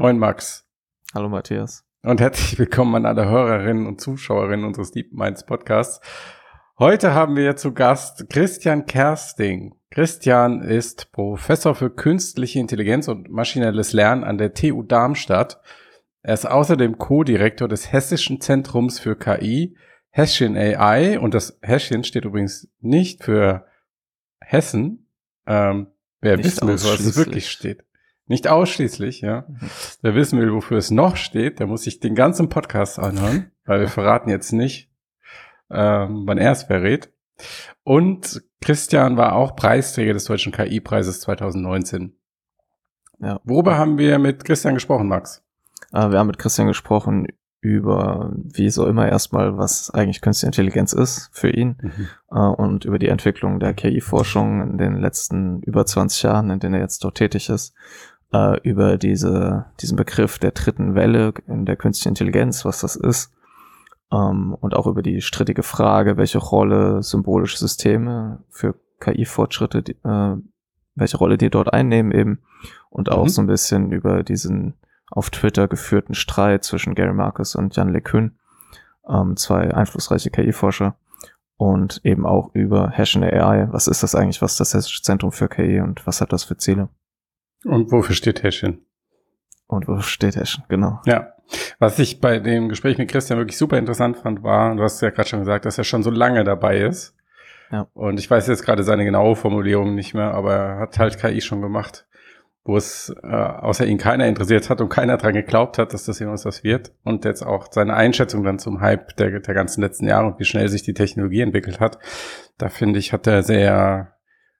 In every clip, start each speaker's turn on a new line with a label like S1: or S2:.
S1: Moin Max.
S2: Hallo Matthias.
S1: Und herzlich willkommen an alle Hörerinnen und Zuschauerinnen unseres Deep Minds Podcasts. Heute haben wir zu Gast Christian Kersting. Christian ist Professor für künstliche Intelligenz und maschinelles Lernen an der TU Darmstadt. Er ist außerdem Co-Direktor des Hessischen Zentrums für KI, Hessian AI. Und das Hessian steht übrigens nicht für Hessen. Ähm, wer nicht wissen will, was es wirklich steht. Nicht ausschließlich, ja. Wer wissen will, wofür es noch steht, der muss sich den ganzen Podcast anhören, weil wir verraten jetzt nicht, ähm, wann er es verrät. Und Christian war auch Preisträger des Deutschen KI-Preises 2019. Ja. Worüber haben wir mit Christian gesprochen, Max?
S2: Äh, wir haben mit Christian gesprochen über, wie so immer erstmal, was eigentlich künstliche Intelligenz ist für ihn mhm. äh, und über die Entwicklung der KI-Forschung in den letzten über 20 Jahren, in denen er jetzt dort tätig ist äh, über diese, diesen Begriff der dritten Welle in der künstlichen Intelligenz, was das ist, ähm, und auch über die strittige Frage, welche Rolle symbolische Systeme für KI-Fortschritte, äh, welche Rolle die dort einnehmen eben, und auch mhm. so ein bisschen über diesen auf Twitter geführten Streit zwischen Gary Marcus und Jan LeCun, ähm, zwei einflussreiche KI-Forscher, und eben auch über Hessian AI. Was ist das eigentlich? Was ist das Hessische Zentrum für KI und was hat das für Ziele?
S1: Und wofür steht Häschen?
S2: Und wofür steht Häschen, genau.
S1: Ja. Was ich bei dem Gespräch mit Christian wirklich super interessant fand, war, du hast ja gerade schon gesagt, dass er schon so lange dabei ist. Ja. Und ich weiß jetzt gerade seine genaue Formulierung nicht mehr, aber er hat halt KI schon gemacht, wo es äh, außer ihn keiner interessiert hat und keiner dran geglaubt hat, dass das irgendwas was wird. Und jetzt auch seine Einschätzung dann zum Hype der, der ganzen letzten Jahre und wie schnell sich die Technologie entwickelt hat, da finde ich, hat er sehr,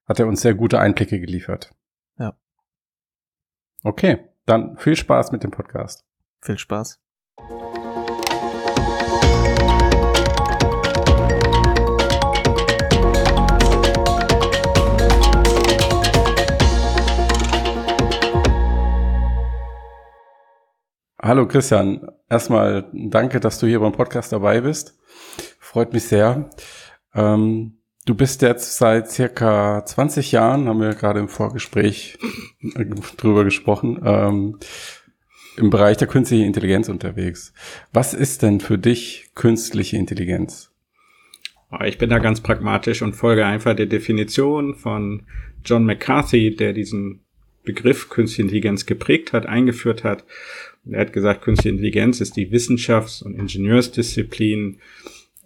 S1: hat er uns sehr gute Einblicke geliefert. Okay, dann viel Spaß mit dem Podcast.
S2: Viel Spaß.
S1: Hallo Christian, erstmal danke, dass du hier beim Podcast dabei bist. Freut mich sehr. Ähm, Du bist jetzt seit circa 20 Jahren, haben wir gerade im Vorgespräch drüber gesprochen, ähm, im Bereich der künstlichen Intelligenz unterwegs. Was ist denn für dich künstliche Intelligenz?
S3: Ich bin da ganz pragmatisch und folge einfach der Definition von John McCarthy, der diesen Begriff künstliche Intelligenz geprägt hat, eingeführt hat. Und er hat gesagt, künstliche Intelligenz ist die Wissenschafts- und Ingenieursdisziplin,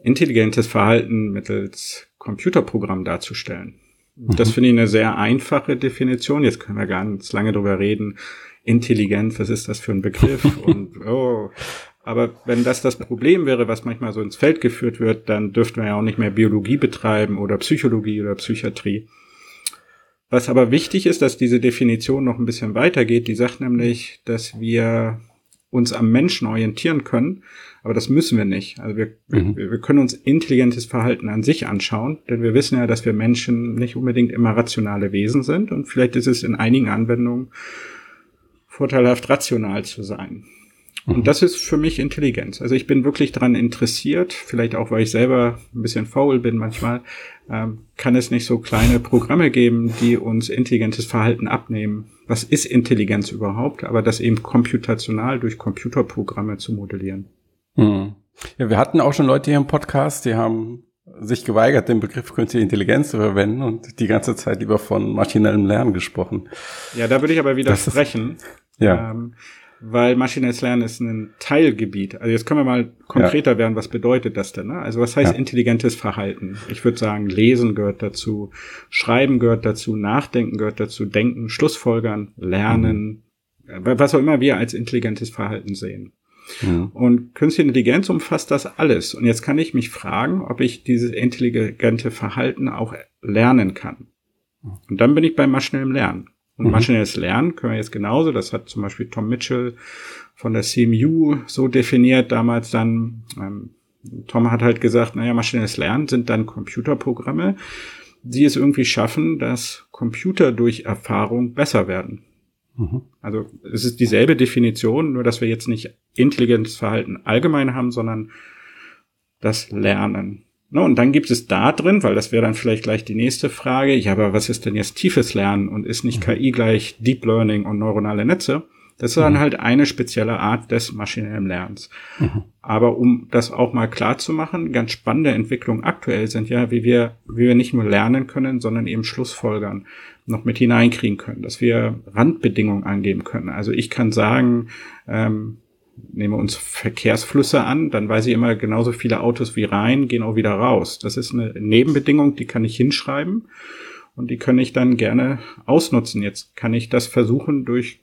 S3: intelligentes Verhalten mittels Computerprogramm darzustellen. Mhm. Das finde ich eine sehr einfache Definition. Jetzt können wir ganz lange drüber reden. Intelligent, was ist das für ein Begriff? Und oh, aber wenn das das Problem wäre, was manchmal so ins Feld geführt wird, dann dürften wir ja auch nicht mehr Biologie betreiben oder Psychologie oder Psychiatrie. Was aber wichtig ist, dass diese Definition noch ein bisschen weitergeht. Die sagt nämlich, dass wir uns am Menschen orientieren können, aber das müssen wir nicht. Also wir, mhm. wir, wir können uns intelligentes Verhalten an sich anschauen, denn wir wissen ja, dass wir Menschen nicht unbedingt immer rationale Wesen sind und vielleicht ist es in einigen Anwendungen vorteilhaft, rational zu sein. Und mhm. das ist für mich Intelligenz. Also ich bin wirklich daran interessiert, vielleicht auch, weil ich selber ein bisschen faul bin manchmal, ähm, kann es nicht so kleine Programme geben, die uns intelligentes Verhalten abnehmen. Was ist Intelligenz überhaupt? Aber das eben computational durch Computerprogramme zu modellieren.
S1: Mhm. Ja, wir hatten auch schon Leute hier im Podcast, die haben sich geweigert, den Begriff künstliche Intelligenz zu verwenden und die ganze Zeit lieber von maschinellem Lernen gesprochen.
S3: Ja, da würde ich aber widersprechen. ja. Ähm, weil maschinelles Lernen ist ein Teilgebiet. Also jetzt können wir mal konkreter ja. werden, was bedeutet das denn? Ne? Also was heißt ja. intelligentes Verhalten? Ich würde sagen, Lesen gehört dazu, Schreiben gehört dazu, Nachdenken gehört dazu, Denken, Schlussfolgern, Lernen, mhm. was auch immer wir als intelligentes Verhalten sehen. Und künstliche Intelligenz umfasst das alles. Und jetzt kann ich mich fragen, ob ich dieses intelligente Verhalten auch lernen kann. Und dann bin ich beim maschinellen Lernen. Und mhm. maschinelles Lernen können wir jetzt genauso, das hat zum Beispiel Tom Mitchell von der CMU so definiert damals dann. Ähm, Tom hat halt gesagt, naja, maschinelles Lernen sind dann Computerprogramme, die es irgendwie schaffen, dass Computer durch Erfahrung besser werden. Mhm. Also es ist dieselbe Definition, nur dass wir jetzt nicht intelligentes Verhalten allgemein haben, sondern das Lernen. No, und dann gibt es da drin, weil das wäre dann vielleicht gleich die nächste Frage, ja, aber was ist denn jetzt tiefes Lernen und ist nicht mhm. KI gleich Deep Learning und neuronale Netze? Das ist dann mhm. halt eine spezielle Art des maschinellen Lernens. Mhm. Aber um das auch mal klar zu machen, ganz spannende Entwicklungen aktuell sind ja, wie wir, wie wir nicht nur lernen können, sondern eben Schlussfolgern noch mit hineinkriegen können, dass wir Randbedingungen angeben können. Also ich kann sagen, ähm, nehmen wir uns Verkehrsflüsse an, dann weiß ich immer genauso viele Autos wie rein, gehen auch wieder raus. Das ist eine Nebenbedingung, die kann ich hinschreiben und die kann ich dann gerne ausnutzen. Jetzt kann ich das versuchen durch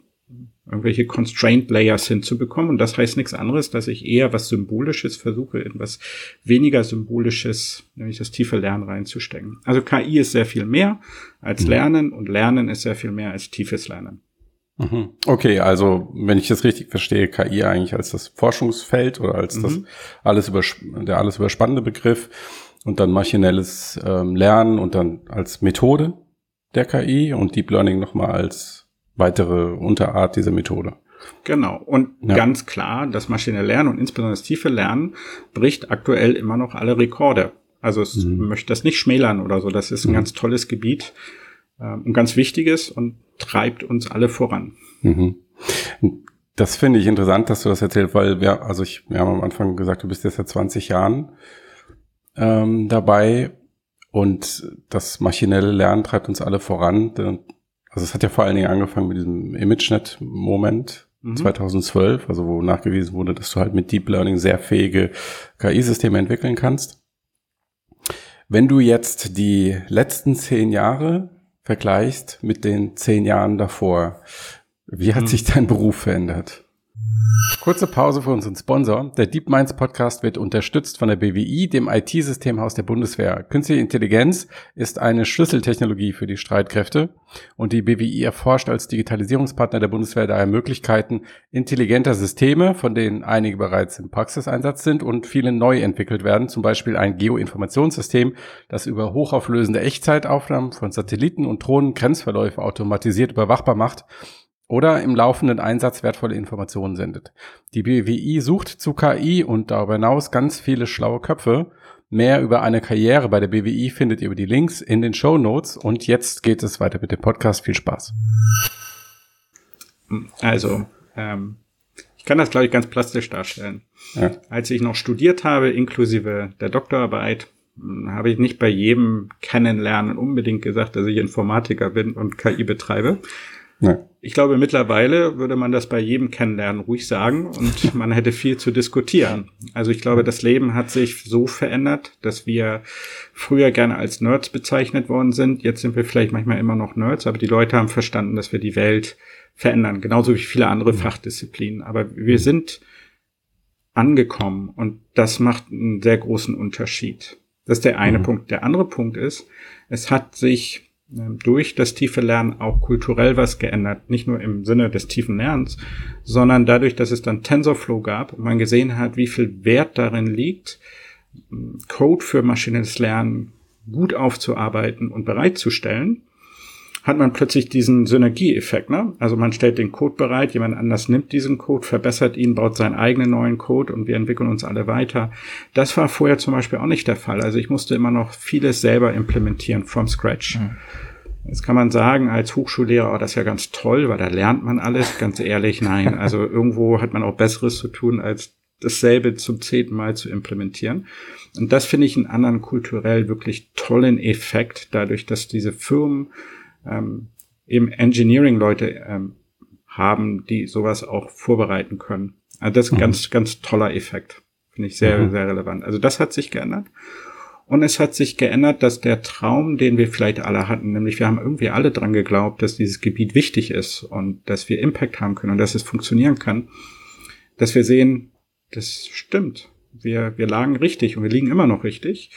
S3: irgendwelche Constraint Layers hinzubekommen. Und das heißt nichts anderes, dass ich eher was Symbolisches versuche, in was weniger Symbolisches, nämlich das tiefe Lernen reinzustecken. Also KI ist sehr viel mehr als mhm. Lernen und Lernen ist sehr viel mehr als tiefes Lernen.
S1: Mhm. Okay, also wenn ich das richtig verstehe, KI eigentlich als das Forschungsfeld oder als mhm. das alles über, der alles überspannende Begriff und dann maschinelles ähm, Lernen und dann als Methode der KI und Deep Learning nochmal als weitere Unterart dieser Methode.
S3: Genau. Und ja. ganz klar, das maschinelle Lernen und insbesondere das tiefe Lernen bricht aktuell immer noch alle Rekorde. Also es mhm. möchte das nicht schmälern oder so. Das ist ein mhm. ganz tolles Gebiet ähm, und ganz wichtiges und treibt uns alle voran. Mhm.
S1: Das finde ich interessant, dass du das erzählst, weil wir, also ich, wir haben am Anfang gesagt, du bist jetzt seit 20 Jahren ähm, dabei und das maschinelle Lernen treibt uns alle voran. Also es hat ja vor allen Dingen angefangen mit diesem ImageNet-Moment mhm. 2012, also wo nachgewiesen wurde, dass du halt mit Deep Learning sehr fähige KI-Systeme entwickeln kannst. Wenn du jetzt die letzten zehn Jahre vergleichst mit den zehn Jahren davor, wie hat hm. sich dein Beruf verändert? Kurze Pause für unseren Sponsor. Der DeepMinds Podcast wird unterstützt von der BWI, dem IT-Systemhaus der Bundeswehr. Künstliche Intelligenz ist eine Schlüsseltechnologie für die Streitkräfte und die BWI erforscht als Digitalisierungspartner der Bundeswehr daher Möglichkeiten intelligenter Systeme, von denen einige bereits im Praxiseinsatz sind und viele neu entwickelt werden, zum Beispiel ein Geoinformationssystem, das über hochauflösende Echtzeitaufnahmen von Satelliten und Drohnen Grenzverläufe automatisiert überwachbar macht oder im laufenden Einsatz wertvolle Informationen sendet. Die BWI sucht zu KI und darüber hinaus ganz viele schlaue Köpfe. Mehr über eine Karriere bei der BWI findet ihr über die Links in den Show Notes. Und jetzt geht es weiter mit dem Podcast. Viel Spaß.
S3: Also, ähm, ich kann das, glaube ich, ganz plastisch darstellen. Ja. Als ich noch studiert habe, inklusive der Doktorarbeit, hm, habe ich nicht bei jedem Kennenlernen unbedingt gesagt, dass ich Informatiker bin und KI betreibe. Ja. Ich glaube, mittlerweile würde man das bei jedem Kennenlernen ruhig sagen und man hätte viel zu diskutieren. Also ich glaube, das Leben hat sich so verändert, dass wir früher gerne als Nerds bezeichnet worden sind. Jetzt sind wir vielleicht manchmal immer noch Nerds, aber die Leute haben verstanden, dass wir die Welt verändern, genauso wie viele andere Fachdisziplinen. Aber wir sind angekommen und das macht einen sehr großen Unterschied. Das ist der eine mhm. Punkt. Der andere Punkt ist, es hat sich durch das tiefe Lernen auch kulturell was geändert. Nicht nur im Sinne des tiefen Lernens, sondern dadurch, dass es dann TensorFlow gab und man gesehen hat, wie viel Wert darin liegt, Code für maschinelles Lernen gut aufzuarbeiten und bereitzustellen, hat man plötzlich diesen Synergieeffekt. Ne? Also man stellt den Code bereit, jemand anders nimmt diesen Code, verbessert ihn, baut seinen eigenen neuen Code und wir entwickeln uns alle weiter. Das war vorher zum Beispiel auch nicht der Fall. Also ich musste immer noch vieles selber implementieren from scratch. Mhm. Jetzt kann man sagen, als Hochschullehrer, oh, das ist ja ganz toll, weil da lernt man alles. Ganz ehrlich, nein. Also irgendwo hat man auch Besseres zu tun, als dasselbe zum zehnten Mal zu implementieren. Und das finde ich einen anderen kulturell wirklich tollen Effekt, dadurch, dass diese Firmen ähm, eben Engineering-Leute ähm, haben, die sowas auch vorbereiten können. Also das ist ein mhm. ganz, ganz toller Effekt. Finde ich sehr, mhm. sehr relevant. Also das hat sich geändert. Und es hat sich geändert, dass der Traum, den wir vielleicht alle hatten, nämlich wir haben irgendwie alle dran geglaubt, dass dieses Gebiet wichtig ist und dass wir Impact haben können und dass es funktionieren kann, dass wir sehen, das stimmt. Wir, wir lagen richtig und wir liegen immer noch richtig.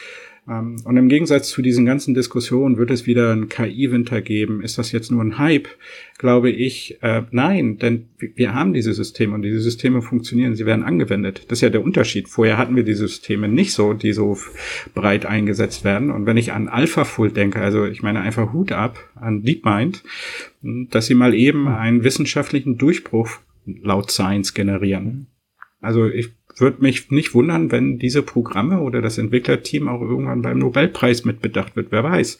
S3: Ähm, und im Gegensatz zu diesen ganzen Diskussionen wird es wieder einen KI-Winter geben. Ist das jetzt nur ein Hype? Glaube ich, äh, nein, denn wir haben diese Systeme und diese Systeme funktionieren, sie werden angewendet. Das ist ja der Unterschied. Vorher hatten wir diese Systeme nicht so, die so breit eingesetzt werden. Und wenn ich an AlphaFold denke, also ich meine einfach Hut ab an DeepMind, dass sie mal eben einen wissenschaftlichen Durchbruch laut Science generieren. Also ich würde mich nicht wundern, wenn diese Programme oder das Entwicklerteam auch irgendwann beim Nobelpreis mitbedacht wird, wer weiß.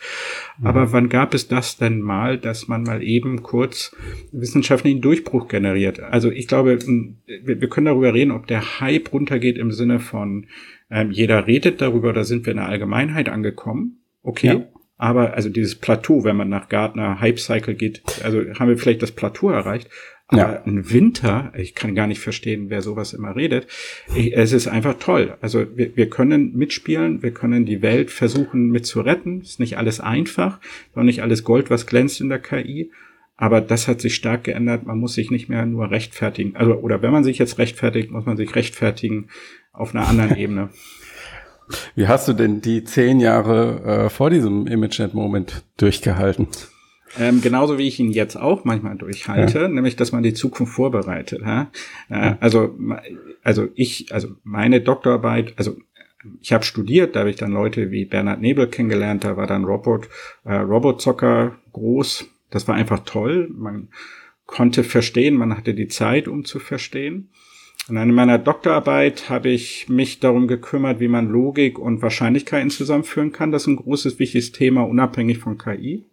S3: Mhm. Aber wann gab es das denn mal, dass man mal eben kurz wissenschaftlichen Durchbruch generiert? Also ich glaube, wir, wir können darüber reden, ob der Hype runtergeht im Sinne von, ähm, jeder redet darüber, da sind wir in der Allgemeinheit angekommen. Okay. Ja. Aber also dieses Plateau, wenn man nach Gartner Hype Cycle geht, also haben wir vielleicht das Plateau erreicht. Aber ja. ein Winter, ich kann gar nicht verstehen, wer sowas immer redet. es ist einfach toll. Also wir, wir können mitspielen, wir können die Welt versuchen mit zu retten. Ist nicht alles einfach, noch nicht alles Gold, was glänzt in der KI. Aber das hat sich stark geändert. Man muss sich nicht mehr nur rechtfertigen. Also, oder wenn man sich jetzt rechtfertigt, muss man sich rechtfertigen auf einer anderen Ebene.
S1: Wie hast du denn die zehn Jahre äh, vor diesem ImageNet-Moment durchgehalten?
S3: Ähm, genauso wie ich ihn jetzt auch manchmal durchhalte, ja. nämlich dass man die Zukunft vorbereitet. Ja? Äh, also, also ich, also meine Doktorarbeit, also ich habe studiert, da habe ich dann Leute wie Bernhard Nebel kennengelernt, da war dann Robot, äh, Robotzocker groß. Das war einfach toll. Man konnte verstehen, man hatte die Zeit, um zu verstehen. Und in meiner Doktorarbeit habe ich mich darum gekümmert, wie man Logik und Wahrscheinlichkeiten zusammenführen kann. Das ist ein großes, wichtiges Thema, unabhängig von KI.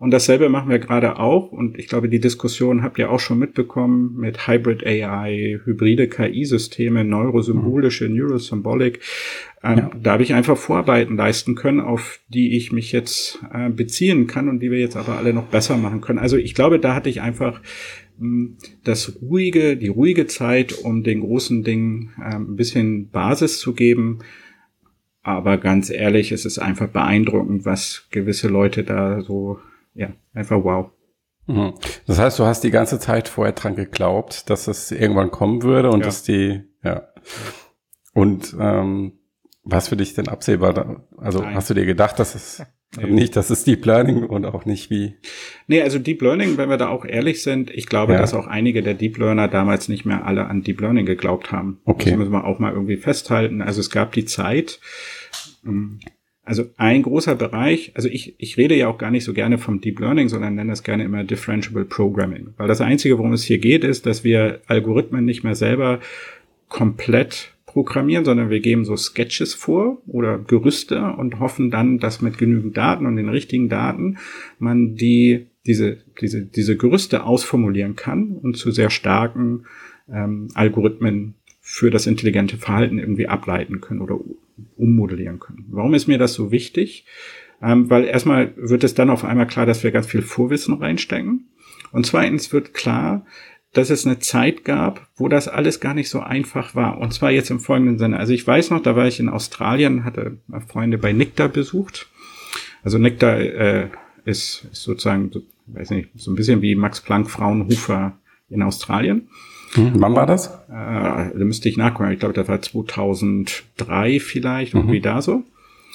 S3: Und dasselbe machen wir gerade auch. Und ich glaube, die Diskussion habt ihr auch schon mitbekommen mit Hybrid AI, hybride KI-Systeme, neurosymbolische, mhm. Neurosymbolic. Ähm, ja. Da habe ich einfach Vorarbeiten leisten können, auf die ich mich jetzt äh, beziehen kann und die wir jetzt aber alle noch besser machen können. Also ich glaube, da hatte ich einfach hm, das ruhige, die ruhige Zeit, um den großen Dingen äh, ein bisschen Basis zu geben. Aber ganz ehrlich, es ist einfach beeindruckend, was gewisse Leute da so ja, einfach wow.
S1: Mhm. Das heißt, du hast die ganze Zeit vorher dran geglaubt, dass es irgendwann kommen würde und ja. dass die, ja. Und ähm, was für dich denn absehbar? Also Nein. hast du dir gedacht, dass es nee. nicht, dass es Deep Learning und auch nicht wie?
S3: Nee, also Deep Learning, wenn wir da auch ehrlich sind, ich glaube, ja. dass auch einige der Deep Learner damals nicht mehr alle an Deep Learning geglaubt haben. Okay. Das müssen wir auch mal irgendwie festhalten. Also es gab die Zeit, ähm, also ein großer Bereich, also ich, ich rede ja auch gar nicht so gerne vom Deep Learning, sondern nenne das gerne immer Differentiable Programming. Weil das Einzige, worum es hier geht, ist, dass wir Algorithmen nicht mehr selber komplett programmieren, sondern wir geben so Sketches vor oder Gerüste und hoffen dann, dass mit genügend Daten und den richtigen Daten man die, diese, diese, diese Gerüste ausformulieren kann und zu sehr starken ähm, Algorithmen für das intelligente Verhalten irgendwie ableiten können oder ummodellieren können. Warum ist mir das so wichtig? Ähm, weil erstmal wird es dann auf einmal klar, dass wir ganz viel Vorwissen reinstecken. Und zweitens wird klar, dass es eine Zeit gab, wo das alles gar nicht so einfach war. Und zwar jetzt im folgenden Sinne. Also ich weiß noch, da war ich in Australien, hatte Freunde bei Nectar besucht. Also Nectar äh, ist, ist sozusagen, so, weiß nicht, so ein bisschen wie Max Planck Fraunhofer in Australien.
S1: Hm, wann war das?
S3: Äh, da müsste ich nachgucken. Ich glaube, das war 2003 vielleicht, mhm. irgendwie da so.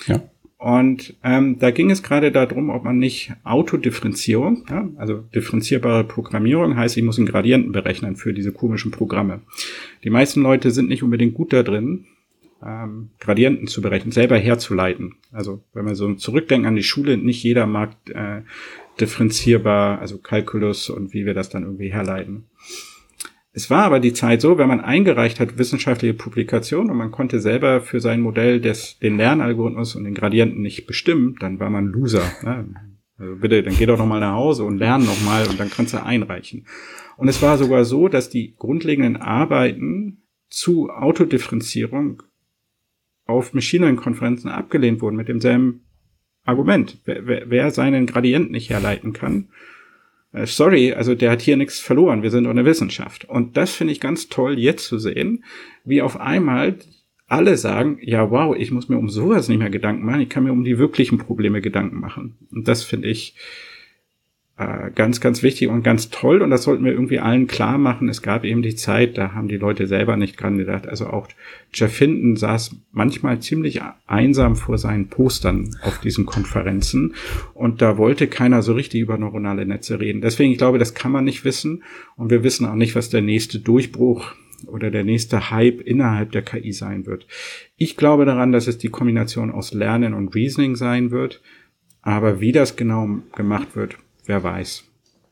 S3: Ja. Und ähm, da ging es gerade darum, ob man nicht Autodifferenzierung, ja, also differenzierbare Programmierung heißt, ich muss einen Gradienten berechnen für diese komischen Programme. Die meisten Leute sind nicht unbedingt gut da drin, ähm, Gradienten zu berechnen, selber herzuleiten. Also wenn wir so zurückdenken an die Schule, nicht jeder mag äh, differenzierbar, also Kalkulus und wie wir das dann irgendwie herleiten. Es war aber die Zeit so, wenn man eingereicht hat wissenschaftliche Publikationen und man konnte selber für sein Modell des, den Lernalgorithmus und den Gradienten nicht bestimmen, dann war man Loser. Ne? Also bitte, dann geh doch noch mal nach Hause und lern noch mal und dann kannst du einreichen. Und es war sogar so, dass die grundlegenden Arbeiten zu Autodifferenzierung auf Machine Learning Konferenzen abgelehnt wurden mit demselben Argument. Wer, wer, wer seinen Gradient nicht herleiten kann, sorry, also der hat hier nichts verloren, wir sind eine Wissenschaft. Und das finde ich ganz toll, jetzt zu sehen, wie auf einmal alle sagen, ja, wow, ich muss mir um sowas nicht mehr Gedanken machen, ich kann mir um die wirklichen Probleme Gedanken machen. Und das finde ich äh, ganz, ganz wichtig und ganz toll. Und das sollten wir irgendwie allen klar machen. Es gab eben die Zeit, da haben die Leute selber nicht dran gedacht. Also auch Jeff Hinton saß manchmal ziemlich einsam vor seinen Postern auf diesen Konferenzen. Und da wollte keiner so richtig über neuronale Netze reden. Deswegen, ich glaube, das kann man nicht wissen. Und wir wissen auch nicht, was der nächste Durchbruch oder der nächste Hype innerhalb der KI sein wird. Ich glaube daran, dass es die Kombination aus Lernen und Reasoning sein wird. Aber wie das genau gemacht wird, wer weiß.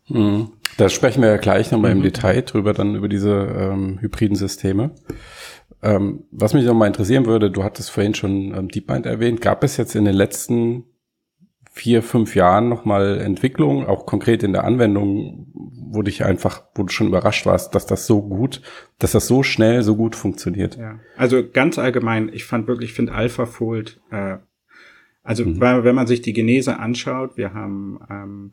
S1: Mhm. Da sprechen wir ja gleich nochmal mhm. im Detail drüber, dann über diese ähm, hybriden Systeme. Ähm, was mich noch mal interessieren würde, du hattest vorhin schon ähm, DeepMind erwähnt, gab es jetzt in den letzten vier, fünf Jahren nochmal Entwicklung, auch konkret in der Anwendung, wo dich einfach, wo du schon überrascht warst, dass das so gut, dass das so schnell, so gut funktioniert.
S3: Ja, also ganz allgemein, ich fand wirklich, ich finde AlphaFold, äh, also mhm. wenn man sich die Genese anschaut, wir haben ähm,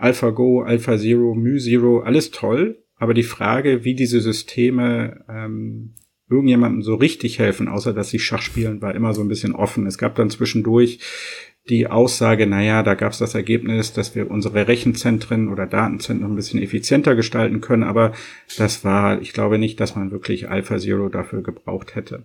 S3: AlphaGo, AlphaZero, MuZero, alles toll, aber die Frage, wie diese Systeme ähm, irgendjemandem so richtig helfen, außer dass sie Schach spielen, war immer so ein bisschen offen. Es gab dann zwischendurch die Aussage, naja, da gab es das Ergebnis, dass wir unsere Rechenzentren oder Datenzentren ein bisschen effizienter gestalten können, aber das war, ich glaube nicht, dass man wirklich AlphaZero dafür gebraucht hätte.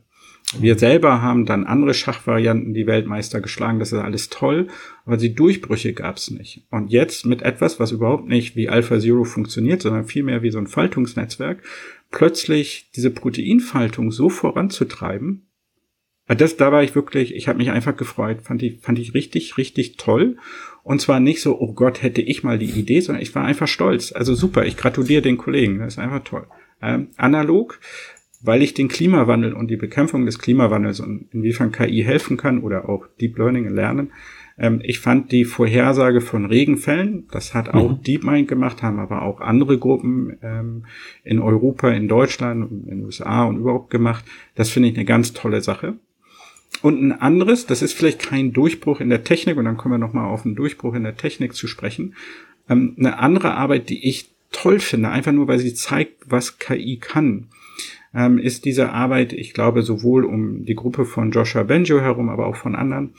S3: Wir selber haben dann andere Schachvarianten die Weltmeister geschlagen, das ist alles toll, aber die Durchbrüche gab es nicht. Und jetzt mit etwas, was überhaupt nicht wie AlphaZero funktioniert, sondern vielmehr wie so ein Faltungsnetzwerk, plötzlich diese Proteinfaltung so voranzutreiben, äh, das, da war ich wirklich, ich habe mich einfach gefreut, fand ich, fand ich richtig, richtig toll. Und zwar nicht so, oh Gott, hätte ich mal die Idee, sondern ich war einfach stolz. Also super, ich gratuliere den Kollegen, das ist einfach toll. Ähm, analog, weil ich den Klimawandel und die Bekämpfung des Klimawandels und inwiefern KI helfen kann oder auch Deep Learning lernen, ähm, ich fand die Vorhersage von Regenfällen, das hat auch mhm. DeepMind gemacht, haben aber auch andere Gruppen ähm, in Europa, in Deutschland, in den USA und überhaupt gemacht. Das finde ich eine ganz tolle Sache. Und ein anderes, das ist vielleicht kein Durchbruch in der Technik, und dann kommen wir nochmal auf einen Durchbruch in der Technik zu sprechen. Ähm, eine andere Arbeit, die ich toll finde, einfach nur weil sie zeigt, was KI kann, ähm, ist diese Arbeit, ich glaube, sowohl um die Gruppe von Joshua Benjo herum, aber auch von anderen,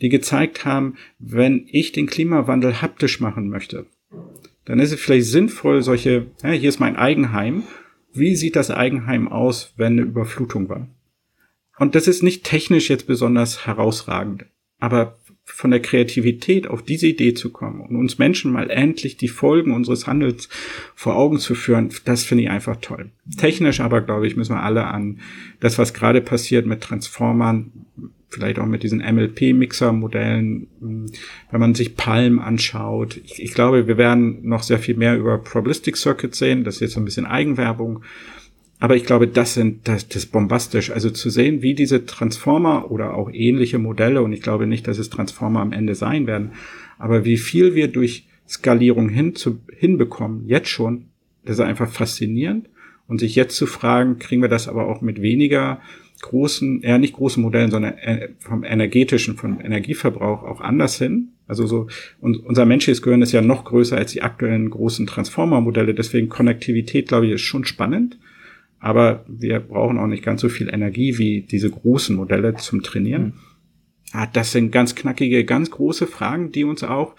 S3: die gezeigt haben, wenn ich den Klimawandel haptisch machen möchte, dann ist es vielleicht sinnvoll, solche, ja, hier ist mein Eigenheim. Wie sieht das Eigenheim aus, wenn eine Überflutung war? Und das ist nicht technisch jetzt besonders herausragend, aber von der Kreativität auf diese Idee zu kommen und uns Menschen mal endlich die Folgen unseres Handels vor Augen zu führen, das finde ich einfach toll. Technisch aber, glaube ich, müssen wir alle an das, was gerade passiert mit Transformern, vielleicht auch mit diesen MLP-Mixer-Modellen, hm, wenn man sich Palm anschaut. Ich, ich, glaube, wir werden noch sehr viel mehr über Probabilistic Circuits sehen. Das ist jetzt so ein bisschen Eigenwerbung. Aber ich glaube, das sind, das, das bombastisch. Also zu sehen, wie diese Transformer oder auch ähnliche Modelle, und ich glaube nicht, dass es Transformer am Ende sein werden, aber wie viel wir durch Skalierung hin zu, hinbekommen, jetzt schon, das ist einfach faszinierend. Und sich jetzt zu fragen, kriegen wir das aber auch mit weniger großen, eher nicht großen Modellen, sondern äh, vom energetischen, vom Energieverbrauch auch anders hin. Also so, und unser menschliches Gehirn ist ja noch größer als die aktuellen großen Transformer-Modelle. Deswegen Konnektivität, glaube ich, ist schon spannend. Aber wir brauchen auch nicht ganz so viel Energie wie diese großen Modelle zum Trainieren. Mhm. Ah, das sind ganz knackige, ganz große Fragen, die uns auch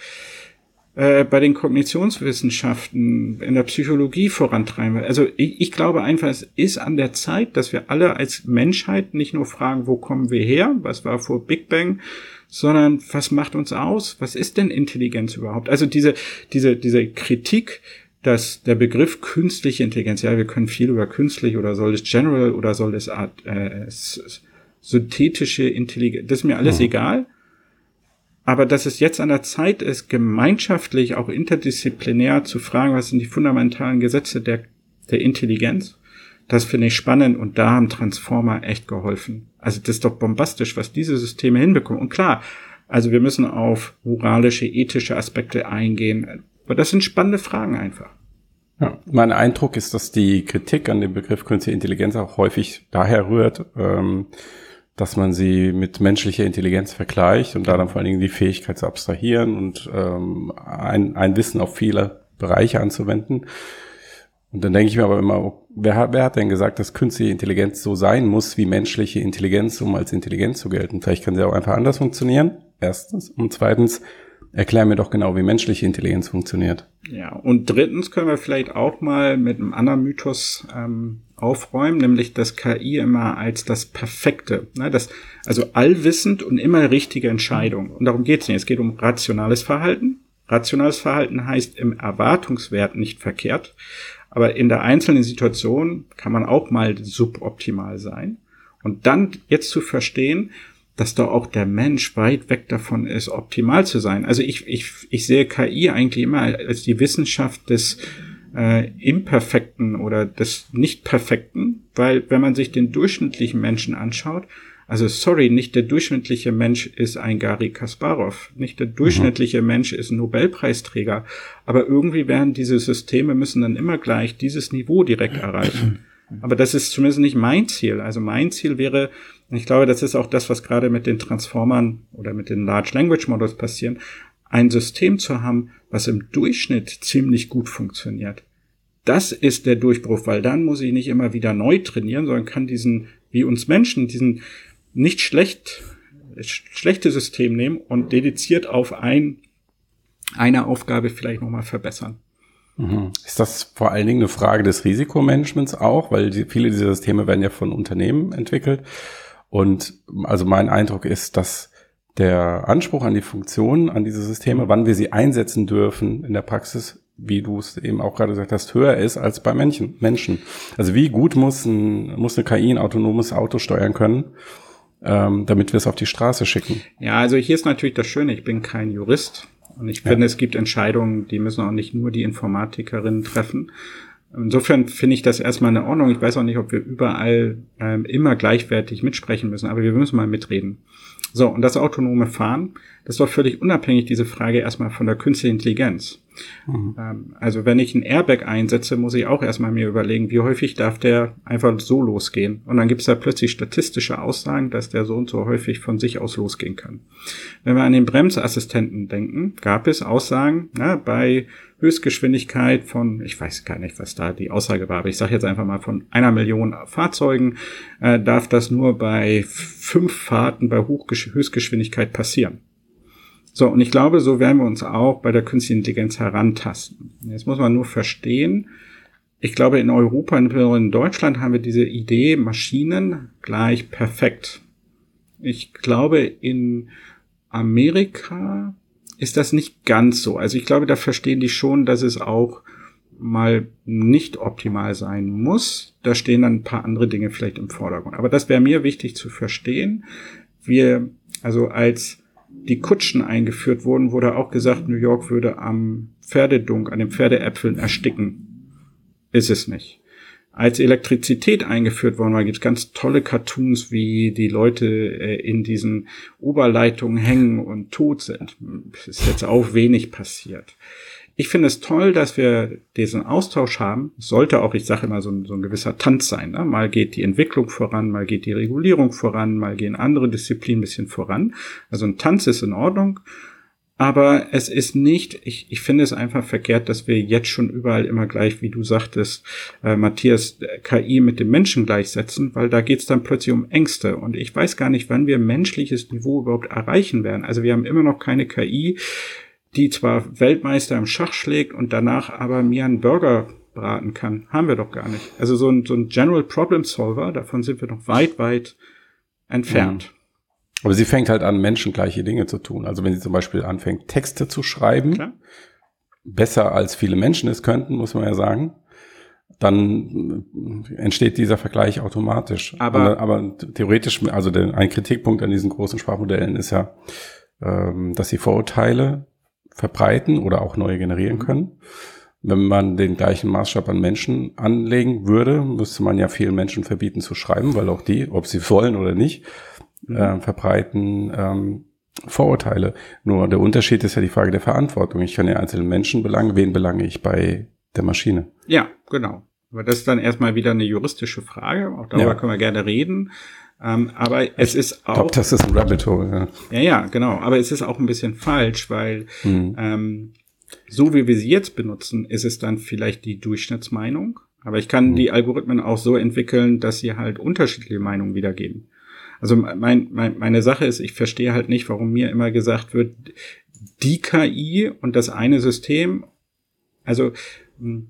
S3: äh, bei den Kognitionswissenschaften in der Psychologie vorantreiben. Also ich, ich glaube einfach, es ist an der Zeit, dass wir alle als Menschheit nicht nur fragen, wo kommen wir her, was war vor Big Bang, sondern was macht uns aus? Was ist denn Intelligenz überhaupt? Also diese, diese, diese Kritik dass der Begriff künstliche Intelligenz, ja, wir können viel über künstlich oder soll es general oder soll es Art, äh, synthetische Intelligenz, das ist mir alles mhm. egal. Aber dass es jetzt an der Zeit ist, gemeinschaftlich, auch interdisziplinär zu fragen, was sind die fundamentalen Gesetze der, der Intelligenz, das finde ich spannend und da haben Transformer echt geholfen. Also das ist doch bombastisch, was diese Systeme hinbekommen. Und klar, also wir müssen auf moralische, ethische Aspekte eingehen. Aber das sind spannende Fragen einfach.
S1: Ja, mein Eindruck ist, dass die Kritik an dem Begriff künstliche Intelligenz auch häufig daher rührt, ähm, dass man sie mit menschlicher Intelligenz vergleicht und da dann vor allen Dingen die Fähigkeit zu abstrahieren und ähm, ein, ein Wissen auf viele Bereiche anzuwenden. Und dann denke ich mir aber immer, wer, wer hat denn gesagt, dass künstliche Intelligenz so sein muss wie menschliche Intelligenz, um als Intelligenz zu gelten? Vielleicht kann sie auch einfach anders funktionieren, erstens. Und zweitens, Erklär mir doch genau, wie menschliche Intelligenz funktioniert.
S3: Ja, und drittens können wir vielleicht auch mal mit einem anderen Mythos ähm, aufräumen, nämlich das KI immer als das Perfekte. Ne, das, also allwissend und immer richtige Entscheidung. Und darum geht es nicht. Es geht um rationales Verhalten. Rationales Verhalten heißt im Erwartungswert nicht verkehrt, aber in der einzelnen Situation kann man auch mal suboptimal sein. Und dann jetzt zu verstehen, dass da auch der Mensch weit weg davon ist, optimal zu sein. Also ich, ich, ich sehe KI eigentlich immer als die Wissenschaft des äh, Imperfekten oder des Nicht-Perfekten, weil wenn man sich den durchschnittlichen Menschen anschaut, also sorry, nicht der durchschnittliche Mensch ist ein Gary Kasparov, nicht der durchschnittliche. Mensch ist ein Nobelpreisträger, aber irgendwie werden diese Systeme müssen dann immer gleich dieses Niveau direkt erreichen. Aber das ist zumindest nicht mein Ziel. Also mein Ziel wäre, ich glaube, das ist auch das, was gerade mit den Transformern oder mit den Large Language Models passieren, ein System zu haben, was im Durchschnitt ziemlich gut funktioniert. Das ist der Durchbruch, weil dann muss ich nicht immer wieder neu trainieren, sondern kann diesen, wie uns Menschen, diesen nicht schlecht, schlechte System nehmen und dediziert auf ein, eine Aufgabe vielleicht nochmal verbessern.
S1: Ist das vor allen Dingen eine Frage des Risikomanagements auch, weil die, viele dieser Systeme werden ja von Unternehmen entwickelt. Und also mein Eindruck ist, dass der Anspruch an die Funktionen, an diese Systeme, wann wir sie einsetzen dürfen in der Praxis, wie du es eben auch gerade gesagt hast, höher ist als bei Menschen. Menschen. Also wie gut muss, ein, muss eine KI ein autonomes Auto steuern können, ähm, damit wir es auf die Straße schicken?
S3: Ja, also hier ist natürlich das Schöne, ich bin kein Jurist und ich finde, es gibt Entscheidungen, die müssen auch nicht nur die Informatikerinnen treffen. Insofern finde ich das erstmal in Ordnung. Ich weiß auch nicht, ob wir überall ähm, immer gleichwertig mitsprechen müssen, aber wir müssen mal mitreden. So, und das autonome Fahren, das ist doch völlig unabhängig, diese Frage erstmal von der künstlichen Intelligenz. Mhm. Ähm, also wenn ich ein Airbag einsetze, muss ich auch erstmal mir überlegen, wie häufig darf der einfach so losgehen. Und dann gibt es da plötzlich statistische Aussagen, dass der so und so häufig von sich aus losgehen kann. Wenn wir an den Bremsassistenten denken, gab es Aussagen, na, bei Höchstgeschwindigkeit von, ich weiß gar nicht, was da die Aussage war, aber ich sage jetzt einfach mal von einer Million Fahrzeugen, äh, darf das nur bei fünf Fahrten bei Hochgesch Höchstgeschwindigkeit passieren. So, und ich glaube, so werden wir uns auch bei der künstlichen Intelligenz herantasten. Jetzt muss man nur verstehen, ich glaube, in Europa, in Deutschland haben wir diese Idee, Maschinen gleich perfekt. Ich glaube, in Amerika ist das nicht ganz so. Also ich glaube, da verstehen die schon, dass es auch mal nicht optimal sein muss. Da stehen dann ein paar andere Dinge vielleicht im Vordergrund. Aber das wäre mir wichtig zu verstehen. Wir, also als die Kutschen eingeführt wurden, wurde auch gesagt, New York würde am Pferdedunk, an den Pferdeäpfeln ersticken. Ist es nicht. Als Elektrizität eingeführt worden war, gibt es ganz tolle Cartoons, wie die Leute äh, in diesen Oberleitungen hängen und tot sind. Ist jetzt auch wenig passiert ich finde es toll, dass wir diesen Austausch haben. Sollte auch, ich sage immer, so ein, so ein gewisser Tanz sein. Ne? Mal geht die Entwicklung voran, mal geht die Regulierung voran, mal gehen andere Disziplinen ein bisschen voran. Also ein Tanz ist in Ordnung. Aber es ist nicht, ich, ich finde es einfach verkehrt, dass wir jetzt schon überall immer gleich, wie du sagtest, äh, Matthias, KI mit dem Menschen gleichsetzen, weil da geht es dann plötzlich um Ängste. Und ich weiß gar nicht, wann wir menschliches Niveau überhaupt erreichen werden. Also wir haben immer noch keine KI, die zwar Weltmeister im Schach schlägt und danach aber mir einen Burger braten kann. Haben wir doch gar nicht. Also so ein, so ein General Problem Solver, davon sind wir noch weit, weit entfernt.
S1: Mhm. Aber sie fängt halt an, menschengleiche Dinge zu tun. Also wenn sie zum Beispiel anfängt, Texte zu schreiben, Klar. besser als viele Menschen es könnten, muss man ja sagen, dann entsteht dieser Vergleich automatisch. Aber, aber theoretisch, also ein Kritikpunkt an diesen großen Sprachmodellen ist ja, ähm, dass sie Vorurteile verbreiten oder auch neue generieren mhm. können. Wenn man den gleichen Maßstab an Menschen anlegen würde, müsste man ja vielen Menschen verbieten zu schreiben, weil auch die, ob sie wollen oder nicht, mhm. äh, verbreiten ähm, Vorurteile. Nur der Unterschied ist ja die Frage der Verantwortung. Ich kann ja einzelnen Menschen belangen, wen belange ich bei der Maschine?
S3: Ja, genau. Aber das ist dann erstmal wieder eine juristische Frage. Auch darüber ja. können wir gerne reden. Ähm, aber es ist auch. Ich
S1: glaube, das ist ein Rabbit Hole,
S3: ja. Ja, ja, genau. Aber es ist auch ein bisschen falsch, weil mhm. ähm, so wie wir sie jetzt benutzen, ist es dann vielleicht die Durchschnittsmeinung. Aber ich kann mhm. die Algorithmen auch so entwickeln, dass sie halt unterschiedliche Meinungen wiedergeben. Also mein, mein, meine Sache ist, ich verstehe halt nicht, warum mir immer gesagt wird, die KI und das eine System, also hm,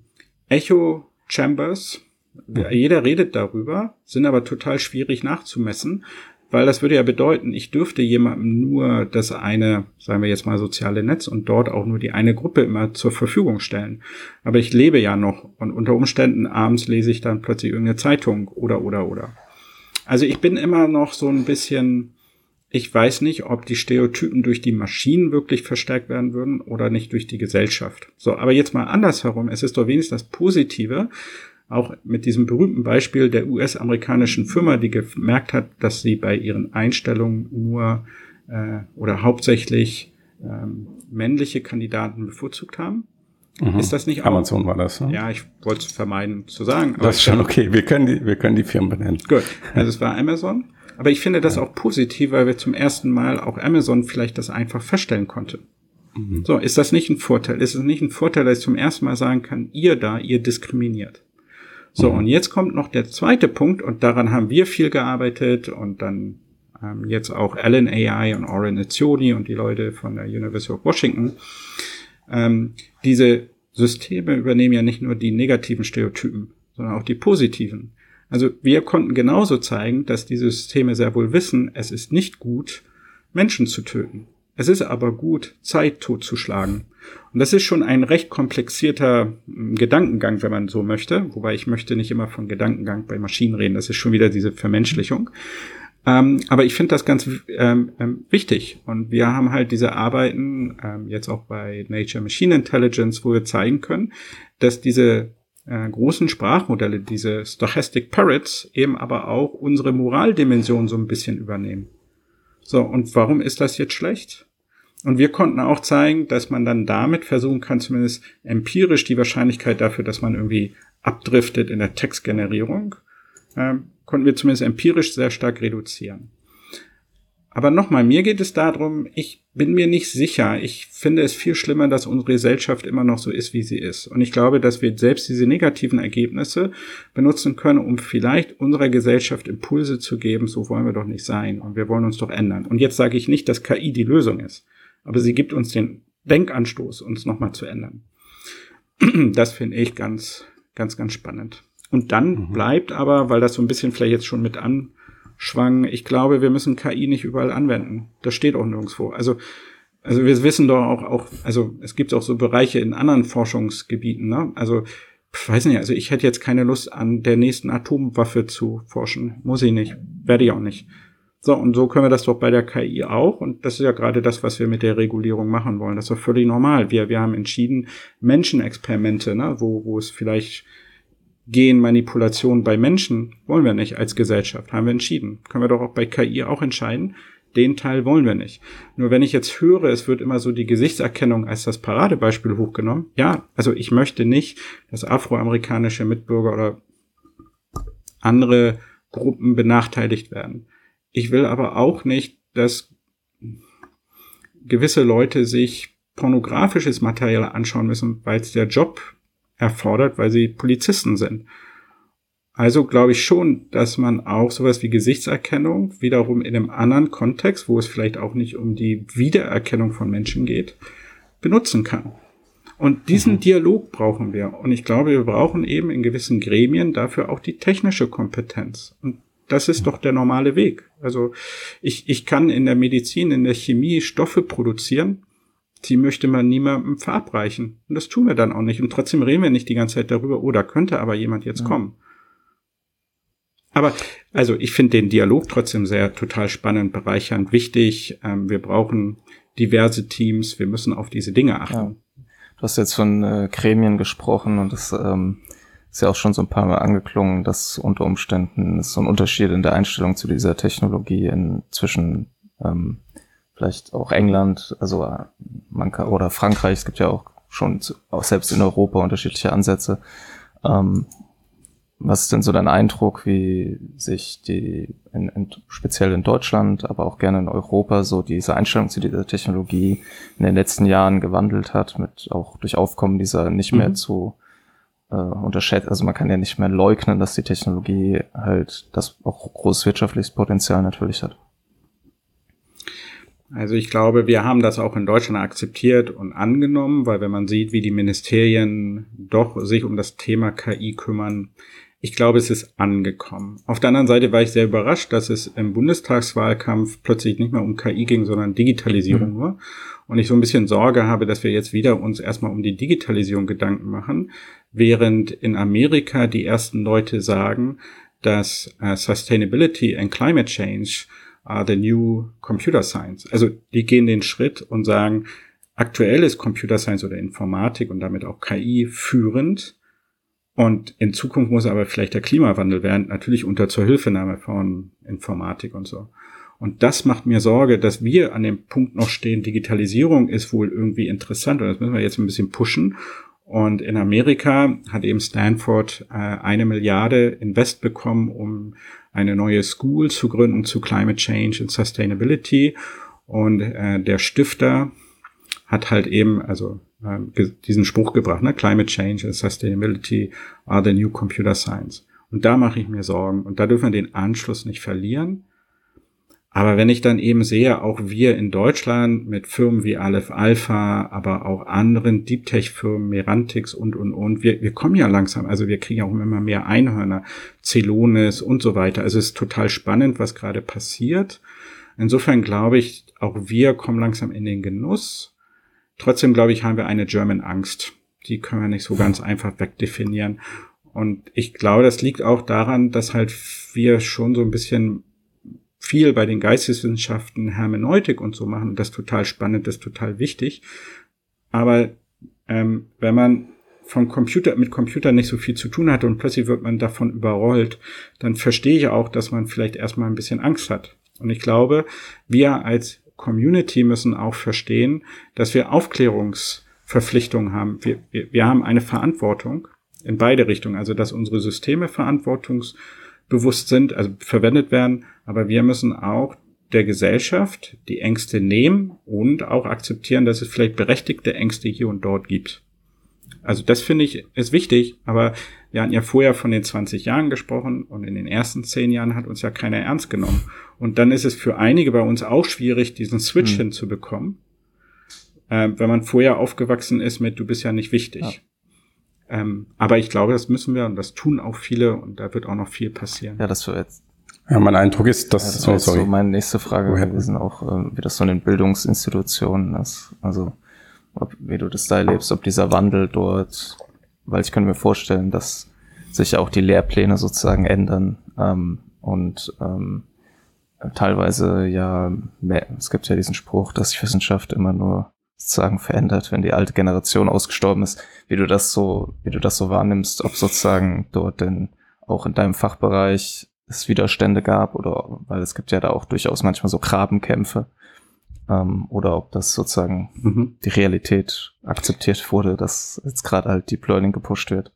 S3: Echo Chambers jeder redet darüber, sind aber total schwierig nachzumessen, weil das würde ja bedeuten, ich dürfte jemandem nur das eine, sagen wir jetzt mal soziale Netz und dort auch nur die eine Gruppe immer zur Verfügung stellen. Aber ich lebe ja noch und unter Umständen abends lese ich dann plötzlich irgendeine Zeitung oder oder oder. Also ich bin immer noch so ein bisschen
S1: ich weiß nicht, ob die Stereotypen durch die Maschinen wirklich verstärkt werden würden oder nicht durch die Gesellschaft. So, aber jetzt mal andersherum. Es ist doch wenigstens das Positive, auch mit diesem berühmten Beispiel der US-amerikanischen Firma, die gemerkt hat, dass sie bei ihren Einstellungen nur äh, oder hauptsächlich ähm, männliche Kandidaten bevorzugt haben.
S3: Mhm. Ist das nicht
S1: auch? Amazon war das,
S3: ne? Ja, ich wollte es vermeiden zu sagen.
S1: das ist schon okay. Wir können die, wir können die Firmen benennen.
S3: Gut. Also es war Amazon. Aber ich finde das auch positiv, weil wir zum ersten Mal auch Amazon vielleicht das einfach feststellen konnte. Mhm. So, ist das nicht ein Vorteil? Ist es nicht ein Vorteil, dass ich zum ersten Mal sagen kann, ihr da, ihr diskriminiert? So, mhm. und jetzt kommt noch der zweite Punkt und daran haben wir viel gearbeitet und dann ähm, jetzt auch Allen AI und Oren Ezioni und die Leute von der University of Washington. Ähm, diese Systeme übernehmen ja nicht nur die negativen Stereotypen, sondern auch die positiven. Also wir konnten genauso zeigen, dass die Systeme sehr wohl wissen, es ist nicht gut, Menschen zu töten. Es ist aber gut, Zeit totzuschlagen. Und das ist schon ein recht komplexierter hm, Gedankengang, wenn man so möchte. Wobei ich möchte nicht immer von Gedankengang bei Maschinen reden. Das ist schon wieder diese Vermenschlichung. Ähm, aber ich finde das ganz ähm, ähm, wichtig. Und wir haben halt diese Arbeiten ähm, jetzt auch bei Nature Machine Intelligence, wo wir zeigen können, dass diese äh, großen Sprachmodelle, diese Stochastic Parrots, eben aber auch unsere Moraldimension so ein bisschen übernehmen. So, und warum ist das jetzt schlecht? Und wir konnten auch zeigen, dass man dann damit versuchen kann, zumindest empirisch die Wahrscheinlichkeit dafür, dass man irgendwie abdriftet in der Textgenerierung, äh, konnten wir zumindest empirisch sehr stark reduzieren. Aber nochmal, mir geht es darum, ich bin mir nicht sicher. Ich finde es viel schlimmer, dass unsere Gesellschaft immer noch so ist, wie sie ist. Und ich glaube, dass wir selbst diese negativen Ergebnisse benutzen können, um vielleicht unserer Gesellschaft Impulse zu geben, so wollen wir doch nicht sein und wir wollen uns doch ändern. Und jetzt sage ich nicht, dass KI die Lösung ist, aber sie gibt uns den Denkanstoß, uns nochmal zu ändern. Das finde ich ganz, ganz, ganz spannend. Und dann mhm. bleibt aber, weil das so ein bisschen vielleicht jetzt schon mit an schwang, ich glaube, wir müssen KI nicht überall anwenden. Das steht auch nirgendwo. Also, also wir wissen doch auch, auch, also es gibt auch so Bereiche in anderen Forschungsgebieten, ne? Also, ich weiß nicht, also ich hätte jetzt keine Lust an der nächsten Atomwaffe zu forschen. Muss ich nicht. Werde ich auch nicht. So, und so können wir das doch bei der KI auch. Und das ist ja gerade das, was wir mit der Regulierung machen wollen. Das ist doch völlig normal. Wir, wir haben entschieden, Menschenexperimente, ne, wo, wo es vielleicht Genmanipulation bei Menschen wollen wir nicht als Gesellschaft, haben wir entschieden. Können wir doch auch bei KI auch entscheiden. Den Teil wollen wir nicht. Nur wenn ich jetzt höre, es wird immer so die Gesichtserkennung als das Paradebeispiel hochgenommen. Ja, also ich möchte nicht, dass afroamerikanische Mitbürger oder andere Gruppen benachteiligt werden. Ich will aber auch nicht, dass gewisse Leute sich pornografisches Material anschauen müssen, weil es der Job erfordert, weil sie Polizisten sind. Also glaube ich schon, dass man auch sowas wie Gesichtserkennung wiederum in einem anderen Kontext, wo es vielleicht auch nicht um die Wiedererkennung von Menschen geht, benutzen kann. Und diesen mhm. Dialog brauchen wir. Und ich glaube, wir brauchen eben in gewissen Gremien dafür auch die technische Kompetenz. Und das ist doch der normale Weg. Also ich, ich kann in der Medizin, in der Chemie Stoffe produzieren, die möchte man niemandem verabreichen. Und das tun wir dann auch nicht. Und trotzdem reden wir nicht die ganze Zeit darüber, oh, da könnte aber jemand jetzt ja. kommen. Aber also ich finde den Dialog trotzdem sehr total spannend, bereichernd, wichtig. Ähm, wir brauchen diverse Teams, wir müssen auf diese Dinge achten. Ja.
S2: Du hast jetzt von äh, Gremien gesprochen und das ähm, ist ja auch schon so ein paar Mal angeklungen, dass unter Umständen es so ein Unterschied in der Einstellung zu dieser Technologie in, zwischen ähm, vielleicht auch England, also äh, man kann, oder Frankreich, es gibt ja auch schon auch selbst in Europa unterschiedliche Ansätze. Ähm, was ist denn so dein Eindruck, wie sich die, in, in, speziell in Deutschland, aber auch gerne in Europa, so diese Einstellung zu dieser Technologie in den letzten Jahren gewandelt hat, mit auch durch Aufkommen dieser nicht mehr mhm. zu äh, unterschätzt, also man kann ja nicht mehr leugnen, dass die Technologie halt das auch großes wirtschaftliches Potenzial natürlich hat.
S1: Also ich glaube, wir haben das auch in Deutschland akzeptiert und angenommen, weil wenn man sieht, wie die Ministerien doch sich um das Thema KI kümmern, ich glaube, es ist angekommen. Auf der anderen Seite war ich sehr überrascht, dass es im Bundestagswahlkampf plötzlich nicht mehr um KI ging, sondern Digitalisierung mhm. nur. Und ich so ein bisschen Sorge habe, dass wir jetzt wieder uns erstmal um die Digitalisierung Gedanken machen, während in Amerika die ersten Leute sagen, dass äh, Sustainability and Climate Change
S3: are the new computer science. Also die gehen den Schritt und sagen, aktuell ist Computer Science oder Informatik und damit auch KI führend. Und in Zukunft muss aber vielleicht der Klimawandel werden, natürlich unter Zuhilfenahme von Informatik und so. Und das macht mir Sorge, dass wir an dem Punkt noch stehen, Digitalisierung ist wohl irgendwie interessant und das müssen wir jetzt ein bisschen pushen. Und in Amerika hat eben Stanford äh, eine Milliarde Invest bekommen, um eine neue School zu gründen zu Climate Change and Sustainability. Und äh, der Stifter hat halt eben, also äh, diesen Spruch gebracht, ne? Climate Change and Sustainability are the new computer science. Und da mache ich mir Sorgen. Und da dürfen wir den Anschluss nicht verlieren. Aber wenn ich dann eben sehe, auch wir in Deutschland mit Firmen wie Aleph Alpha, aber auch anderen Deep Tech Firmen, Merantix und, und, und, wir, wir kommen ja langsam, also wir kriegen auch immer mehr Einhörner, Celonis und so weiter. Also es ist total spannend, was gerade passiert. Insofern glaube ich, auch wir kommen langsam in den Genuss. Trotzdem glaube ich, haben wir eine German Angst. Die können wir nicht so ganz einfach wegdefinieren. Und ich glaube, das liegt auch daran, dass halt wir schon so ein bisschen viel bei den Geisteswissenschaften Hermeneutik und so machen. Das ist total spannend, das ist total wichtig. Aber ähm, wenn man vom Computer mit Computer nicht so viel zu tun hat und plötzlich wird man davon überrollt, dann verstehe ich auch, dass man vielleicht erstmal ein bisschen Angst hat. Und ich glaube, wir als Community müssen auch verstehen, dass wir Aufklärungsverpflichtungen haben. Wir, wir, wir haben eine Verantwortung in beide Richtungen, also dass unsere Systeme verantwortungs bewusst sind, also verwendet werden, aber wir müssen auch der Gesellschaft die Ängste nehmen und auch akzeptieren, dass es vielleicht berechtigte Ängste hier und dort gibt. Also das finde ich ist wichtig, aber wir hatten ja vorher von den 20 Jahren gesprochen und in den ersten 10 Jahren hat uns ja keiner ernst genommen. Und dann ist es für einige bei uns auch schwierig, diesen Switch hm. hinzubekommen, äh, wenn man vorher aufgewachsen ist mit, du bist ja nicht wichtig. Ja. Ähm, aber ich glaube, das müssen wir und das tun auch viele und da wird auch noch viel passieren.
S2: Ja, das wird jetzt.
S1: Ja, mein Eindruck ist, dass
S2: ja, das so, sorry. so meine nächste Frage Woher? gewesen, auch ähm, wie das so in den Bildungsinstitutionen ist. Also ob, wie du das da erlebst, ob dieser Wandel dort, weil ich könnte mir vorstellen, dass sich auch die Lehrpläne sozusagen ändern ähm, und ähm, teilweise ja, mehr, es gibt ja diesen Spruch, dass sich Wissenschaft immer nur sozusagen verändert, wenn die alte Generation ausgestorben ist, wie du das so, wie du das so wahrnimmst, ob sozusagen dort denn auch in deinem Fachbereich es Widerstände gab oder weil es gibt ja da auch durchaus manchmal so Grabenkämpfe ähm, oder ob das sozusagen mhm. die Realität akzeptiert wurde, dass jetzt gerade halt Deep Learning gepusht wird.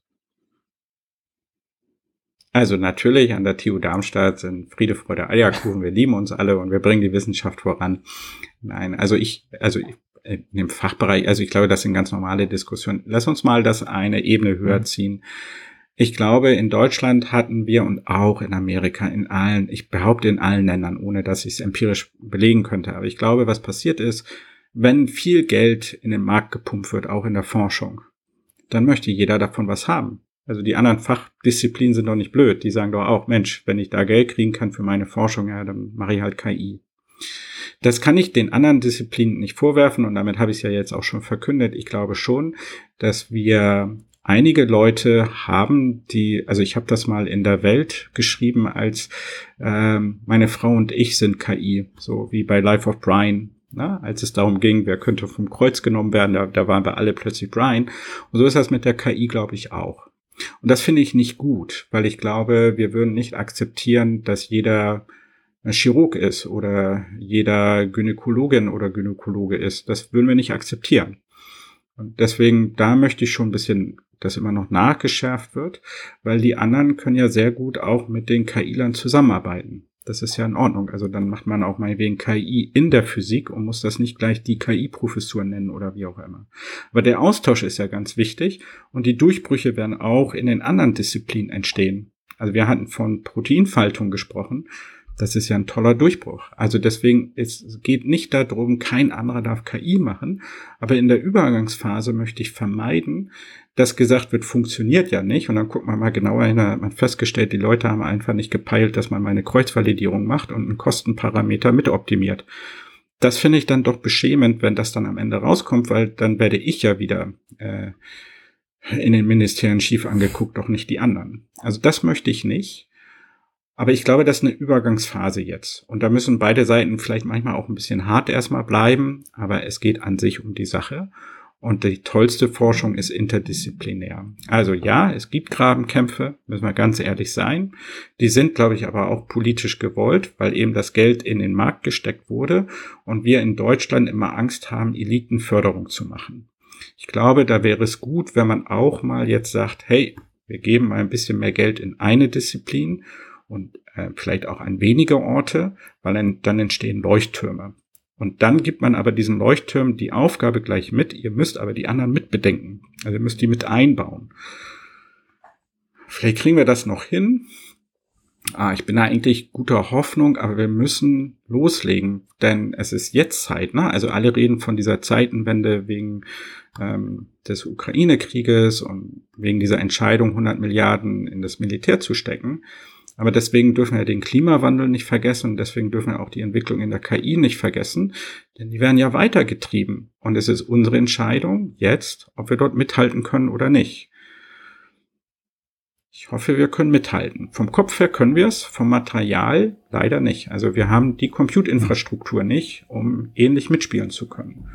S3: Also natürlich an der TU Darmstadt sind Friede, Freude, Eierkuchen. Wir lieben uns alle und wir bringen die Wissenschaft voran. Nein, also ich, also in dem Fachbereich, also ich glaube, das sind ganz normale Diskussionen. Lass uns mal das eine Ebene höher mhm. ziehen. Ich glaube, in Deutschland hatten wir und auch in Amerika, in allen, ich behaupte in allen Ländern, ohne dass ich es empirisch belegen könnte, aber ich glaube, was passiert ist, wenn viel Geld in den Markt gepumpt wird, auch in der Forschung, dann möchte jeder davon was haben. Also die anderen Fachdisziplinen sind doch nicht blöd. Die sagen doch auch, Mensch, wenn ich da Geld kriegen kann für meine Forschung, ja, dann mache ich halt KI. Das kann ich den anderen Disziplinen nicht vorwerfen und damit habe ich es ja jetzt auch schon verkündet. Ich glaube schon, dass wir einige Leute haben, die, also ich habe das mal in der Welt geschrieben als ähm, meine Frau und ich sind KI, so wie bei Life of Brian. Na, als es darum ging, wer könnte vom Kreuz genommen werden, da, da waren wir alle plötzlich Brian. Und so ist das mit der KI, glaube ich, auch. Und das finde ich nicht gut, weil ich glaube, wir würden nicht akzeptieren, dass jeder Chirurg ist oder jeder Gynäkologin oder Gynäkologe ist. Das würden wir nicht akzeptieren. Und deswegen, da möchte ich schon ein bisschen, dass immer noch nachgeschärft wird, weil die anderen können ja sehr gut auch mit den KI-Lern zusammenarbeiten. Das ist ja in Ordnung. Also dann macht man auch mal wegen KI in der Physik und muss das nicht gleich die KI-Professur nennen oder wie auch immer. Aber der Austausch ist ja ganz wichtig und die Durchbrüche werden auch in den anderen Disziplinen entstehen. Also wir hatten von Proteinfaltung gesprochen. Das ist ja ein toller Durchbruch. Also deswegen, es geht nicht darum, kein anderer darf KI machen, aber in der Übergangsphase möchte ich vermeiden, dass gesagt wird, funktioniert ja nicht. Und dann guckt man mal genauer hin, hat man festgestellt, die Leute haben einfach nicht gepeilt, dass man mal eine Kreuzvalidierung macht und einen Kostenparameter mit optimiert. Das finde ich dann doch beschämend, wenn das dann am Ende rauskommt, weil dann werde ich ja wieder äh, in den Ministerien schief angeguckt, doch nicht die anderen. Also das möchte ich nicht. Aber ich glaube, das ist eine Übergangsphase jetzt. Und da müssen beide Seiten vielleicht manchmal auch ein bisschen hart erstmal bleiben, aber es geht an sich um die Sache. Und die tollste Forschung ist interdisziplinär. Also ja, es gibt Grabenkämpfe, müssen wir ganz ehrlich sein. Die sind, glaube ich, aber auch politisch gewollt, weil eben das Geld in den Markt gesteckt wurde und wir in Deutschland immer Angst haben, Elitenförderung zu machen. Ich glaube, da wäre es gut, wenn man auch mal jetzt sagt, hey, wir geben mal ein bisschen mehr Geld in eine Disziplin und äh, vielleicht auch an weniger Orte, weil dann, dann entstehen Leuchttürme. Und dann gibt man aber diesen Leuchttürmen die Aufgabe gleich mit, ihr müsst aber die anderen mitbedenken. Also ihr müsst die mit einbauen. Vielleicht kriegen wir das noch hin. Ah, ich bin da eigentlich guter Hoffnung, aber wir müssen loslegen, denn es ist jetzt Zeit. Ne? Also alle reden von dieser Zeitenwende wegen ähm, des Ukraine-Krieges und wegen dieser Entscheidung, 100 Milliarden in das Militär zu stecken. Aber deswegen dürfen wir den Klimawandel nicht vergessen und deswegen dürfen wir auch die Entwicklung in der KI nicht vergessen, denn die werden ja weitergetrieben. Und es ist unsere Entscheidung jetzt, ob wir dort mithalten können oder nicht. Ich hoffe, wir können mithalten. Vom Kopf her können wir es, vom Material leider nicht. Also wir haben die Compute-Infrastruktur nicht, um ähnlich mitspielen zu können.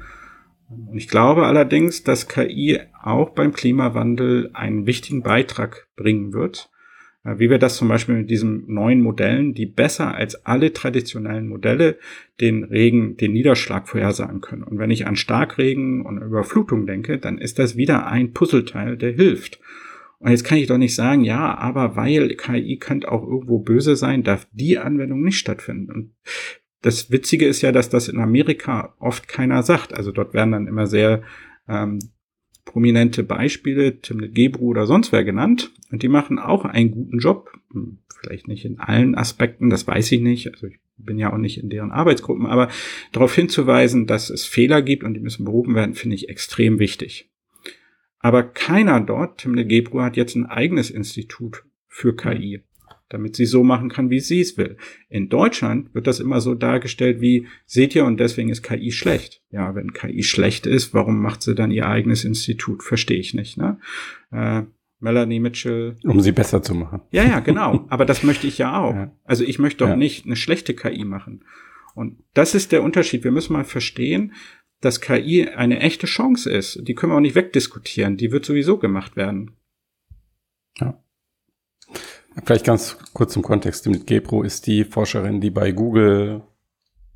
S3: Und ich glaube allerdings, dass KI auch beim Klimawandel einen wichtigen Beitrag bringen wird wie wir das zum Beispiel mit diesen neuen Modellen, die besser als alle traditionellen Modelle den Regen, den Niederschlag vorhersagen können. Und wenn ich an Starkregen und Überflutung denke, dann ist das wieder ein Puzzleteil, der hilft. Und jetzt kann ich doch nicht sagen, ja, aber weil KI könnte auch irgendwo böse sein, darf die Anwendung nicht stattfinden. Und das Witzige ist ja, dass das in Amerika oft keiner sagt. Also dort werden dann immer sehr ähm, prominente Beispiele, Timnit Gebru oder sonst wer genannt. Und die machen auch einen guten Job. Hm, vielleicht nicht in allen Aspekten, das weiß ich nicht. Also ich bin ja auch nicht in deren Arbeitsgruppen, aber darauf hinzuweisen, dass es Fehler gibt und die müssen behoben werden, finde ich extrem wichtig. Aber keiner dort, Timnit Gebru, hat jetzt ein eigenes Institut für KI damit sie so machen kann, wie sie es will. In Deutschland wird das immer so dargestellt wie, seht ihr, und deswegen ist KI schlecht. Ja, wenn KI schlecht ist, warum macht sie dann ihr eigenes Institut? Verstehe ich nicht. Ne? Äh, Melanie Mitchell.
S1: Um sie besser zu machen.
S3: Ja, ja, genau. Aber das möchte ich ja auch. Ja. Also ich möchte doch ja. nicht eine schlechte KI machen. Und das ist der Unterschied. Wir müssen mal verstehen, dass KI eine echte Chance ist. Die können wir auch nicht wegdiskutieren. Die wird sowieso gemacht werden.
S1: Ja. Vielleicht ganz kurz zum Kontext. Mit Gepro ist die Forscherin, die bei Google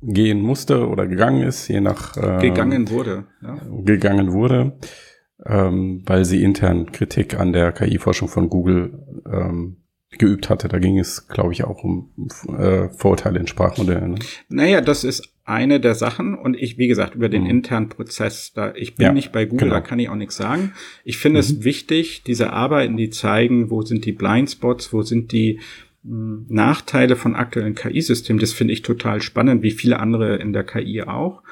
S1: gehen musste oder gegangen ist, je nach
S3: äh, gegangen wurde,
S1: ja. gegangen wurde, ähm, weil sie intern Kritik an der KI-Forschung von Google ähm, geübt hatte. Da ging es, glaube ich, auch um äh, Vorurteile in Sprachmodellen. Ne?
S3: Naja, das ist eine der Sachen und ich, wie gesagt, über den mhm. internen Prozess, da ich bin ja, nicht bei Google, genau. da kann ich auch nichts sagen. Ich finde mhm. es wichtig, diese Arbeiten, die zeigen, wo sind die Blindspots, wo sind die mh, hm, Nachteile von aktuellen KI-Systemen, das finde ich total spannend, wie viele andere in der KI auch.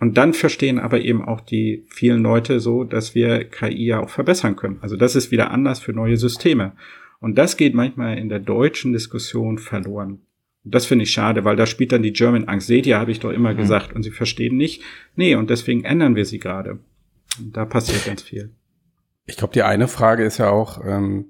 S3: Und dann verstehen aber eben auch die vielen Leute so, dass wir KI ja auch verbessern können. Also das ist wieder anders für neue Systeme. Und das geht manchmal in der deutschen Diskussion verloren. Das finde ich schade, weil da spielt dann die German Angst. Seht ihr, habe ich doch immer mhm. gesagt. Und sie verstehen nicht. Nee, und deswegen ändern wir sie gerade. Da passiert ganz viel.
S1: Ich glaube, die eine Frage ist ja auch, ähm,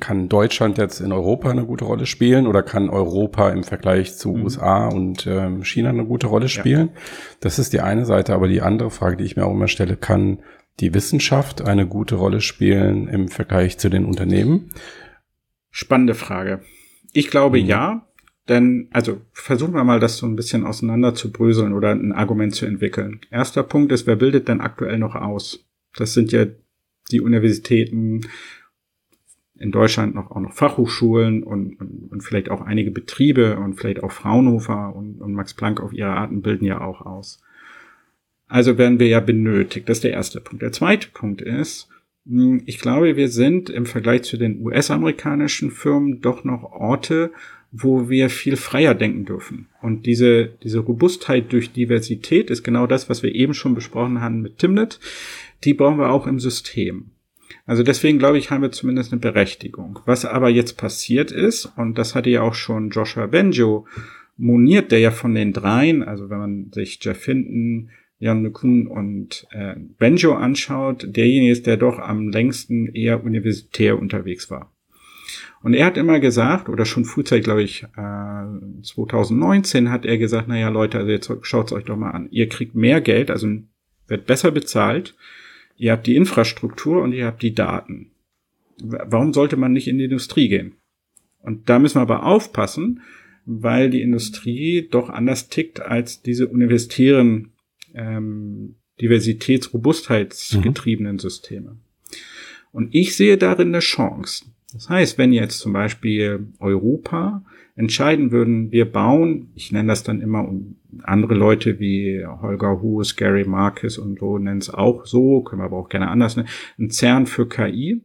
S1: kann Deutschland jetzt in Europa eine gute Rolle spielen oder kann Europa im Vergleich zu mhm. USA und ähm, China eine gute Rolle spielen? Ja. Das ist die eine Seite, aber die andere Frage, die ich mir auch immer stelle, kann die Wissenschaft eine gute Rolle spielen im Vergleich zu den Unternehmen?
S3: Spannende Frage. Ich glaube mhm. ja, denn, also versuchen wir mal, das so ein bisschen auseinander zu bröseln oder ein Argument zu entwickeln. Erster Punkt ist, wer bildet denn aktuell noch aus? Das sind ja die Universitäten, in Deutschland noch auch noch Fachhochschulen und, und, und vielleicht auch einige Betriebe und vielleicht auch Fraunhofer und, und Max Planck auf ihre Arten bilden ja auch aus. Also werden wir ja benötigt. Das ist der erste Punkt. Der zweite Punkt ist, hm, ich glaube, wir sind im Vergleich zu den US-amerikanischen Firmen doch noch Orte, wo wir viel freier denken dürfen. Und diese, diese Robustheit durch Diversität ist genau das, was wir eben schon besprochen haben mit Timnet. Die brauchen wir auch im System. Also deswegen glaube ich, haben wir zumindest eine Berechtigung. Was aber jetzt passiert ist, und das hatte ja auch schon Joshua Benjo moniert, der ja von den dreien, also wenn man sich Jeff Hinton, Jan LeCun und äh, Benjo anschaut, derjenige ist, der doch am längsten eher universitär unterwegs war. Und er hat immer gesagt, oder schon frühzeitig, glaube ich, äh, 2019 hat er gesagt, naja Leute, also jetzt schaut's euch doch mal an. Ihr kriegt mehr Geld, also wird besser bezahlt. Ihr habt die Infrastruktur und ihr habt die Daten. Warum sollte man nicht in die Industrie gehen? Und da müssen wir aber aufpassen, weil die Industrie doch anders tickt als diese universitären ähm, Diversitäts-, Robustheitsgetriebenen mhm. Systeme. Und ich sehe darin eine Chance. Das heißt, wenn jetzt zum Beispiel Europa entscheiden würden, wir bauen, ich nenne das dann immer andere Leute wie Holger Hus, Gary Marcus und so nennen es auch so, können wir aber auch gerne anders nennen, ein CERN für KI,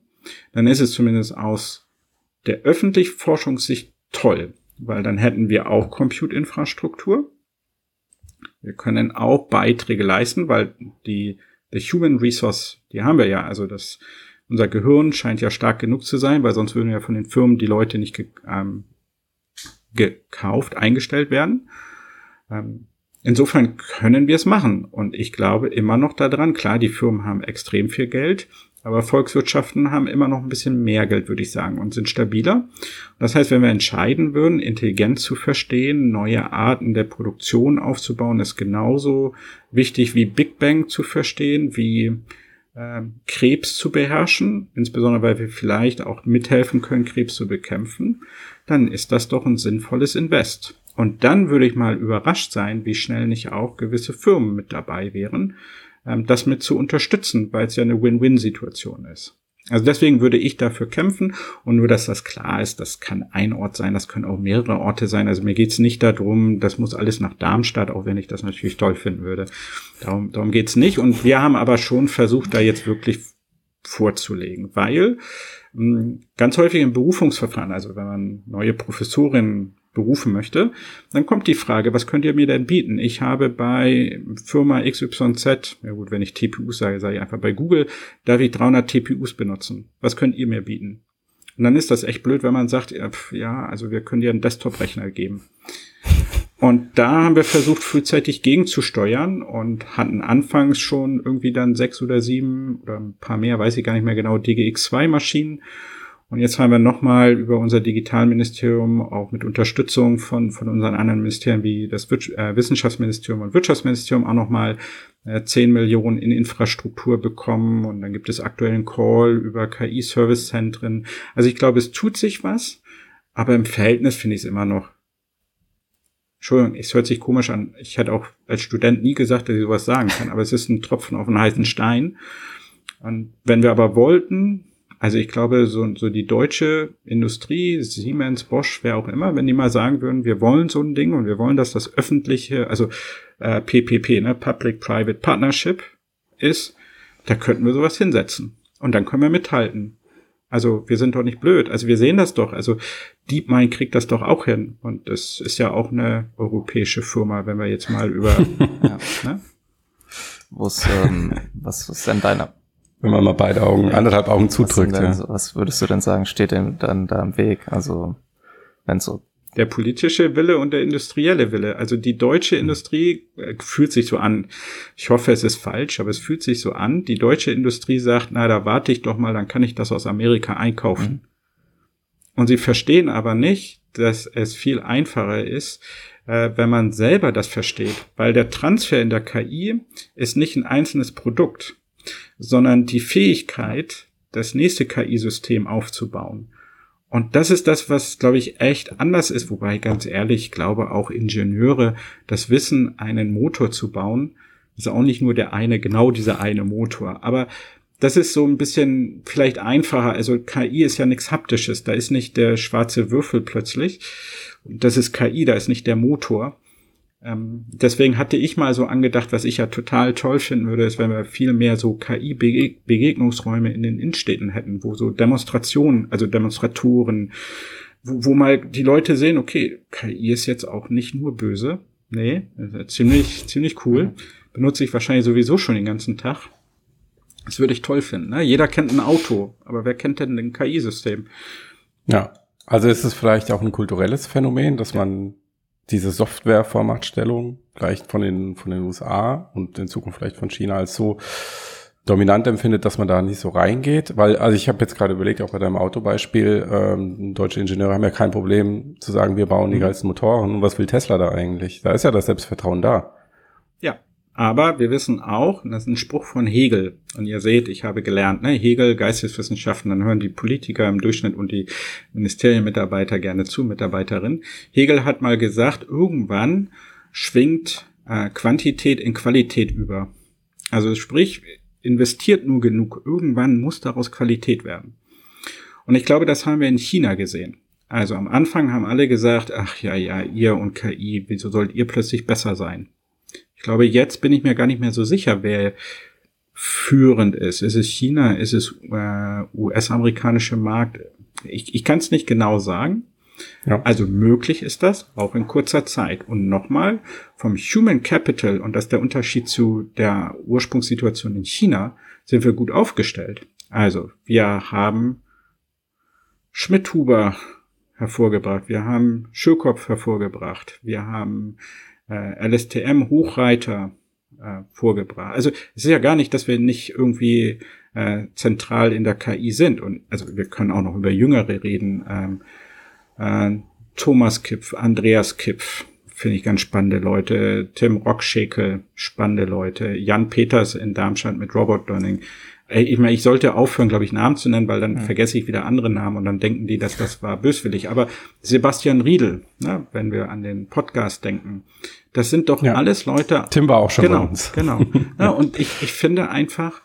S3: dann ist es zumindest aus der öffentlichen Forschungssicht toll, weil dann hätten wir auch Compute-Infrastruktur. Wir können auch Beiträge leisten, weil die the Human Resource, die haben wir ja, also das unser Gehirn scheint ja stark genug zu sein, weil sonst würden ja von den Firmen die Leute nicht ge ähm, gekauft, eingestellt werden. Ähm, insofern können wir es machen. Und ich glaube immer noch daran, klar, die Firmen haben extrem viel Geld, aber Volkswirtschaften haben immer noch ein bisschen mehr Geld, würde ich sagen, und sind stabiler. Das heißt, wenn wir entscheiden würden, Intelligenz zu verstehen, neue Arten der Produktion aufzubauen, ist genauso wichtig wie Big Bang zu verstehen, wie äh, Krebs zu beherrschen, insbesondere weil wir vielleicht auch mithelfen können, Krebs zu bekämpfen, dann ist das doch ein sinnvolles Invest. Und dann würde ich mal überrascht sein, wie schnell nicht auch gewisse Firmen mit dabei wären, ähm, das mit zu unterstützen, weil es ja eine Win-Win-Situation ist. Also deswegen würde ich dafür kämpfen und nur, dass das klar ist, das kann ein Ort sein, das können auch mehrere Orte sein. Also mir geht's nicht darum, das muss alles nach Darmstadt, auch wenn ich das natürlich toll finden würde. Darum, darum geht's nicht. Und wir haben aber schon versucht, da jetzt wirklich vorzulegen, weil mh, hm, ganz häufig im Berufungsverfahren, also wenn man neue Professorinnen berufen möchte, dann kommt die Frage, was könnt ihr mir denn bieten? Ich habe bei Firma XYZ, ja gut, wenn ich TPUs sage, sage ich einfach bei Google, darf ich 300 TPUs benutzen. Was könnt ihr mir bieten? Und dann ist das echt blöd, wenn man sagt, ja, also wir können dir einen Desktop-Rechner geben. Und da haben wir versucht, frühzeitig gegenzusteuern und hatten anfangs schon irgendwie dann sechs oder sieben oder ein paar mehr, weiß ich gar nicht mehr genau, DGX2-Maschinen und jetzt haben wir nochmal über unser Digitalministerium, auch mit Unterstützung von, von unseren anderen Ministerien wie das äh, Wissenschaftsministerium und Wirtschaftsministerium auch nochmal äh, 10 Millionen in Infrastruktur bekommen. Und dann gibt es aktuellen Call über KI-Servicezentren. Also ich glaube, es tut sich was, aber im Verhältnis finde ich es immer noch Entschuldigung, es hört sich komisch an. Ich hätte auch als Student nie gesagt, dass ich sowas sagen kann, aber es ist ein Tropfen auf einen heißen Stein. Und wenn wir aber wollten, also ich glaube, so, so die deutsche Industrie, Siemens, Bosch, wer auch immer, wenn die mal sagen würden, wir wollen so ein Ding und wir wollen, dass das öffentliche, also äh, PPP, ne, Public-Private Partnership ist, da könnten wir sowas hinsetzen. Und dann können wir mithalten. Also wir sind doch nicht blöd. Also wir sehen das doch. Also DeepMind kriegt das doch auch hin. Und das ist ja auch eine europäische Firma, wenn wir jetzt mal über... ja, ne?
S2: Was, ähm, was ist denn deine
S1: wenn man mal beide Augen, anderthalb Augen zudrückt.
S2: Was, ja. was würdest du denn sagen, steht denn dann da im Weg? Also, wenn so.
S3: Der politische Wille und der industrielle Wille. Also die deutsche mhm. Industrie äh, fühlt sich so an. Ich hoffe, es ist falsch, aber es fühlt sich so an. Die deutsche Industrie sagt, na, da warte ich doch mal, dann kann ich das aus Amerika einkaufen. Mhm. Und sie verstehen aber nicht, dass es viel einfacher ist, äh, wenn man selber das versteht. Weil der Transfer in der KI ist nicht ein einzelnes Produkt sondern die Fähigkeit, das nächste KI-System aufzubauen. Und das ist das, was, glaube ich, echt anders ist, wobei ganz ehrlich, ich glaube auch Ingenieure, das Wissen, einen Motor zu bauen, ist auch nicht nur der eine, genau dieser eine Motor. Aber das ist so ein bisschen vielleicht einfacher. Also KI ist ja nichts Haptisches. Da ist nicht der schwarze Würfel plötzlich. Das ist KI, da ist nicht der Motor. Ähm, deswegen hatte ich mal so angedacht, was ich ja total toll finden würde, ist, wenn wir viel mehr so KI-Begegnungsräume in den Innenstädten hätten, wo so Demonstrationen, also Demonstratoren, wo, wo mal die Leute sehen, okay, KI ist jetzt auch nicht nur böse. Nee, ziemlich, ziemlich cool. Benutze ich wahrscheinlich sowieso schon den ganzen Tag. Das würde ich toll finden. Ne? Jeder kennt ein Auto, aber wer kennt denn ein KI-System?
S1: Ja, also ist es vielleicht auch ein kulturelles Phänomen, dass man diese Softwareformatstellung, vielleicht von den, von den USA und in Zukunft vielleicht von China als so dominant empfindet, dass man da nicht so reingeht, weil, also ich habe jetzt gerade überlegt, auch bei deinem Autobeispiel, ähm, deutsche Ingenieure haben ja kein Problem zu sagen, wir bauen die mhm. geilsten Motoren. Und was will Tesla da eigentlich? Da ist ja das Selbstvertrauen da.
S3: Ja, aber wir wissen auch, das ist ein Spruch von Hegel. Und ihr seht, ich habe gelernt, ne, Hegel, Geisteswissenschaften, dann hören die Politiker im Durchschnitt und die Ministerienmitarbeiter gerne zu, Mitarbeiterinnen. Hegel hat mal gesagt, irgendwann schwingt äh, Quantität in Qualität über. Also sprich, investiert nur genug, irgendwann muss daraus Qualität werden. Und ich glaube, das haben wir in China gesehen. Also am Anfang haben alle gesagt, ach ja, ja, ihr und KI, wieso sollt ihr plötzlich besser sein? Ich glaube, jetzt bin ich mir gar nicht mehr so sicher, wer führend ist. Ist es China? Ist es äh, US-amerikanische Markt? Ich, ich kann es nicht genau sagen. Ja. Also möglich ist das, auch in kurzer Zeit. Und nochmal, vom Human Capital, und das ist der Unterschied zu der Ursprungssituation in China, sind wir gut aufgestellt. Also, wir haben Schmidhuber hervorgebracht, wir haben Schürkopf hervorgebracht, wir haben äh, LSTM Hochreiter äh, vorgebracht. Also es ist ja gar nicht, dass wir nicht irgendwie äh, zentral in der KI sind. Und also wir können auch noch über Jüngere reden. Ähm, äh, Thomas Kipf, Andreas Kipf, finde ich ganz spannende Leute. Tim Rockschäkel, spannende Leute. Jan Peters in Darmstadt mit Robot Learning. Ich meine, ich sollte aufhören, glaube ich, Namen zu nennen, weil dann mhm. vergesse ich wieder andere Namen und dann denken die, dass das war böswillig. Aber Sebastian Riedel, ne, wenn wir an den Podcast denken, das sind doch ja. alles Leute.
S1: Tim war auch schon
S3: genau,
S1: bei uns.
S3: Genau. ja, und ich, ich finde einfach,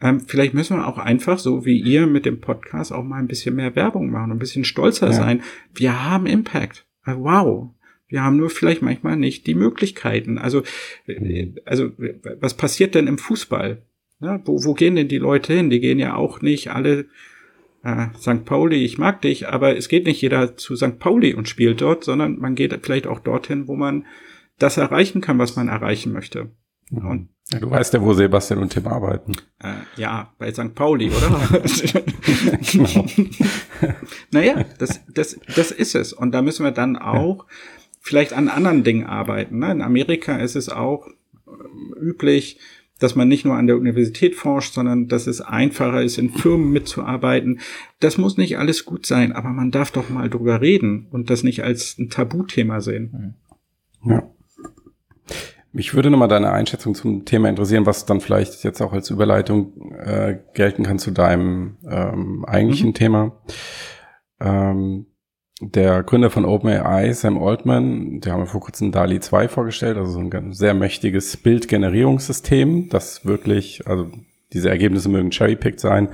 S3: ähm, vielleicht müssen wir auch einfach, so wie ihr mit dem Podcast, auch mal ein bisschen mehr Werbung machen, ein bisschen stolzer ja. sein. Wir haben Impact. Äh, wow. Wir haben nur vielleicht manchmal nicht die Möglichkeiten. Also, äh, also was passiert denn im Fußball? Ja, wo, wo gehen denn die Leute hin? Die gehen ja auch nicht alle äh, St. Pauli, ich mag dich, aber es geht nicht jeder zu St. Pauli und spielt dort, sondern man geht vielleicht auch dorthin, wo man das erreichen kann, was man erreichen möchte.
S1: Und ja, du weißt ja, wo Sebastian und Tim arbeiten.
S3: Äh, ja, bei St. Pauli, oder? genau. naja, das, das, das ist es. Und da müssen wir dann auch ja. vielleicht an anderen Dingen arbeiten. Ne? In Amerika ist es auch äh, üblich, dass man nicht nur an der Universität forscht, sondern dass es einfacher ist, in Firmen mitzuarbeiten. Das muss nicht alles gut sein, aber man darf doch mal drüber reden und das nicht als ein Tabuthema sehen.
S1: Ja. Mich würde nochmal deine Einschätzung zum Thema interessieren, was dann vielleicht jetzt auch als Überleitung äh, gelten kann zu deinem ähm, eigentlichen mhm. Thema. Ähm, der Gründer von OpenAI, Sam Altman, der haben vor kurzem DALI 2 vorgestellt, also so ein sehr mächtiges Bildgenerierungssystem, das wirklich, also diese Ergebnisse mögen cherrypicked sein,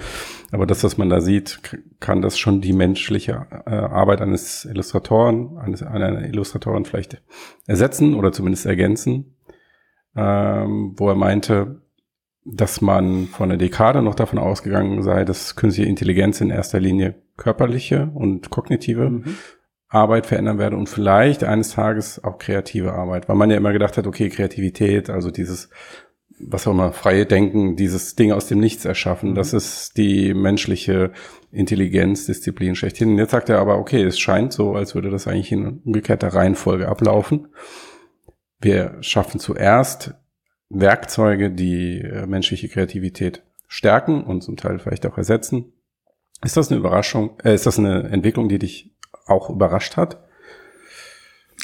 S1: aber das, was man da sieht, kann das schon die menschliche äh, Arbeit eines Illustratoren, eines, einer Illustratorin vielleicht ersetzen oder zumindest ergänzen, ähm, wo er meinte, dass man vor einer Dekade noch davon ausgegangen sei, dass künstliche Intelligenz in erster Linie körperliche und kognitive mhm. Arbeit verändern werde und vielleicht eines Tages auch kreative Arbeit, weil man ja immer gedacht hat, okay, Kreativität, also dieses, was auch immer, freie Denken, dieses Ding aus dem Nichts erschaffen, mhm. das ist die menschliche Intelligenzdisziplin schlechthin. Und jetzt sagt er aber, okay, es scheint so, als würde das eigentlich in umgekehrter Reihenfolge ablaufen. Wir schaffen zuerst Werkzeuge, die äh, menschliche Kreativität stärken und zum Teil vielleicht auch ersetzen. Ist das eine Überraschung? Äh, ist das eine Entwicklung, die dich auch überrascht hat?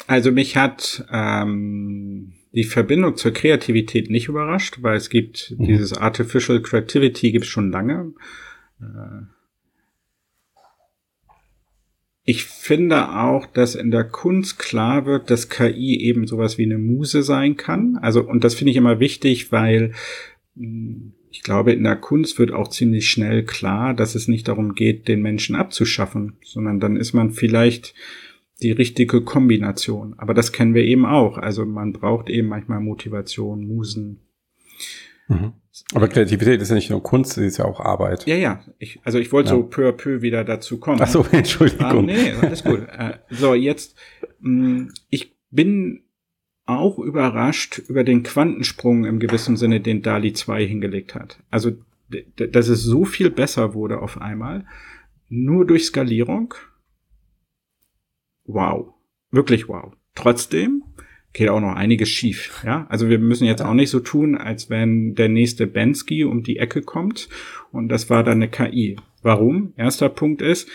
S3: Also mich hat ähm, die Verbindung zur Kreativität nicht überrascht, weil es gibt mhm. dieses Artificial Creativity gibt es schon lange. Äh, ich finde auch, dass in der Kunst klar wird, dass KI eben sowas wie eine Muse sein kann. Also, und das finde ich immer wichtig, weil hm, ich glaube, in der Kunst wird auch ziemlich schnell klar, dass es nicht darum geht, den Menschen abzuschaffen, sondern dann ist man vielleicht die richtige Kombination. Aber das kennen wir eben auch. Also man braucht eben manchmal Motivation, Musen.
S1: Mhm. Aber Kreativität ist ja nicht nur Kunst, sie ist ja auch Arbeit.
S3: Ja, ja. Ich, also ich wollte ja. so peu à peu wieder dazu kommen.
S1: Ach so, Entschuldigung. Ah,
S3: nee, alles gut. Äh, so, jetzt, mh, mm, ich bin auch überrascht über den Quantensprung im gewissen Sinne, den DALI 2 hingelegt hat. Also, dass es so viel besser wurde auf einmal, nur durch Skalierung. Wow. Wirklich wow. Trotzdem geht auch noch einiges schief. Ja, also wir müssen jetzt auch nicht so tun, als wenn der nächste Bensky um die Ecke kommt und das war dann eine KI. Warum? Erster Punkt ist,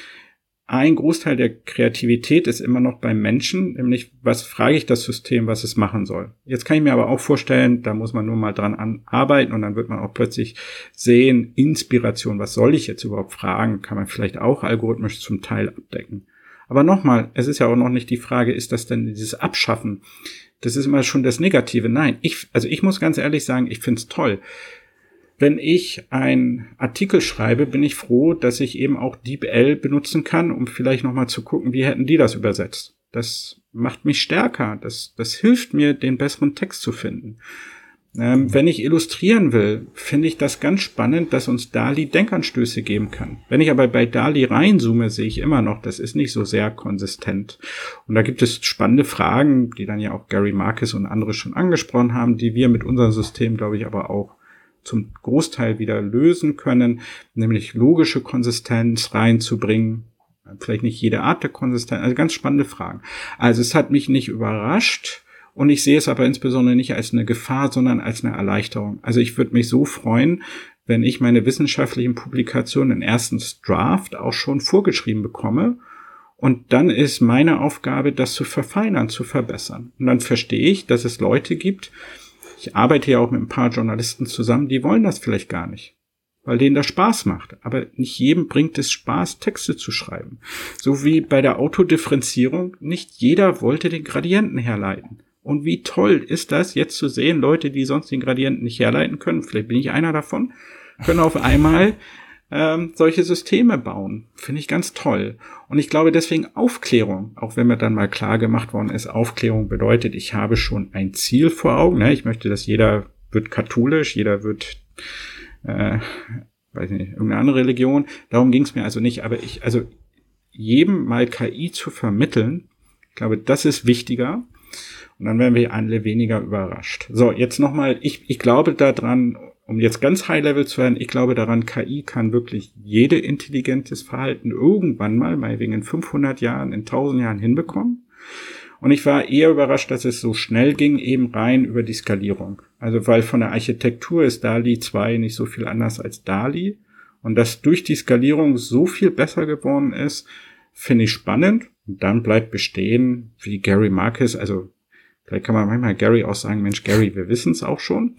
S3: ein Großteil der Kreativität ist immer noch beim Menschen, nämlich was frage ich das System, was es machen soll. Jetzt kann ich mir aber auch vorstellen, da muss man nur mal dran arbeiten und dann wird man auch plötzlich sehen, Inspiration, was soll ich jetzt überhaupt fragen, kann man vielleicht auch algorithmisch zum Teil abdecken. Aber nochmal, es ist ja auch noch nicht die Frage, ist das denn dieses Abschaffen? Das ist immer schon das Negative. Nein, ich, also ich muss ganz ehrlich sagen, ich find's toll. Wenn ich einen Artikel schreibe, bin ich froh, dass ich eben auch DeepL benutzen kann, um vielleicht nochmal zu gucken, wie hätten die das übersetzt. Das macht mich stärker. Das, das hilft mir, den besseren Text zu finden. Ähm, wenn ich illustrieren will, finde ich das ganz spannend, dass uns DALI Denkanstöße geben kann. Wenn ich aber bei DALI reinzoome, sehe ich immer noch, das ist nicht so sehr konsistent. Und da gibt es spannende Fragen, die dann ja auch Gary Marcus und andere schon angesprochen haben, die wir mit unserem System, glaube ich, aber auch zum Großteil wieder lösen können, nämlich logische Konsistenz reinzubringen. Vielleicht nicht jede Art der Konsistenz, also ganz spannende Fragen. Also es hat mich nicht überrascht und ich sehe es aber insbesondere nicht als eine Gefahr, sondern als eine Erleichterung. Also ich würde mich so freuen, wenn ich meine wissenschaftlichen Publikationen in erstens Draft auch schon vorgeschrieben bekomme. Und dann ist meine Aufgabe, das zu verfeinern, zu verbessern. Und dann verstehe ich, dass es Leute gibt, ich arbeite ja auch mit ein paar Journalisten zusammen, die wollen das vielleicht gar nicht, weil denen das Spaß macht. Aber nicht jedem bringt es Spaß, Texte zu schreiben. So wie bei der Autodifferenzierung, nicht jeder wollte den Gradienten herleiten. Und wie toll ist das jetzt zu sehen, Leute, die sonst den Gradienten nicht herleiten können, vielleicht bin ich einer davon, können auf einmal ähm, solche Systeme bauen. Finde ich ganz toll. Und ich glaube deswegen Aufklärung, auch wenn mir dann mal klar gemacht worden ist, Aufklärung bedeutet, ich habe schon ein Ziel vor Augen. Ne? Ich möchte, dass jeder wird katholisch, jeder wird, äh, weiß nicht, irgendeine andere Religion. Darum ging es mir also nicht. Aber ich, also jedem mal KI zu vermitteln, ich glaube, das ist wichtiger. Und dann werden wir alle weniger überrascht. So, jetzt nochmal, ich, ich glaube daran, um jetzt ganz high level zu werden, ich glaube daran, KI kann wirklich jede intelligentes Verhalten irgendwann mal, meinetwegen in 500 Jahren, in 1000 Jahren hinbekommen. Und ich war eher überrascht, dass es so schnell ging, eben rein über die Skalierung. Also weil von der Architektur ist DALI 2 nicht so viel anders als DALI. Und dass durch die Skalierung so viel besser geworden ist, finde ich spannend. Und dann bleibt bestehen, wie Gary Marcus, also vielleicht kann man manchmal Gary auch sagen, Mensch, Gary, wir wissen es auch schon.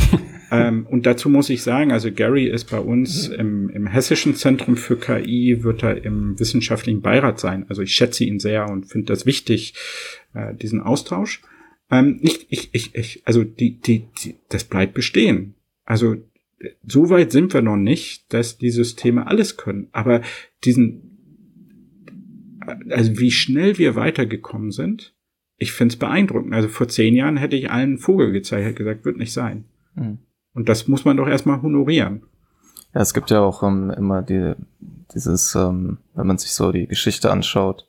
S3: ähm, und dazu muss ich sagen, also Gary ist bei uns im, im Hessischen Zentrum für KI, wird er im wissenschaftlichen Beirat sein. Also ich schätze ihn sehr und finde das wichtig, äh, diesen Austausch. Ähm, nicht, ich, ich, ich, also die, die, die, das bleibt bestehen. Also so weit sind wir noch nicht, dass die Systeme alles können. Aber diesen, also wie schnell wir weitergekommen sind, ich finde es beeindruckend. Also vor zehn Jahren hätte ich allen Vogel gezeigt, hätte gesagt, wird nicht sein. Mhm. Und das muss man doch erstmal honorieren.
S2: Ja, es gibt ja auch ähm, immer die, dieses, ähm, wenn man sich so die Geschichte anschaut,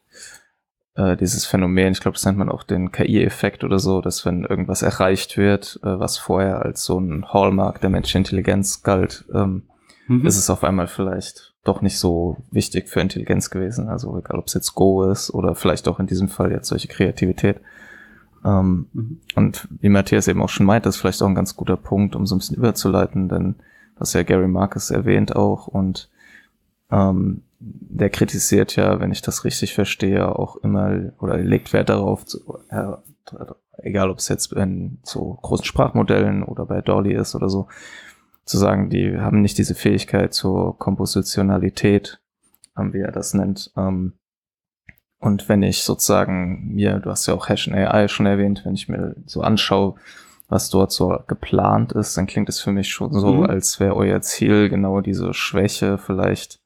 S2: äh, dieses Phänomen, ich glaube, das nennt man auch den KI-Effekt oder so, dass wenn irgendwas erreicht wird, äh, was vorher als so ein Hallmark der menschlichen Intelligenz galt, ähm, mhm. ist es auf einmal vielleicht doch nicht so wichtig für Intelligenz gewesen. Also egal, ob es jetzt Go ist oder vielleicht auch in diesem Fall jetzt solche Kreativität. Ähm, mhm. Und wie Matthias eben auch schon meint, das ist vielleicht auch ein ganz guter Punkt, um so ein bisschen überzuleiten, denn das ja Gary Marcus erwähnt auch und ähm, der kritisiert ja, wenn ich das richtig verstehe, auch immer oder legt Wert darauf, zu, äh, egal ob es jetzt in so großen Sprachmodellen oder bei Dolly ist oder so, zu sagen, die haben nicht diese Fähigkeit zur Kompositionalität, wie er das nennt, ähm, und wenn ich sozusagen mir, du hast ja auch Hash AI schon erwähnt, wenn ich mir so anschaue, was dort so geplant ist, dann klingt es für mich schon so, mhm. als wäre euer Ziel genau diese Schwäche vielleicht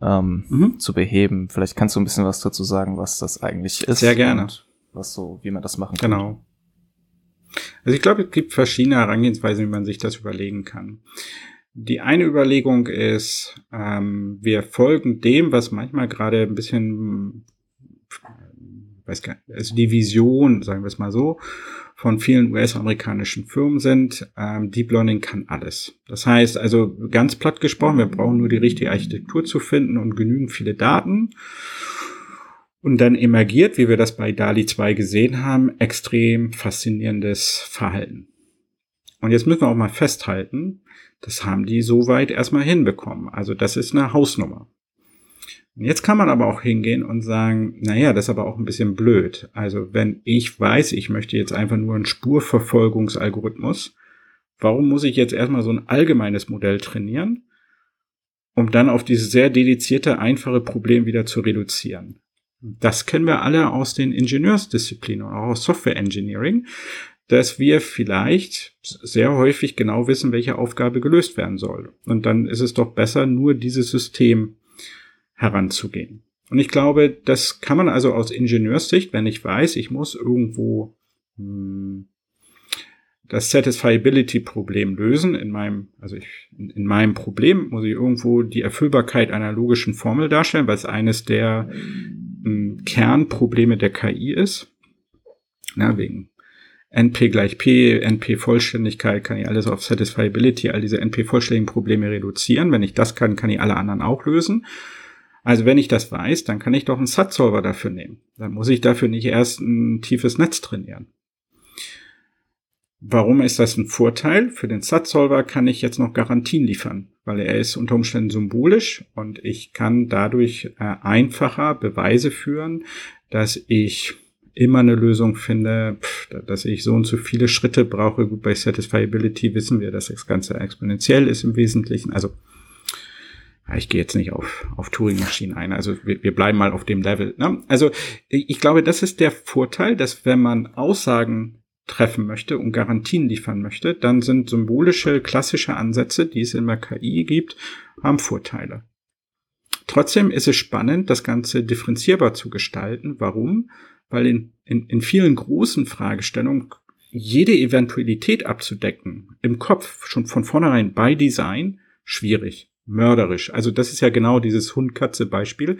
S2: ähm, mhm. zu beheben. Vielleicht kannst du ein bisschen was dazu sagen, was das eigentlich ist.
S3: Sehr gerne.
S2: was so, wie man das machen kann.
S3: Genau. Also ich glaube, es gibt verschiedene Herangehensweisen, wie man sich das überlegen kann. Die eine Überlegung ist, ähm, wir folgen dem, was manchmal gerade ein bisschen weiß gar nicht, also die Vision, sagen wir es mal so, von vielen US-amerikanischen Firmen sind, ähm, Deep Learning kann alles. Das heißt also ganz platt gesprochen, wir brauchen nur die richtige Architektur zu finden und genügend viele Daten. Und dann emergiert, wie wir das bei DALI 2 gesehen haben, extrem faszinierendes Verhalten. Und jetzt müssen wir auch mal festhalten, das haben die soweit erstmal hinbekommen. Also das ist eine Hausnummer. Und jetzt kann man aber auch hingehen und sagen, naja, das ist aber auch ein bisschen blöd. Also wenn ich weiß, ich möchte jetzt einfach nur einen Spurverfolgungsalgorithmus, warum muss ich jetzt erstmal so ein allgemeines Modell trainieren, um dann auf dieses sehr dedizierte, einfache Problem wieder zu reduzieren? Das kennen wir alle aus den Ingenieursdisziplinen und auch aus Software Engineering, dass wir vielleicht sehr häufig genau wissen, welche Aufgabe gelöst werden soll. Und dann ist es doch besser, nur dieses System heranzugehen. Und ich glaube, das kann man also aus Ingenieurssicht, wenn ich weiß, ich muss irgendwo hm, das Satisfiability-Problem lösen in meinem, also ich, in, in, meinem Problem muss ich irgendwo die Erfüllbarkeit einer logischen Formel darstellen, weil es eines der Kernprobleme der KI ist. Na, wegen NP gleich P, NP-Vollständigkeit, kann ich alles auf Satisfiability, all diese NP-vollständigen Probleme reduzieren. Wenn ich das kann, kann ich alle anderen auch lösen. Also wenn ich das weiß, dann kann ich doch einen SAT-Solver dafür nehmen. Dann muss ich dafür nicht erst ein tiefes Netz trainieren. Warum ist das ein Vorteil? Für den SAT-Solver kann ich jetzt noch Garantien liefern, weil er ist unter Umständen symbolisch und ich kann dadurch äh, einfacher Beweise führen, dass ich immer eine Lösung finde, dass ich so und so viele Schritte brauche. Gut, bei Satisfiability wissen wir, dass das Ganze exponentiell ist im Wesentlichen. Also ich gehe jetzt nicht auf, auf Turing-Maschinen ein, also wir, wir bleiben mal auf dem Level. Ne? Also ich glaube, das ist der Vorteil, dass wenn man Aussagen treffen möchte und Garantien liefern möchte, dann sind symbolische, klassische Ansätze, die es in der KI gibt, haben Vorteile. Trotzdem ist es spannend, das Ganze differenzierbar zu gestalten. Warum? weil in, in, in vielen großen Fragestellungen jede Eventualität abzudecken, im Kopf, schon von vornherein bei Design, schwierig, mörderisch. Also das ist ja genau dieses Hund-Katze-Beispiel.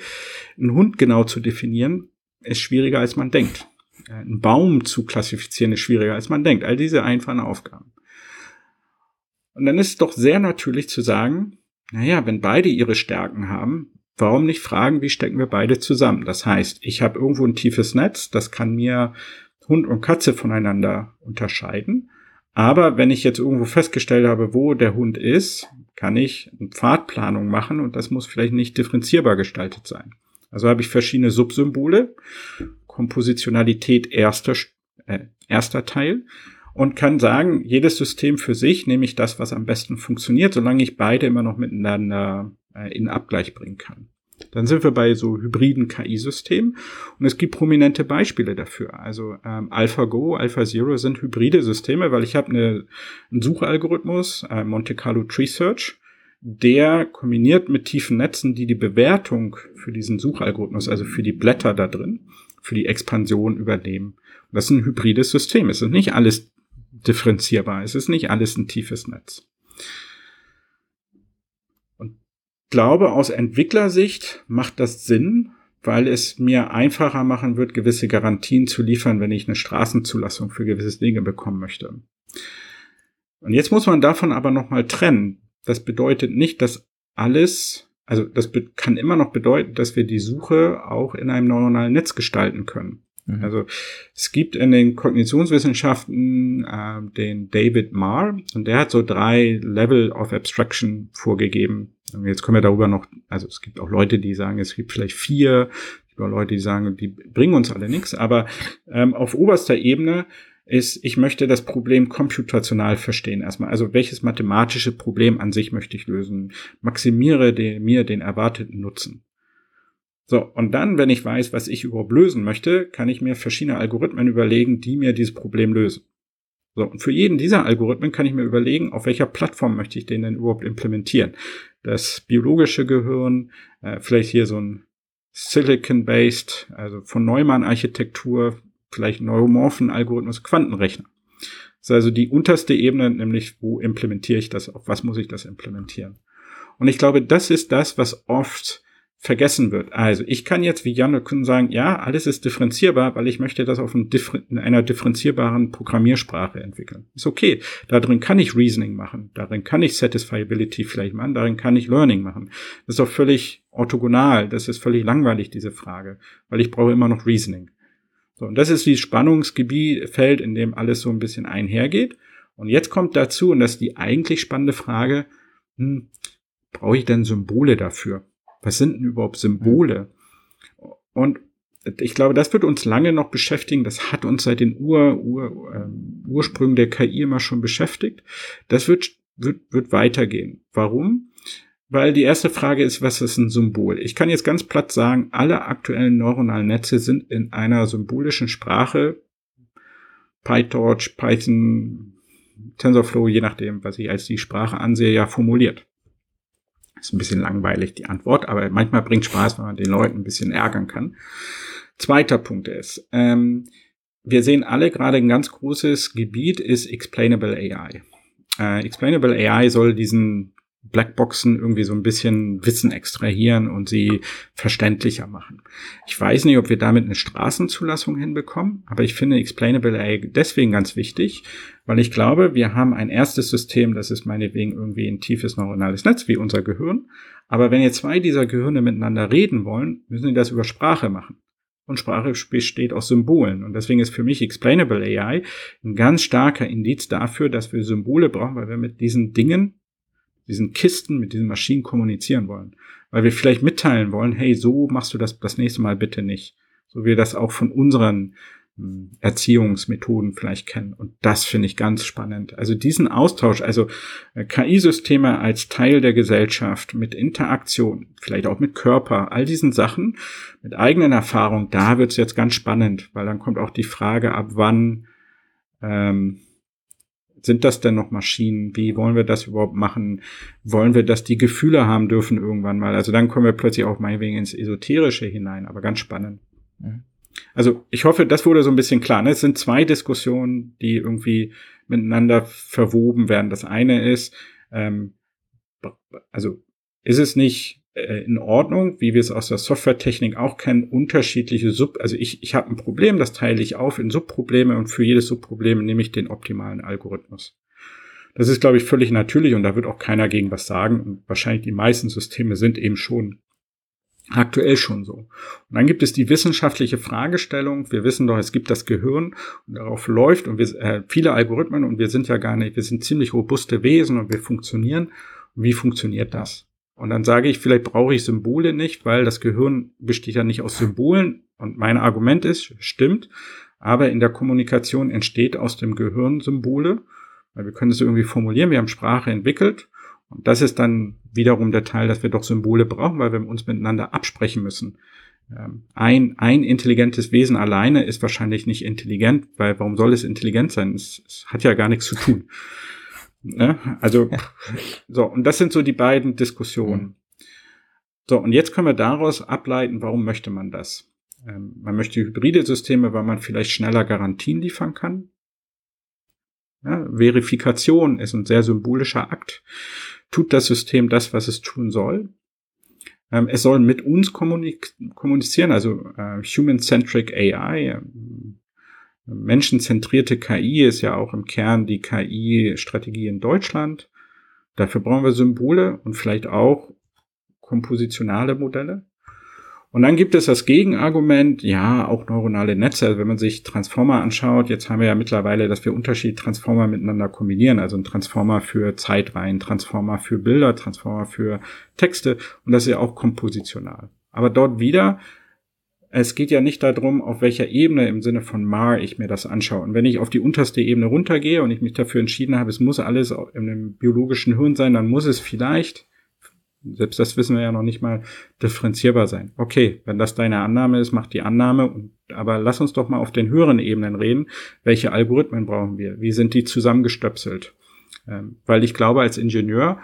S3: Ein Hund genau zu definieren, ist schwieriger, als man denkt. Äh, ein Baum zu klassifizieren, ist schwieriger, als man denkt. All diese einfachen Aufgaben. Und dann ist es doch sehr natürlich zu sagen, naja, wenn beide ihre Stärken haben, warum nicht fragen, wie stecken wir beide zusammen? Das heißt, ich habe irgendwo ein tiefes Netz, das kann mir Hund und Katze voneinander unterscheiden. Aber wenn ich jetzt irgendwo festgestellt habe, wo der Hund ist, kann ich eine Pfadplanung machen und das muss vielleicht nicht differenzierbar gestaltet sein. Also habe ich verschiedene Subsymbole, Kompositionalität erster, äh, erster Teil und kann sagen, jedes System für sich nehme ich das, was am besten funktioniert, solange ich beide immer noch miteinander äh, in Abgleich bringen kann. Dann sind wir bei so hybriden KI-Systemen und es gibt prominente Beispiele dafür. Also ähm, AlphaGo, AlphaZero sind hybride Systeme, weil ich habe eine, einen Suchalgorithmus, äh, Monte Carlo Tree Search, der kombiniert mit tiefen Netzen, die die Bewertung für diesen Suchalgorithmus, also für die Blätter da drin, für die Expansion übernehmen. Und das ist ein hybrides System. Es ist nicht alles differenzierbar. Es ist nicht alles ein tiefes Netz. glaube, aus Entwicklersicht macht das Sinn, weil es mir einfacher machen wird, gewisse Garantien zu liefern, wenn ich eine Straßenzulassung für gewisse Dinge bekommen möchte. Und jetzt muss man davon aber nochmal trennen. Das bedeutet nicht, dass alles, also das kann immer noch bedeuten, dass wir die Suche auch in einem neuronalen Netz gestalten können. Mhm. Also es gibt in den Kognitionswissenschaften äh, den David Marr und der hat so drei Level of Abstraction vorgegeben. Und jetzt können wir darüber noch, also es gibt auch Leute, die sagen, es gibt vielleicht vier, es gibt auch Leute, die sagen, die bringen uns alle nichts, aber ähm, auf oberster Ebene ist, ich möchte das Problem computational verstehen erstmal. Also welches mathematische Problem an sich möchte ich lösen? Maximiere den, mir den erwarteten Nutzen. So, und dann, wenn ich weiß, was ich überhaupt lösen möchte, kann ich mir verschiedene Algorithmen überlegen, die mir dieses Problem lösen. So, und für jeden dieser Algorithmen kann ich mir überlegen, auf welcher Plattform möchte ich den denn überhaupt implementieren. Das biologische Gehirn, äh, vielleicht hier so ein Silicon-based, also von Neumann-Architektur, vielleicht neuromorphen Algorithmus, Quantenrechner. Das ist also die unterste Ebene, nämlich wo implementiere ich das, auf was muss ich das implementieren. Und ich glaube, das ist das, was oft vergessen wird. Also ich kann jetzt wie Jan Kuhn sagen, ja, alles ist differenzierbar, weil ich möchte das auf in einer differenzierbaren Programmiersprache entwickeln. Ist okay. Darin kann ich Reasoning machen. Darin kann ich Satisfiability vielleicht machen. Darin kann ich Learning machen. Das ist doch völlig orthogonal. Das ist völlig langweilig, diese Frage, weil ich brauche immer noch Reasoning. So, und das ist die Spannungsgebiet, Feld, in dem alles so ein bisschen einhergeht. Und jetzt kommt dazu, und das ist die eigentlich spannende Frage, hm, brauche ich denn Symbole dafür? Was sind denn überhaupt Symbole? Und ich glaube, das wird uns lange noch beschäftigen. Das hat uns seit den Ur, Ur, äh, Ursprüngen der KI immer schon beschäftigt. Das wird, wird, wird weitergehen. Warum? Weil die erste Frage ist, was ist ein Symbol? Ich kann jetzt ganz platt sagen, alle aktuellen neuronalen Netze sind in einer symbolischen Sprache, PyTorch, Python, TensorFlow, je nachdem, was ich als die Sprache ansehe, ja formuliert. Ist ein bisschen langweilig, die Antwort, aber manchmal bringt Spaß, wenn man den Leuten ein bisschen ärgern kann. Zweiter Punkt ist, ähm, wir sehen alle gerade ein ganz großes Gebiet ist Explainable AI. Äh, Explainable AI soll diesen Blackboxen irgendwie so ein bisschen Wissen extrahieren und sie verständlicher machen. Ich weiß nicht, ob wir damit eine Straßenzulassung hinbekommen, aber ich finde Explainable AI deswegen ganz wichtig, weil ich glaube, wir haben ein erstes System, das ist meinetwegen irgendwie ein tiefes neuronales Netz wie unser Gehirn. Aber wenn jetzt zwei dieser Gehirne miteinander reden wollen, müssen sie das über Sprache machen. Und Sprache besteht aus Symbolen. Und deswegen ist für mich Explainable AI ein ganz starker Indiz dafür, dass wir Symbole brauchen, weil wir mit diesen Dingen diesen Kisten, mit diesen Maschinen kommunizieren wollen. Weil wir vielleicht mitteilen wollen, hey, so machst du das das nächste Mal bitte nicht. So wie wir das auch von unseren hm, Erziehungsmethoden vielleicht kennen. Und das finde ich ganz spannend. Also diesen Austausch, also äh, KI-Systeme als Teil der Gesellschaft mit Interaktion, vielleicht auch mit Körper, all diesen Sachen, mit eigenen Erfahrungen, da wird es jetzt ganz spannend, weil dann kommt auch die Frage, ab wann ähm, sind das denn noch Maschinen? Wie wollen wir das überhaupt machen? Wollen wir, dass die Gefühle haben dürfen irgendwann mal? Also dann kommen wir plötzlich auch meinetwegen ins Esoterische hinein, aber ganz spannend. Mhm. Also ich hoffe, das wurde so ein bisschen klar. Ne? Es sind zwei Diskussionen, die irgendwie miteinander verwoben werden. Das eine ist, ähm, also ist es nicht in Ordnung, wie wir es aus der Softwaretechnik auch kennen, unterschiedliche Sub, also ich, ich habe ein Problem, das teile ich auf in Subprobleme und für jedes Subproblem nehme ich den optimalen Algorithmus. Das ist, glaube ich, völlig natürlich und da wird auch keiner gegen was sagen. Und wahrscheinlich die meisten Systeme sind eben schon aktuell schon so. Und dann gibt es die wissenschaftliche Fragestellung. Wir wissen doch, es gibt das Gehirn und darauf läuft und wir, äh, viele Algorithmen und wir sind ja gar nicht, wir sind ziemlich robuste Wesen und wir funktionieren. Und wie funktioniert das? Und dann sage ich, vielleicht brauche ich Symbole nicht, weil das Gehirn besteht ja nicht aus Symbolen. Und mein Argument ist, stimmt, aber in der Kommunikation entsteht aus dem Gehirn Symbole, weil wir können es irgendwie formulieren, wir haben Sprache entwickelt. Und das ist dann wiederum der Teil, dass wir doch Symbole brauchen, weil wir uns miteinander absprechen müssen. Ähm, ein, ein intelligentes Wesen alleine ist wahrscheinlich nicht intelligent, weil warum soll es intelligent sein? Es, es hat ja gar nichts zu tun. Ne? Also, so, und das sind so die beiden Diskussionen. So, und jetzt können wir daraus ableiten, warum möchte man das? Ähm, man möchte hybride Systeme, weil man vielleicht schneller Garantien liefern kann. Ja, Verifikation ist ein sehr symbolischer Akt. Tut das System das, was es tun soll? Ähm, es soll mit uns kommunizieren, also äh, Human-Centric AI. Ähm, Menschenzentrierte KI ist ja auch im Kern die KI-Strategie in Deutschland. Dafür brauchen wir Symbole und vielleicht auch kompositionale Modelle. Und dann gibt es das Gegenargument, ja, auch neuronale Netze. Also wenn man sich Transformer anschaut, jetzt haben wir ja mittlerweile, dass wir unterschiedliche Transformer miteinander kombinieren. Also ein Transformer für Zeitreihen, Transformer für Bilder, Transformer für Texte. Und das ist ja auch kompositional. Aber dort wieder es geht ja nicht darum, auf welcher Ebene im Sinne von MAR ich mir das anschaue. Und wenn ich auf die unterste Ebene runtergehe und ich mich dafür entschieden habe, es muss alles in einem biologischen Hirn sein, dann muss es vielleicht, selbst das wissen wir ja noch nicht mal, differenzierbar sein. Okay, wenn das deine Annahme ist, mach die Annahme. Aber lass uns doch mal auf den höheren Ebenen reden. Welche Algorithmen brauchen wir? Wie sind die zusammengestöpselt? Ähm, weil ich glaube, als Ingenieur,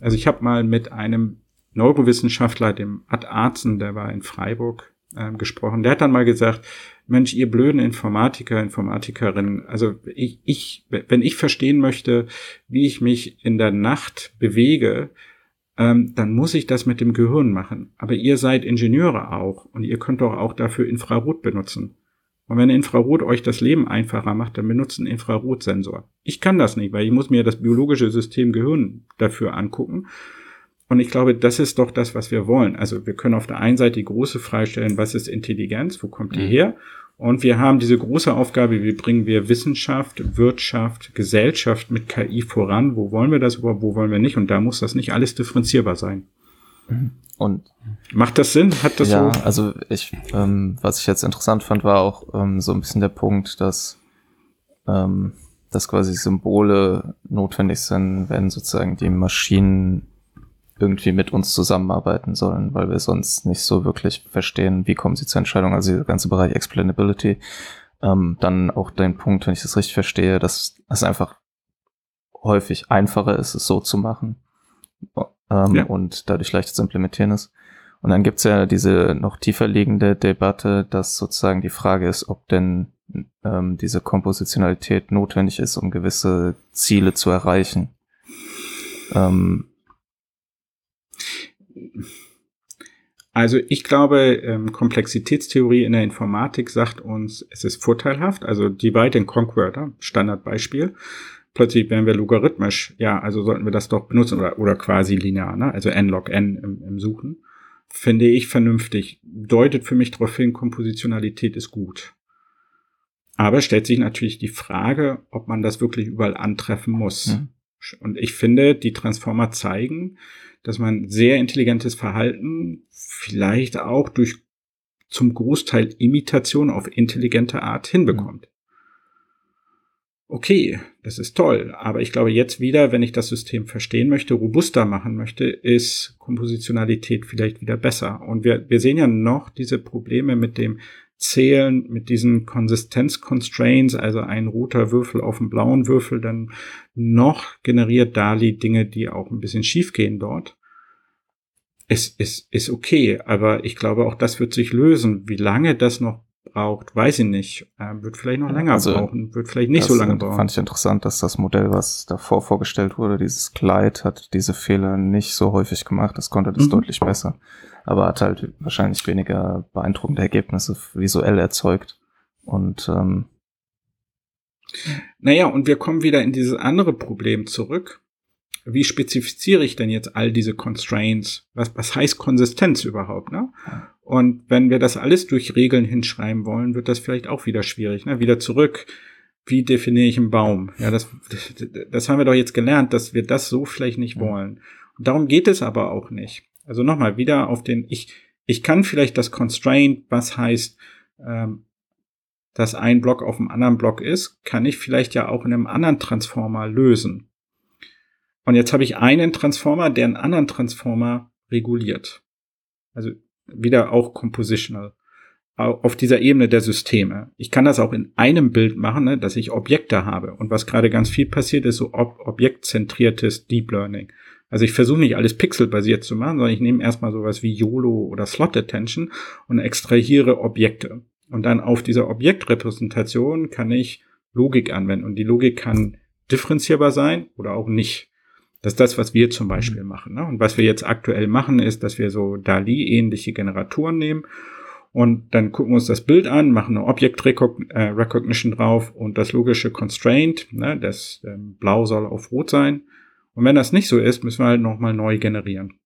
S3: also ich habe mal mit einem Neurowissenschaftler, dem Ad Arzen, der war in Freiburg, ähm, gesprochen. Der hat dann mal gesagt, Mensch, ihr blöden Informatiker, Informatikerinnen, also ich, ich, wenn ich verstehen möchte, wie ich mich in der Nacht bewege, ähm, dann muss ich das mit dem Gehirn machen. Aber ihr seid Ingenieure auch und ihr könnt doch auch dafür Infrarot benutzen. Und wenn Infrarot euch das Leben einfacher macht, dann benutzt einen Infrarotsensor. Ich kann das nicht, weil ich muss mir das biologische System Gehirn dafür angucken. Und ich glaube, das ist doch das, was wir wollen. Also wir können auf der einen Seite die große Frage stellen, was ist Intelligenz, wo kommt die mhm. her? Und wir haben diese große Aufgabe, wie bringen wir Wissenschaft, Wirtschaft, Gesellschaft mit KI voran? Wo wollen wir das überhaupt, wo wollen wir nicht? Und da muss das nicht alles differenzierbar sein.
S2: Und
S3: macht das Sinn? Hat das
S2: ja,
S3: so?
S2: also ich, ähm, was ich jetzt interessant fand, war auch ähm, so ein bisschen der Punkt, dass ähm, dass quasi Symbole notwendig sind, wenn sozusagen die Maschinen irgendwie mit uns zusammenarbeiten sollen, weil wir sonst nicht so wirklich verstehen, wie kommen sie zur Entscheidung. Also der ganze Bereich Explainability. Ähm, dann auch dein Punkt, wenn ich das richtig verstehe, dass es einfach häufig einfacher ist, es so zu machen ähm, ja. und dadurch leichter zu implementieren ist. Und dann gibt's ja diese noch tiefer liegende Debatte, dass sozusagen die Frage ist, ob denn ähm, diese Kompositionalität notwendig ist, um gewisse Ziele zu erreichen. Ähm,
S3: also ich glaube, ähm, Komplexitätstheorie in der Informatik sagt uns, es ist vorteilhaft. Also Divide and Conquer, Standardbeispiel. Plötzlich wären wir logarithmisch. Ja, also sollten wir das doch benutzen oder, oder quasi linear, ne? also n log n im, im Suchen. Finde ich vernünftig. Deutet für mich darauf hin, Kompositionalität ist gut. Aber stellt sich natürlich die Frage, ob man das wirklich überall antreffen muss. Mhm. Und ich finde, die Transformer zeigen, dass man sehr intelligentes Verhalten vielleicht auch durch zum Großteil Imitation auf intelligente Art hinbekommt. Okay, das ist toll, aber ich glaube jetzt wieder, wenn ich das System verstehen möchte, robuster machen möchte, ist Kompositionalität vielleicht wieder besser. Und wir, wir sehen ja noch diese Probleme mit dem Zählen, mit diesen Konsistenz-Constraints, also ein roter Würfel auf einen blauen Würfel, dann noch generiert DALI Dinge, die auch ein bisschen schief gehen dort ist, ist, ist okay, aber ich glaube, auch das wird sich lösen. Wie lange das noch braucht, weiß ich nicht. Ähm, wird vielleicht noch länger also, brauchen, wird vielleicht nicht so lange brauchen.
S2: Fand ich interessant, dass das Modell, was davor vorgestellt wurde, dieses Glide, hat diese Fehler nicht so häufig gemacht. Das konnte das mhm. deutlich besser. Aber hat halt wahrscheinlich weniger beeindruckende Ergebnisse visuell erzeugt. Und ähm,
S3: naja, und wir kommen wieder in dieses andere Problem zurück wie spezifiziere ich denn jetzt all diese Constraints? Was, was heißt Konsistenz überhaupt? Ne? Und wenn wir das alles durch Regeln hinschreiben wollen, wird das vielleicht auch wieder schwierig. Ne? Wieder zurück. Wie definiere ich einen Baum? Ja, das, das haben wir doch jetzt gelernt, dass wir das so vielleicht nicht wollen. Und darum geht es aber auch nicht. Also nochmal wieder auf den, ich, ich kann vielleicht das Constraint, was heißt, ähm, dass ein Block auf dem anderen Block ist, kann ich vielleicht ja auch in einem anderen Transformer lösen. Und jetzt habe ich einen Transformer, der einen anderen Transformer reguliert. Also wieder auch compositional. Auf dieser Ebene der Systeme. Ich kann das auch in einem Bild machen, ne, dass ich Objekte habe. Und was gerade ganz viel passiert, ist so ob objektzentriertes Deep Learning. Also ich versuche nicht alles pixelbasiert zu machen, sondern ich nehme erstmal sowas wie YOLO oder Slot Attention und extrahiere Objekte. Und dann auf dieser Objektrepräsentation kann ich Logik anwenden. Und die Logik kann differenzierbar sein oder auch nicht. Das ist das, was wir zum Beispiel mhm. machen. Ne? Und was wir jetzt aktuell machen, ist, dass wir so DALI-ähnliche Generatoren nehmen und dann gucken wir uns das Bild an, machen eine Object äh, Recognition drauf und das logische Constraint, ne, das ähm, Blau soll auf Rot sein. Und wenn das nicht so ist, müssen wir halt nochmal neu generieren.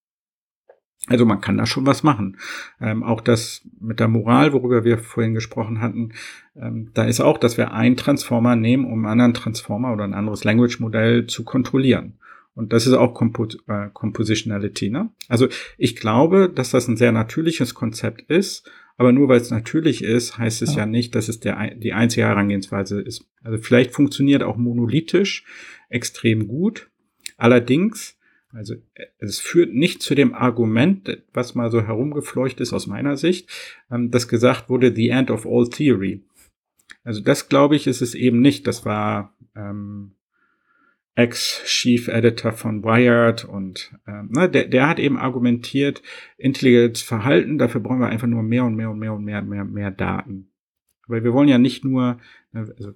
S3: Also man kann da schon was machen. Ähm, auch das mit der Moral, worüber wir vorhin gesprochen hatten, ähm, da ist auch, dass wir einen Transformer nehmen, um einen anderen Transformer oder ein anderes Language-Modell zu kontrollieren. Und das ist auch Compo äh, Compositionality. Ne? Also ich glaube, dass das ein sehr natürliches Konzept ist, aber nur weil es natürlich ist, heißt es ja, ja nicht, dass es der, die einzige Herangehensweise ist. Also vielleicht funktioniert auch monolithisch extrem gut. Allerdings, also es führt nicht zu dem Argument, was mal so herumgefleucht ist aus meiner Sicht, ähm, dass gesagt wurde, the end of all theory. Also das glaube ich ist es eben nicht. Das war ähm, Ex-Chief-Editor von Wired und äh, ne, der, der hat eben argumentiert, intelligentes Verhalten, dafür brauchen wir einfach nur mehr und mehr und mehr und mehr und mehr, mehr Daten. Aber wir wollen ja nicht nur, ne, also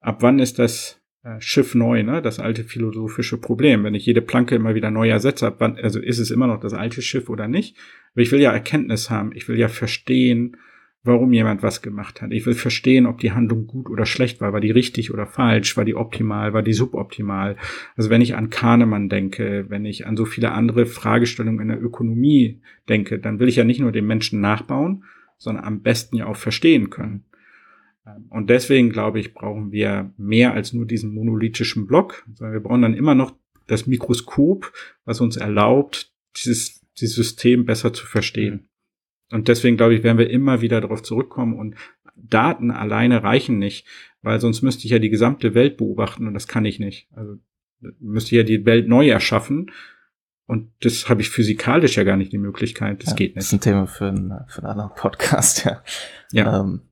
S3: ab wann ist das äh, Schiff neu, ne? Das alte philosophische Problem. Wenn ich jede Planke immer wieder neu ersetze, wann, also ist es immer noch das alte Schiff oder nicht? Aber ich will ja Erkenntnis haben. Ich will ja verstehen, warum jemand was gemacht hat. Ich will verstehen, ob die Handlung gut oder schlecht war. War die richtig oder falsch? War die optimal? War die suboptimal? Also wenn ich an Kahnemann denke, wenn ich an so viele andere Fragestellungen in der Ökonomie denke, dann will ich ja nicht nur den Menschen nachbauen, sondern am besten ja auch verstehen können. Und deswegen glaube ich, brauchen wir mehr als nur diesen monolithischen Block, sondern wir brauchen dann immer noch das Mikroskop, was uns erlaubt, dieses, dieses System besser zu verstehen. Und deswegen glaube ich, werden wir immer wieder darauf zurückkommen und Daten alleine reichen nicht, weil sonst müsste ich ja die gesamte Welt beobachten und das kann ich nicht. Also müsste ich ja die Welt neu erschaffen und das habe ich physikalisch ja gar nicht die Möglichkeit. Das ja, geht nicht.
S2: Das ist ein Thema für, einen, für einen anderen Podcast, ja. Ja. Ähm,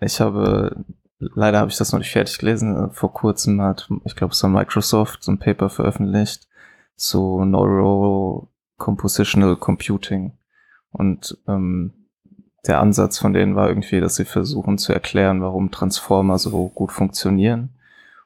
S2: ich habe, leider habe ich das noch nicht fertig gelesen. Vor kurzem hat, ich glaube, es war Microsoft so ein Paper veröffentlicht zu Neuro Compositional Computing. Und ähm, der Ansatz von denen war irgendwie, dass sie versuchen zu erklären, warum Transformer so gut funktionieren.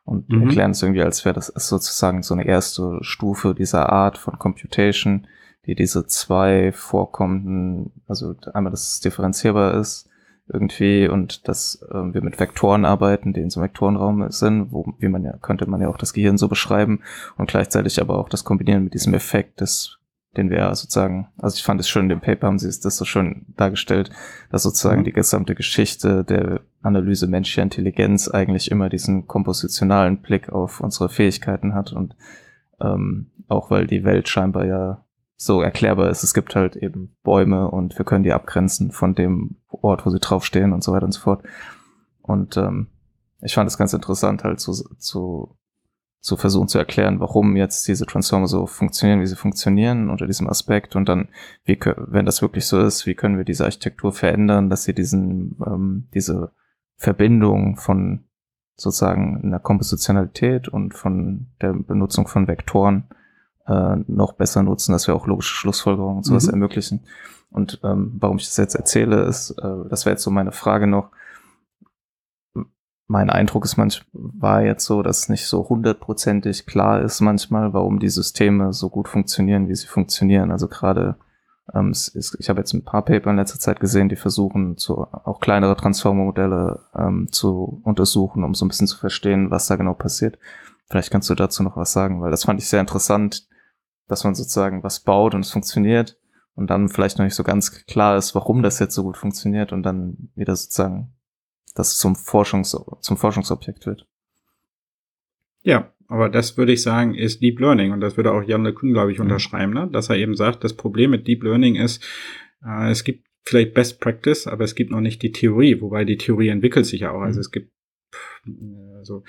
S2: Und mhm. erklären es irgendwie, als wäre das sozusagen so eine erste Stufe dieser Art von Computation, die diese zwei vorkommenden, also einmal, dass es differenzierbar ist, irgendwie und dass äh, wir mit Vektoren arbeiten, die in so einem Vektorenraum sind, wo, wie man ja, könnte man ja auch das Gehirn so beschreiben und gleichzeitig aber auch das kombinieren mit diesem Effekt des den wir sozusagen, also ich fand es schön, in dem Paper haben sie es das so schön dargestellt, dass sozusagen mhm. die gesamte Geschichte der Analyse menschlicher Intelligenz eigentlich immer diesen kompositionalen Blick auf unsere Fähigkeiten hat und ähm, auch weil die Welt scheinbar ja so erklärbar ist. Es gibt halt eben Bäume und wir können die abgrenzen von dem Ort, wo sie draufstehen und so weiter und so fort. Und ähm, ich fand es ganz interessant, halt zu, zu zu versuchen zu erklären, warum jetzt diese Transformer so funktionieren, wie sie funktionieren unter diesem Aspekt und dann, wie, wenn das wirklich so ist, wie können wir diese Architektur verändern, dass sie diesen, ähm, diese Verbindung von sozusagen einer Kompositionalität und von der Benutzung von Vektoren äh, noch besser nutzen, dass wir auch logische Schlussfolgerungen und sowas mhm. ermöglichen. Und ähm, warum ich das jetzt erzähle, ist, äh, das wäre jetzt so meine Frage noch, mein Eindruck ist manch, war jetzt so, dass nicht so hundertprozentig klar ist manchmal, warum die Systeme so gut funktionieren, wie sie funktionieren. Also gerade, ähm, ist, ich habe jetzt ein paar Paper in letzter Zeit gesehen, die versuchen, zu, auch kleinere Transformer-Modelle ähm, zu untersuchen, um so ein bisschen zu verstehen, was da genau passiert. Vielleicht kannst du dazu noch was sagen, weil das fand ich sehr interessant, dass man sozusagen was baut und es funktioniert und dann vielleicht noch nicht so ganz klar ist, warum das jetzt so gut funktioniert und dann wieder sozusagen das zum, Forschungs zum Forschungsobjekt wird.
S3: Ja, aber das würde ich sagen, ist Deep Learning. Und das würde auch Jan LeCun, glaube ich, mhm. unterschreiben, ne? dass er eben sagt, das Problem mit Deep Learning ist, äh, es gibt vielleicht Best Practice, aber es gibt noch nicht die Theorie, wobei die Theorie entwickelt sich ja auch. Also mhm. es gibt also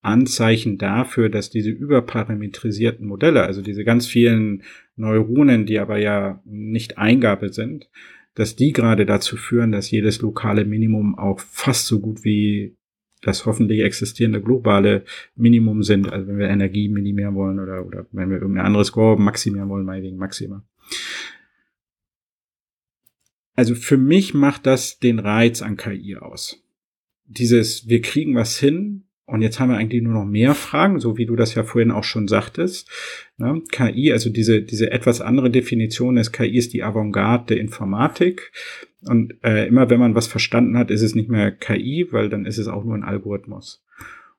S3: Anzeichen dafür, dass diese überparametrisierten Modelle, also diese ganz vielen Neuronen, die aber ja nicht Eingabe sind, dass die gerade dazu führen, dass jedes lokale Minimum auch fast so gut wie das hoffentlich existierende globale Minimum sind, also wenn wir Energie minimieren wollen oder, oder wenn wir irgendein anderes Score maximieren wollen, meinetwegen Maxima. Also für mich macht das den Reiz an KI aus. Dieses, wir kriegen was hin, und jetzt haben wir eigentlich nur noch mehr Fragen, so wie du das ja vorhin auch schon sagtest. Ne? KI, also diese, diese etwas andere Definition ist, KI ist die Avantgarde der Informatik. Und äh, immer wenn man was verstanden hat, ist es nicht mehr KI, weil dann ist es auch nur ein Algorithmus.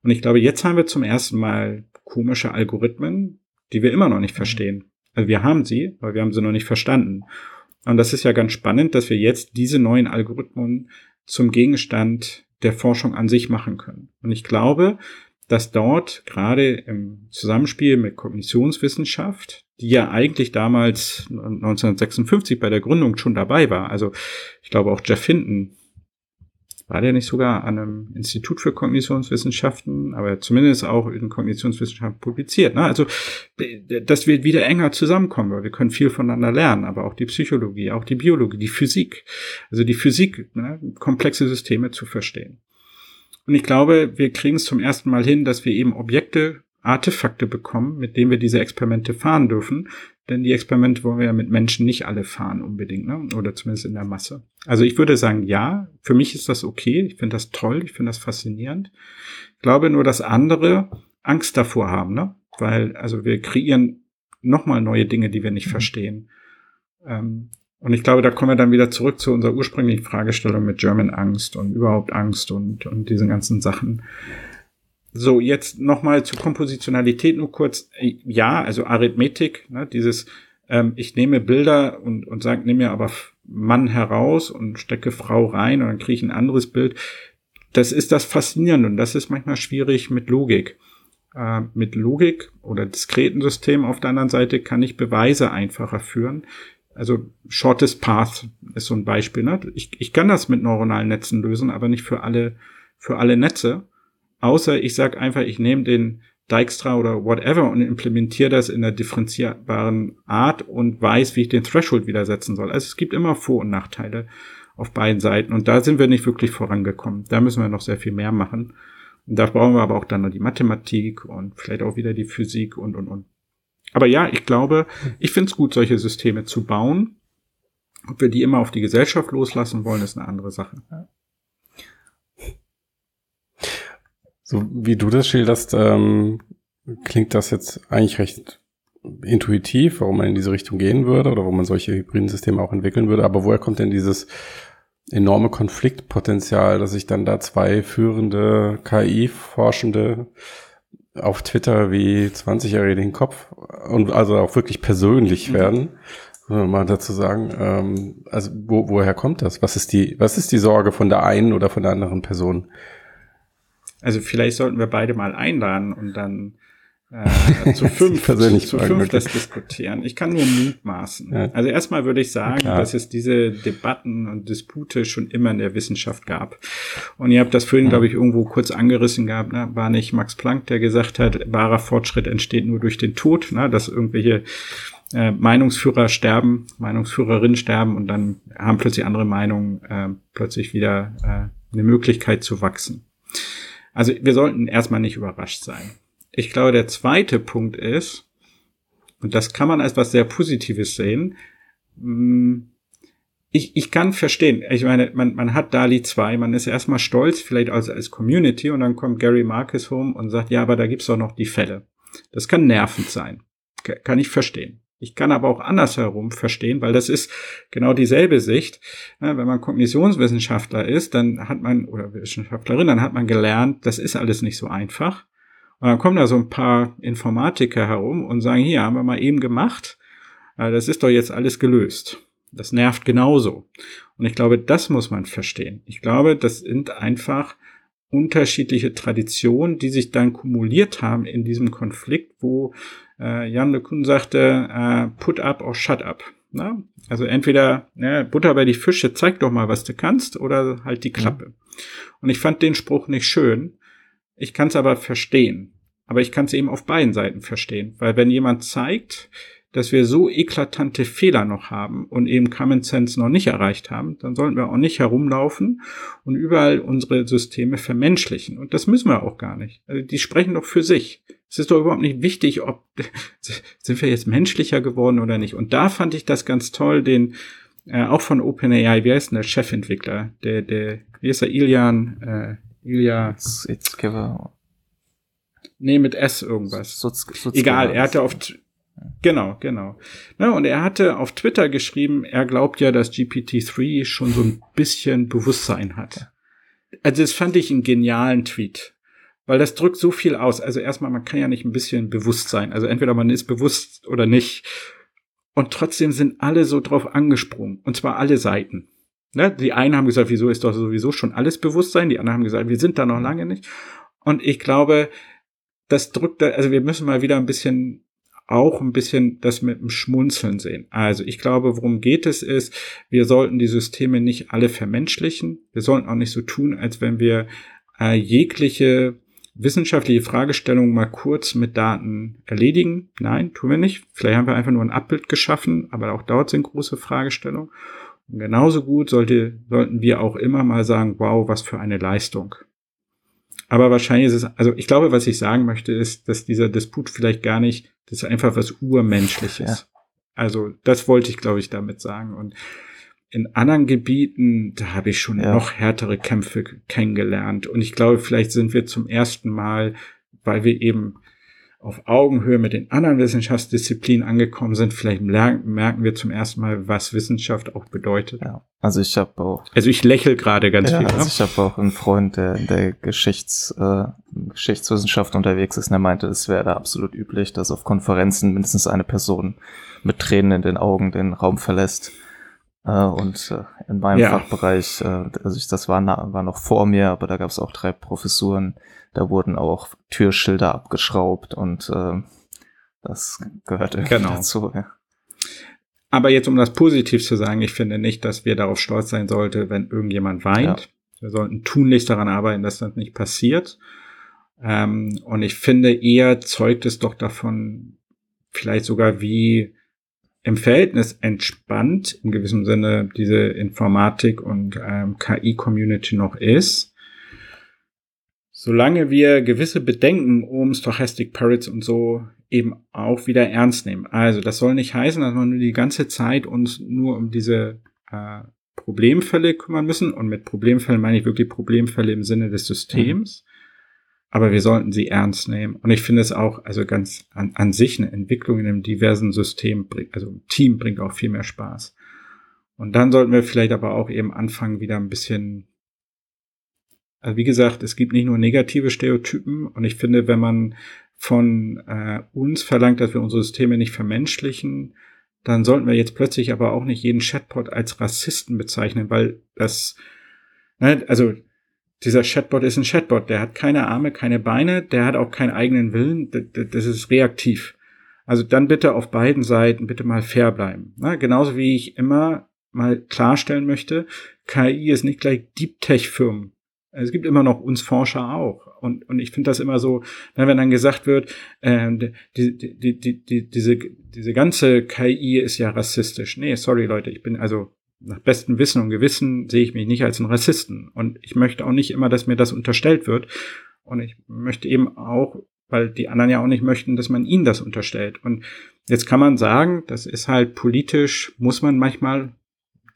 S3: Und ich glaube, jetzt haben wir zum ersten Mal komische Algorithmen, die wir immer noch nicht verstehen. Also wir haben sie, aber wir haben sie noch nicht verstanden. Und das ist ja ganz spannend, dass wir jetzt diese neuen Algorithmen zum Gegenstand der Forschung an sich machen können. Und ich glaube, dass dort gerade im Zusammenspiel mit Kognitionswissenschaft, die ja eigentlich damals 1956 bei der Gründung schon dabei war, also ich glaube auch Jeff Hinton war der nicht sogar an einem Institut für Kognitionswissenschaften, aber zumindest auch in Kognitionswissenschaften publiziert. Ne? Also das wird wieder enger zusammenkommen, weil wir können viel voneinander lernen, aber auch die Psychologie, auch die Biologie, die Physik. Also die Physik, ne? komplexe Systeme zu verstehen. Und ich glaube, wir kriegen es zum ersten Mal hin, dass wir eben Objekte Artefakte bekommen, mit denen wir diese Experimente fahren dürfen. Denn die Experimente wollen wir ja mit Menschen nicht alle fahren unbedingt, ne? oder zumindest in der Masse. Also ich würde sagen, ja, für mich ist das okay. Ich finde das toll, ich finde das faszinierend. Ich glaube nur, das andere, Angst davor haben, ne? Weil, also wir kreieren nochmal neue Dinge, die wir nicht mhm. verstehen. Ähm, und ich glaube, da kommen wir dann wieder zurück zu unserer ursprünglichen Fragestellung mit German Angst und überhaupt Angst und, und diesen ganzen Sachen. So, jetzt nochmal zur Kompositionalität nur kurz. Ja, also Arithmetik, ne, dieses, ähm, ich nehme Bilder und, und sage, nehme mir aber Mann heraus und stecke Frau rein und dann kriege ich ein anderes Bild. Das ist das Faszinierende und das ist manchmal schwierig mit Logik. Äh, mit Logik oder diskreten System auf der anderen Seite kann ich Beweise einfacher führen. Also Shortest Path ist so ein Beispiel. Ne? Ich, ich kann das mit neuronalen Netzen lösen, aber nicht für alle, für alle Netze. Außer ich sage einfach, ich nehme den Dijkstra oder whatever und implementiere das in der differenzierbaren Art und weiß, wie ich den Threshold wieder setzen soll. Also es gibt immer Vor- und Nachteile auf beiden Seiten und da sind wir nicht wirklich vorangekommen. Da müssen wir noch sehr viel mehr machen. Und da brauchen wir aber auch dann noch die Mathematik und vielleicht auch wieder die Physik und, und, und. Aber ja, ich glaube, ich finde es gut, solche Systeme zu bauen. Ob wir die immer auf die Gesellschaft loslassen wollen, ist eine andere Sache. Ja.
S1: So wie du das schilderst, ähm, klingt das jetzt eigentlich recht intuitiv, warum man in diese Richtung gehen würde oder wo man solche hybriden Systeme auch entwickeln würde. Aber woher kommt denn dieses enorme Konfliktpotenzial, dass sich dann da zwei führende KI-Forschende auf Twitter wie 20-Jährige den Kopf und also auch wirklich persönlich mhm. werden? Mhm. Mal dazu sagen, ähm, also wo, woher kommt das? Was ist die, was ist die Sorge von der einen oder von der anderen Person?
S3: Also vielleicht sollten wir beide mal einladen und dann äh, zu fünf,
S1: persönlich
S3: zu fünf das diskutieren. Ich kann nur mutmaßen. Ja. Also erstmal würde ich sagen, ja, dass es diese Debatten und Dispute schon immer in der Wissenschaft gab. Und ihr habt das vorhin, ja. glaube ich, irgendwo kurz angerissen gehabt, ne? war nicht Max Planck, der gesagt hat, wahrer Fortschritt entsteht nur durch den Tod, ne? dass irgendwelche äh, Meinungsführer sterben, Meinungsführerinnen sterben und dann haben plötzlich andere Meinungen äh, plötzlich wieder äh, eine Möglichkeit zu wachsen. Also wir sollten erstmal nicht überrascht sein. Ich glaube, der zweite Punkt ist, und das kann man als was sehr Positives sehen, mm, ich, ich kann verstehen, ich meine, man, man hat DALI 2, man ist erstmal stolz, vielleicht als, als Community, und dann kommt Gary Marcus home und sagt, ja, aber da gibt's doch noch die Fälle. Das kann nervend sein. Kann ich verstehen. Ich kann aber auch andersherum verstehen, weil das ist genau dieselbe Sicht. Wenn man Kognitionswissenschaftler ist, dann hat man, oder Wissenschaftlerin, dann hat man gelernt, das ist alles nicht so einfach. Und dann kommen da so ein paar Informatiker herum und sagen, hier haben wir mal eben gemacht. Äh, das ist doch jetzt alles gelöst. Das nervt genauso. Und ich glaube, das muss man verstehen. Ich glaube, das sind einfach unterschiedliche Traditionen, die sich dann kumuliert haben in diesem Konflikt, wo äh, Jan Le Kun sagte, äh, put up or shut up. Na? Also entweder ne, Butter bei die Fische, zeig doch mal, was du kannst, oder halt die Klappe. Mhm. Und ich fand den Spruch nicht schön. Ich kann es aber verstehen. Aber ich kann es eben auf beiden Seiten verstehen. Weil wenn jemand zeigt, dass wir so eklatante Fehler noch haben und eben Common Sense noch nicht erreicht haben, dann sollten wir auch nicht herumlaufen und überall unsere Systeme vermenschlichen. Und das müssen wir auch gar nicht. Also die sprechen doch für sich. Es ist doch überhaupt nicht wichtig, ob sind wir jetzt menschlicher geworden oder nicht. Und da fand ich das ganz toll, den äh, auch von OpenAI, wie heißt denn der Chefentwickler? Der, der, wie ist er, Ilian, äh, Ilya. It's, it's Nee, mit S irgendwas. Sutz, Sutz Egal, er hatte auf, Genau, genau. Ja, und er hatte auf Twitter geschrieben, er glaubt ja, dass GPT-3 schon so ein bisschen Bewusstsein hat. Also das fand ich einen genialen Tweet. Weil das drückt so viel aus. Also erstmal, man kann ja nicht ein bisschen bewusst sein. Also entweder man ist bewusst oder nicht. Und trotzdem sind alle so drauf angesprungen. Und zwar alle Seiten. Ne? Die einen haben gesagt, wieso ist doch sowieso schon alles Bewusstsein? Die anderen haben gesagt, wir sind da noch lange nicht. Und ich glaube, das drückt, also wir müssen mal wieder ein bisschen auch ein bisschen das mit dem Schmunzeln sehen. Also ich glaube, worum geht es ist, wir sollten die Systeme nicht alle vermenschlichen. Wir sollten auch nicht so tun, als wenn wir äh, jegliche wissenschaftliche Fragestellung mal kurz mit Daten erledigen. Nein, tun wir nicht. Vielleicht haben wir einfach nur ein Abbild geschaffen, aber auch dort sind große Fragestellungen. Und genauso gut sollte, sollten wir auch immer mal sagen, wow, was für eine Leistung. Aber wahrscheinlich ist es, also ich glaube, was ich sagen möchte, ist, dass dieser Disput vielleicht gar nicht, das ist einfach was Urmenschliches. Ja. Also das wollte ich, glaube ich, damit sagen. Und in anderen Gebieten, da habe ich schon ja. noch härtere Kämpfe kennengelernt. Und ich glaube, vielleicht sind wir zum ersten Mal weil wir eben auf Augenhöhe mit den anderen Wissenschaftsdisziplinen angekommen sind. Vielleicht merken wir zum ersten Mal, was Wissenschaft auch bedeutet.
S2: Ja, also ich habe auch.
S3: Also ich lächle gerade ganz ja, viel.
S2: Also ich habe auch einen Freund, der in der Geschichts, äh, Geschichtswissenschaft unterwegs ist, und er meinte, es wäre da absolut üblich, dass auf Konferenzen mindestens eine Person mit Tränen in den Augen den Raum verlässt. Äh, und äh, in meinem ja. Fachbereich, äh, also ich, das war, war noch vor mir, aber da gab es auch drei Professuren, da wurden auch Türschilder abgeschraubt und äh, das gehört irgendwie genau. dazu. Ja.
S3: Aber jetzt, um das positiv zu sagen, ich finde nicht, dass wir darauf stolz sein sollten, wenn irgendjemand weint. Ja. Wir sollten tunlichst daran arbeiten, dass das nicht passiert. Ähm, und ich finde eher zeugt es doch davon, vielleicht sogar wie im Verhältnis entspannt in gewissem Sinne diese Informatik und ähm, KI-Community noch ist solange wir gewisse Bedenken um Stochastic Parrots und so eben auch wieder ernst nehmen. Also das soll nicht heißen, dass wir nur die ganze Zeit uns nur um diese äh, Problemfälle kümmern müssen. Und mit Problemfällen meine ich wirklich Problemfälle im Sinne des Systems. Mhm. Aber wir sollten sie ernst nehmen. Und ich finde es auch, also ganz an, an sich eine Entwicklung in einem diversen System, also Team bringt auch viel mehr Spaß. Und dann sollten wir vielleicht aber auch eben anfangen, wieder ein bisschen also wie gesagt, es gibt nicht nur negative Stereotypen und ich finde, wenn man von äh, uns verlangt, dass wir unsere Systeme nicht vermenschlichen, dann sollten wir jetzt plötzlich aber auch nicht jeden Chatbot als Rassisten bezeichnen, weil das, ne, also dieser Chatbot ist ein Chatbot, der hat keine Arme, keine Beine, der hat auch keinen eigenen Willen, das ist reaktiv. Also dann bitte auf beiden Seiten bitte mal fair bleiben. Ne? Genauso wie ich immer mal klarstellen möchte, KI ist nicht gleich Deep Tech Firmen. Es gibt immer noch uns Forscher auch. Und, und ich finde das immer so, wenn dann gesagt wird, äh, die, die, die, die, diese, diese ganze KI ist ja rassistisch. Nee, sorry Leute, ich bin also nach bestem Wissen und Gewissen sehe ich mich nicht als einen Rassisten. Und ich möchte auch nicht immer, dass mir das unterstellt wird. Und ich möchte eben auch, weil die anderen ja auch nicht möchten, dass man ihnen das unterstellt. Und jetzt kann man sagen, das ist halt politisch, muss man manchmal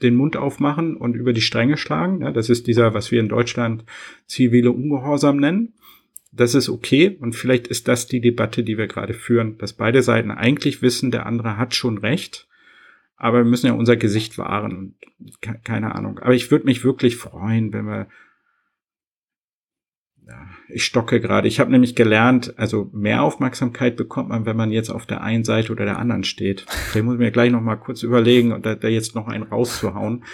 S3: den Mund aufmachen und über die Stränge schlagen. Ja, das ist dieser, was wir in Deutschland zivile Ungehorsam nennen. Das ist okay und vielleicht ist das die Debatte, die wir gerade führen, dass beide Seiten eigentlich wissen, der andere hat schon recht, aber wir müssen ja unser Gesicht wahren und keine Ahnung. Aber ich würde mich wirklich freuen, wenn wir ja, ich stocke gerade. Ich habe nämlich gelernt, also mehr Aufmerksamkeit bekommt man, wenn man jetzt auf der einen Seite oder der anderen steht. Ich muss mir gleich noch mal kurz überlegen und da, da jetzt noch einen rauszuhauen.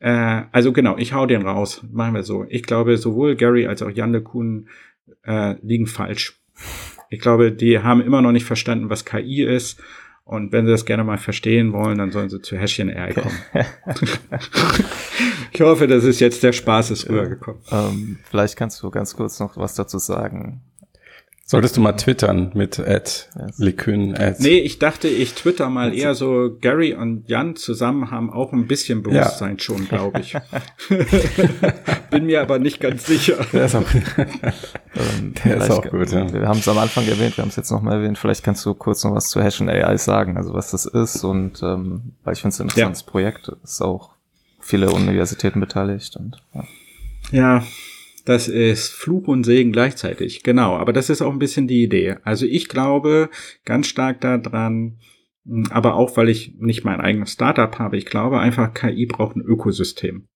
S3: Äh, also genau, ich hau den raus. Machen wir so. Ich glaube, sowohl Gary als auch Jan de Kuhn äh, liegen falsch. Ich glaube, die haben immer noch nicht verstanden, was KI ist und wenn Sie das gerne mal verstehen wollen, dann sollen Sie zu Häschchen AI kommen. ich hoffe, das ist jetzt der Spaß ist rübergekommen.
S2: Ähm, vielleicht kannst du ganz kurz noch was dazu sagen,
S1: Solltest du mal twittern mit Ed Likün.
S3: Nee, ich dachte, ich twitter mal eher so, Gary und Jan zusammen haben auch ein bisschen Bewusstsein ja. schon, glaube ich. Bin mir aber nicht ganz sicher.
S2: Der ist auch, ähm, der ist auch gut, ja. Wir haben es am Anfang erwähnt, wir haben es jetzt noch mal erwähnt. Vielleicht kannst du kurz noch was zu Hash und AI sagen, also was das ist und ähm, weil ich finde es ein interessantes ja. Projekt. Es ist auch viele Universitäten beteiligt und
S3: ja. Ja, das ist Fluch und Segen gleichzeitig. Genau, aber das ist auch ein bisschen die Idee. Also ich glaube ganz stark daran, hm, aber auch weil ich nicht mein eigenes Startup habe, ich glaube einfach, KI braucht ein Ökosystem.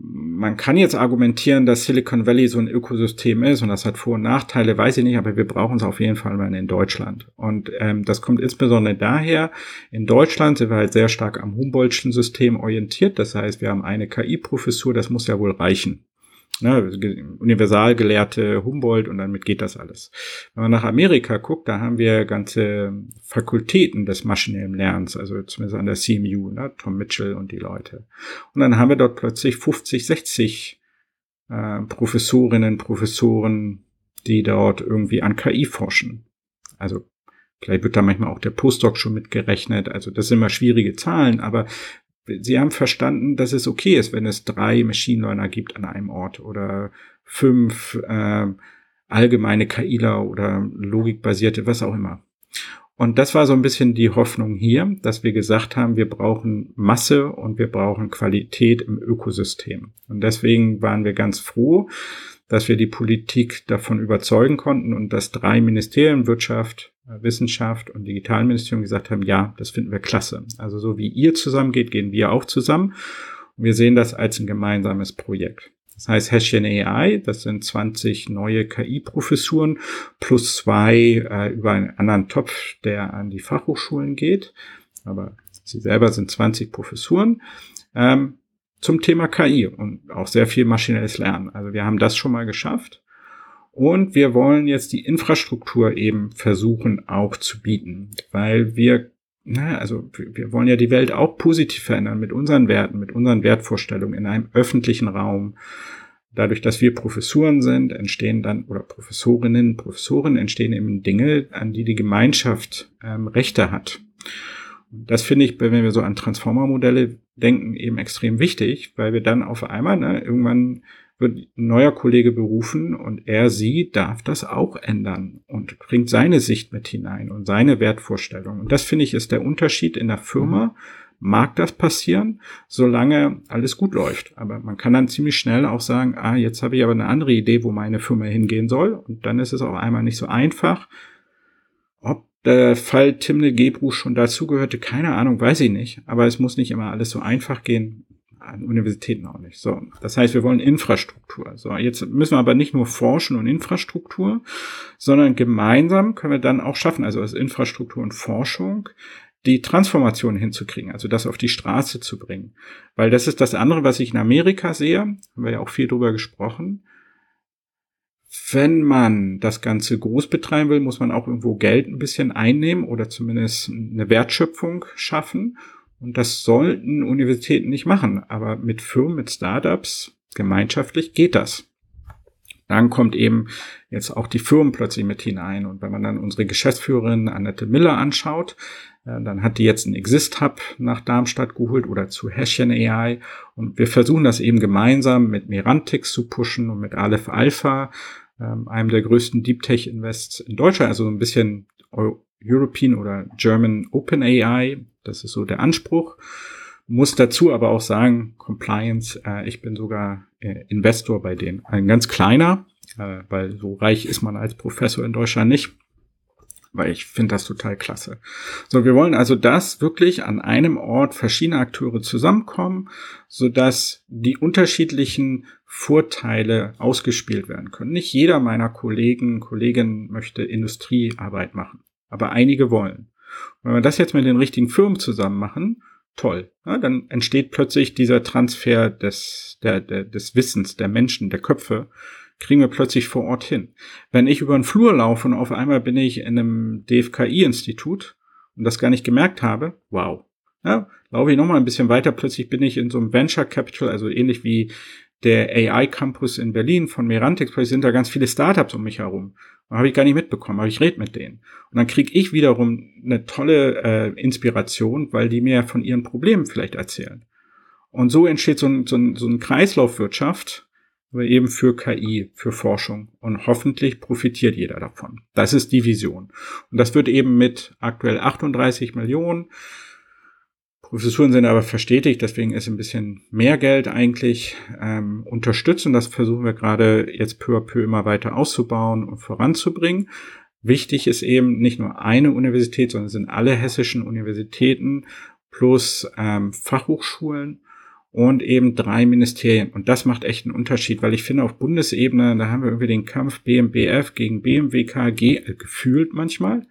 S3: Man kann jetzt argumentieren, dass Silicon Valley so ein Ökosystem ist und das hat Vor- und Nachteile, weiß ich nicht, aber wir brauchen es auf jeden Fall mal in Deutschland. Und ähm, das kommt insbesondere daher, in Deutschland sind wir halt sehr stark am Humboldtschen System orientiert. Das heißt, wir haben eine KI-Professur, das muss ja wohl reichen ne, Universalgelehrte Humboldt und damit geht das alles. Wenn man nach Amerika guckt, da haben wir ganze Fakultäten des maschinellen Lernens, also zumindest an der CMU, ne, Tom Mitchell und die Leute. Und dann haben wir dort plötzlich 50, 60 äh, Professorinnen, Professoren, die dort irgendwie an KI forschen. Also Vielleicht wird da manchmal auch der Postdoc schon mitgerechnet. Also das sind immer schwierige Zahlen, aber sie haben verstanden, dass es okay ist, wenn es drei Machine Learner gibt an einem Ort oder fünf äh, allgemeine KIler oder logikbasierte, was auch immer. Und das war so ein bisschen die Hoffnung hier, dass wir gesagt haben, wir brauchen Masse und wir brauchen Qualität im Ökosystem. Und deswegen waren wir ganz froh, dass wir die Politik davon überzeugen konnten und dass drei Ministerien, Wirtschaft, Wissenschaft und Digitalministerium gesagt haben, ja, das finden wir klasse. Also so wie ihr zusammengeht, gehen wir auch zusammen. Und wir sehen das als ein gemeinsames Projekt. Das heißt Häschen AI, das sind 20 neue KI-Professuren plus zwei äh, über einen anderen Topf, der an die Fachhochschulen geht. Aber sie selber sind 20 Professuren. Ähm, zum Thema KI und auch sehr viel maschinelles Lernen. Also wir haben das schon mal geschafft. Und wir wollen jetzt die Infrastruktur eben versuchen auch zu bieten, weil wir, na, also wir wollen ja die Welt auch positiv verändern mit unseren Werten, mit unseren Wertvorstellungen in einem öffentlichen Raum. Dadurch, dass wir Professuren sind, entstehen dann, oder Professorinnen, Professoren entstehen eben Dinge, an die die Gemeinschaft ähm, Rechte hat. Das finde ich, wenn wir so an Transformer-Modelle denken, eben extrem wichtig, weil wir dann auf einmal ne, irgendwann wird ein neuer Kollege berufen und er, sie darf das auch ändern und bringt seine Sicht mit hinein und seine Wertvorstellung. Und das finde ich ist der Unterschied in der Firma. Mag das passieren, solange alles gut läuft. Aber man kann dann ziemlich schnell auch sagen, ah, jetzt habe ich aber eine andere Idee, wo meine Firma hingehen soll. Und dann ist es auch einmal nicht so einfach. Der Fall Timne Gebru schon dazugehörte, keine Ahnung, weiß ich nicht. Aber es muss nicht immer alles so einfach gehen an Universitäten auch nicht. So, das heißt, wir wollen Infrastruktur. So, jetzt müssen wir aber nicht nur forschen und Infrastruktur, sondern gemeinsam können wir dann auch schaffen, also als Infrastruktur und Forschung, die Transformation hinzukriegen, also das auf die Straße zu bringen. Weil das ist das andere, was ich in Amerika sehe, haben wir ja auch viel drüber gesprochen. Wenn man das Ganze groß betreiben will, muss man auch irgendwo Geld ein bisschen einnehmen oder zumindest eine Wertschöpfung schaffen. Und das sollten Universitäten nicht machen. Aber mit Firmen, mit Startups, gemeinschaftlich geht das. Dann kommt eben jetzt auch die Firmen plötzlich mit hinein. Und wenn man dann unsere Geschäftsführerin Annette Miller anschaut, dann hat die jetzt einen Exist Hub nach Darmstadt geholt oder zu Häschen AI. Und wir versuchen das eben gemeinsam mit Merantix zu pushen und mit Aleph Alpha, ähm, einem der größten Deep Tech Invests in Deutschland, also ein bisschen European oder German Open AI. Das ist so der Anspruch. Muss dazu aber auch sagen, Compliance, äh, ich bin sogar äh, Investor bei denen. Ein ganz kleiner, äh, weil so reich ist man als Professor in Deutschland nicht. Weil ich finde das total klasse. So, wir wollen also das wirklich an einem Ort verschiedene Akteure zusammenkommen, so dass die unterschiedlichen Vorteile ausgespielt werden können. Nicht jeder meiner Kollegen, Kolleginnen möchte Industriearbeit machen aber einige wollen. Wenn wir das jetzt mit den richtigen Firmen zusammen machen, toll. Ja, dann entsteht plötzlich dieser Transfer des, der, der, des Wissens der Menschen, der Köpfe, kriegen wir plötzlich vor Ort hin. Wenn ich über den Flur laufe und auf einmal bin ich in einem DFKI-Institut und das gar nicht gemerkt habe, wow. Ja, laufe ich noch mal ein bisschen weiter, plötzlich bin ich in so einem Venture Capital, also ähnlich wie der AI Campus in Berlin von Merantix, plötzlich sind da ganz viele Startups um mich herum. Habe ich gar nicht mitbekommen, aber ich rede mit denen. Und dann kriege ich wiederum eine tolle äh, Inspiration, weil die mir von ihren Problemen vielleicht erzählen. Und so entsteht so ein, so ein, so ein Kreislaufwirtschaft, aber eben für KI, für Forschung. Und hoffentlich profitiert jeder davon. Das ist die Vision. Und das wird eben mit aktuell 38 Millionen Professuren sind aber verstetigt, deswegen ist ein bisschen mehr Geld eigentlich ähm, unterstützt und das versuchen wir gerade jetzt peu à peu immer weiter auszubauen und voranzubringen. Wichtig ist eben nicht nur eine Universität, sondern sind alle hessischen Universitäten plus ähm, Fachhochschulen und eben drei Ministerien. Und das macht echt einen Unterschied, weil ich finde, auf Bundesebene, da haben wir irgendwie den Kampf BMBF gegen BMWKG gefühlt manchmal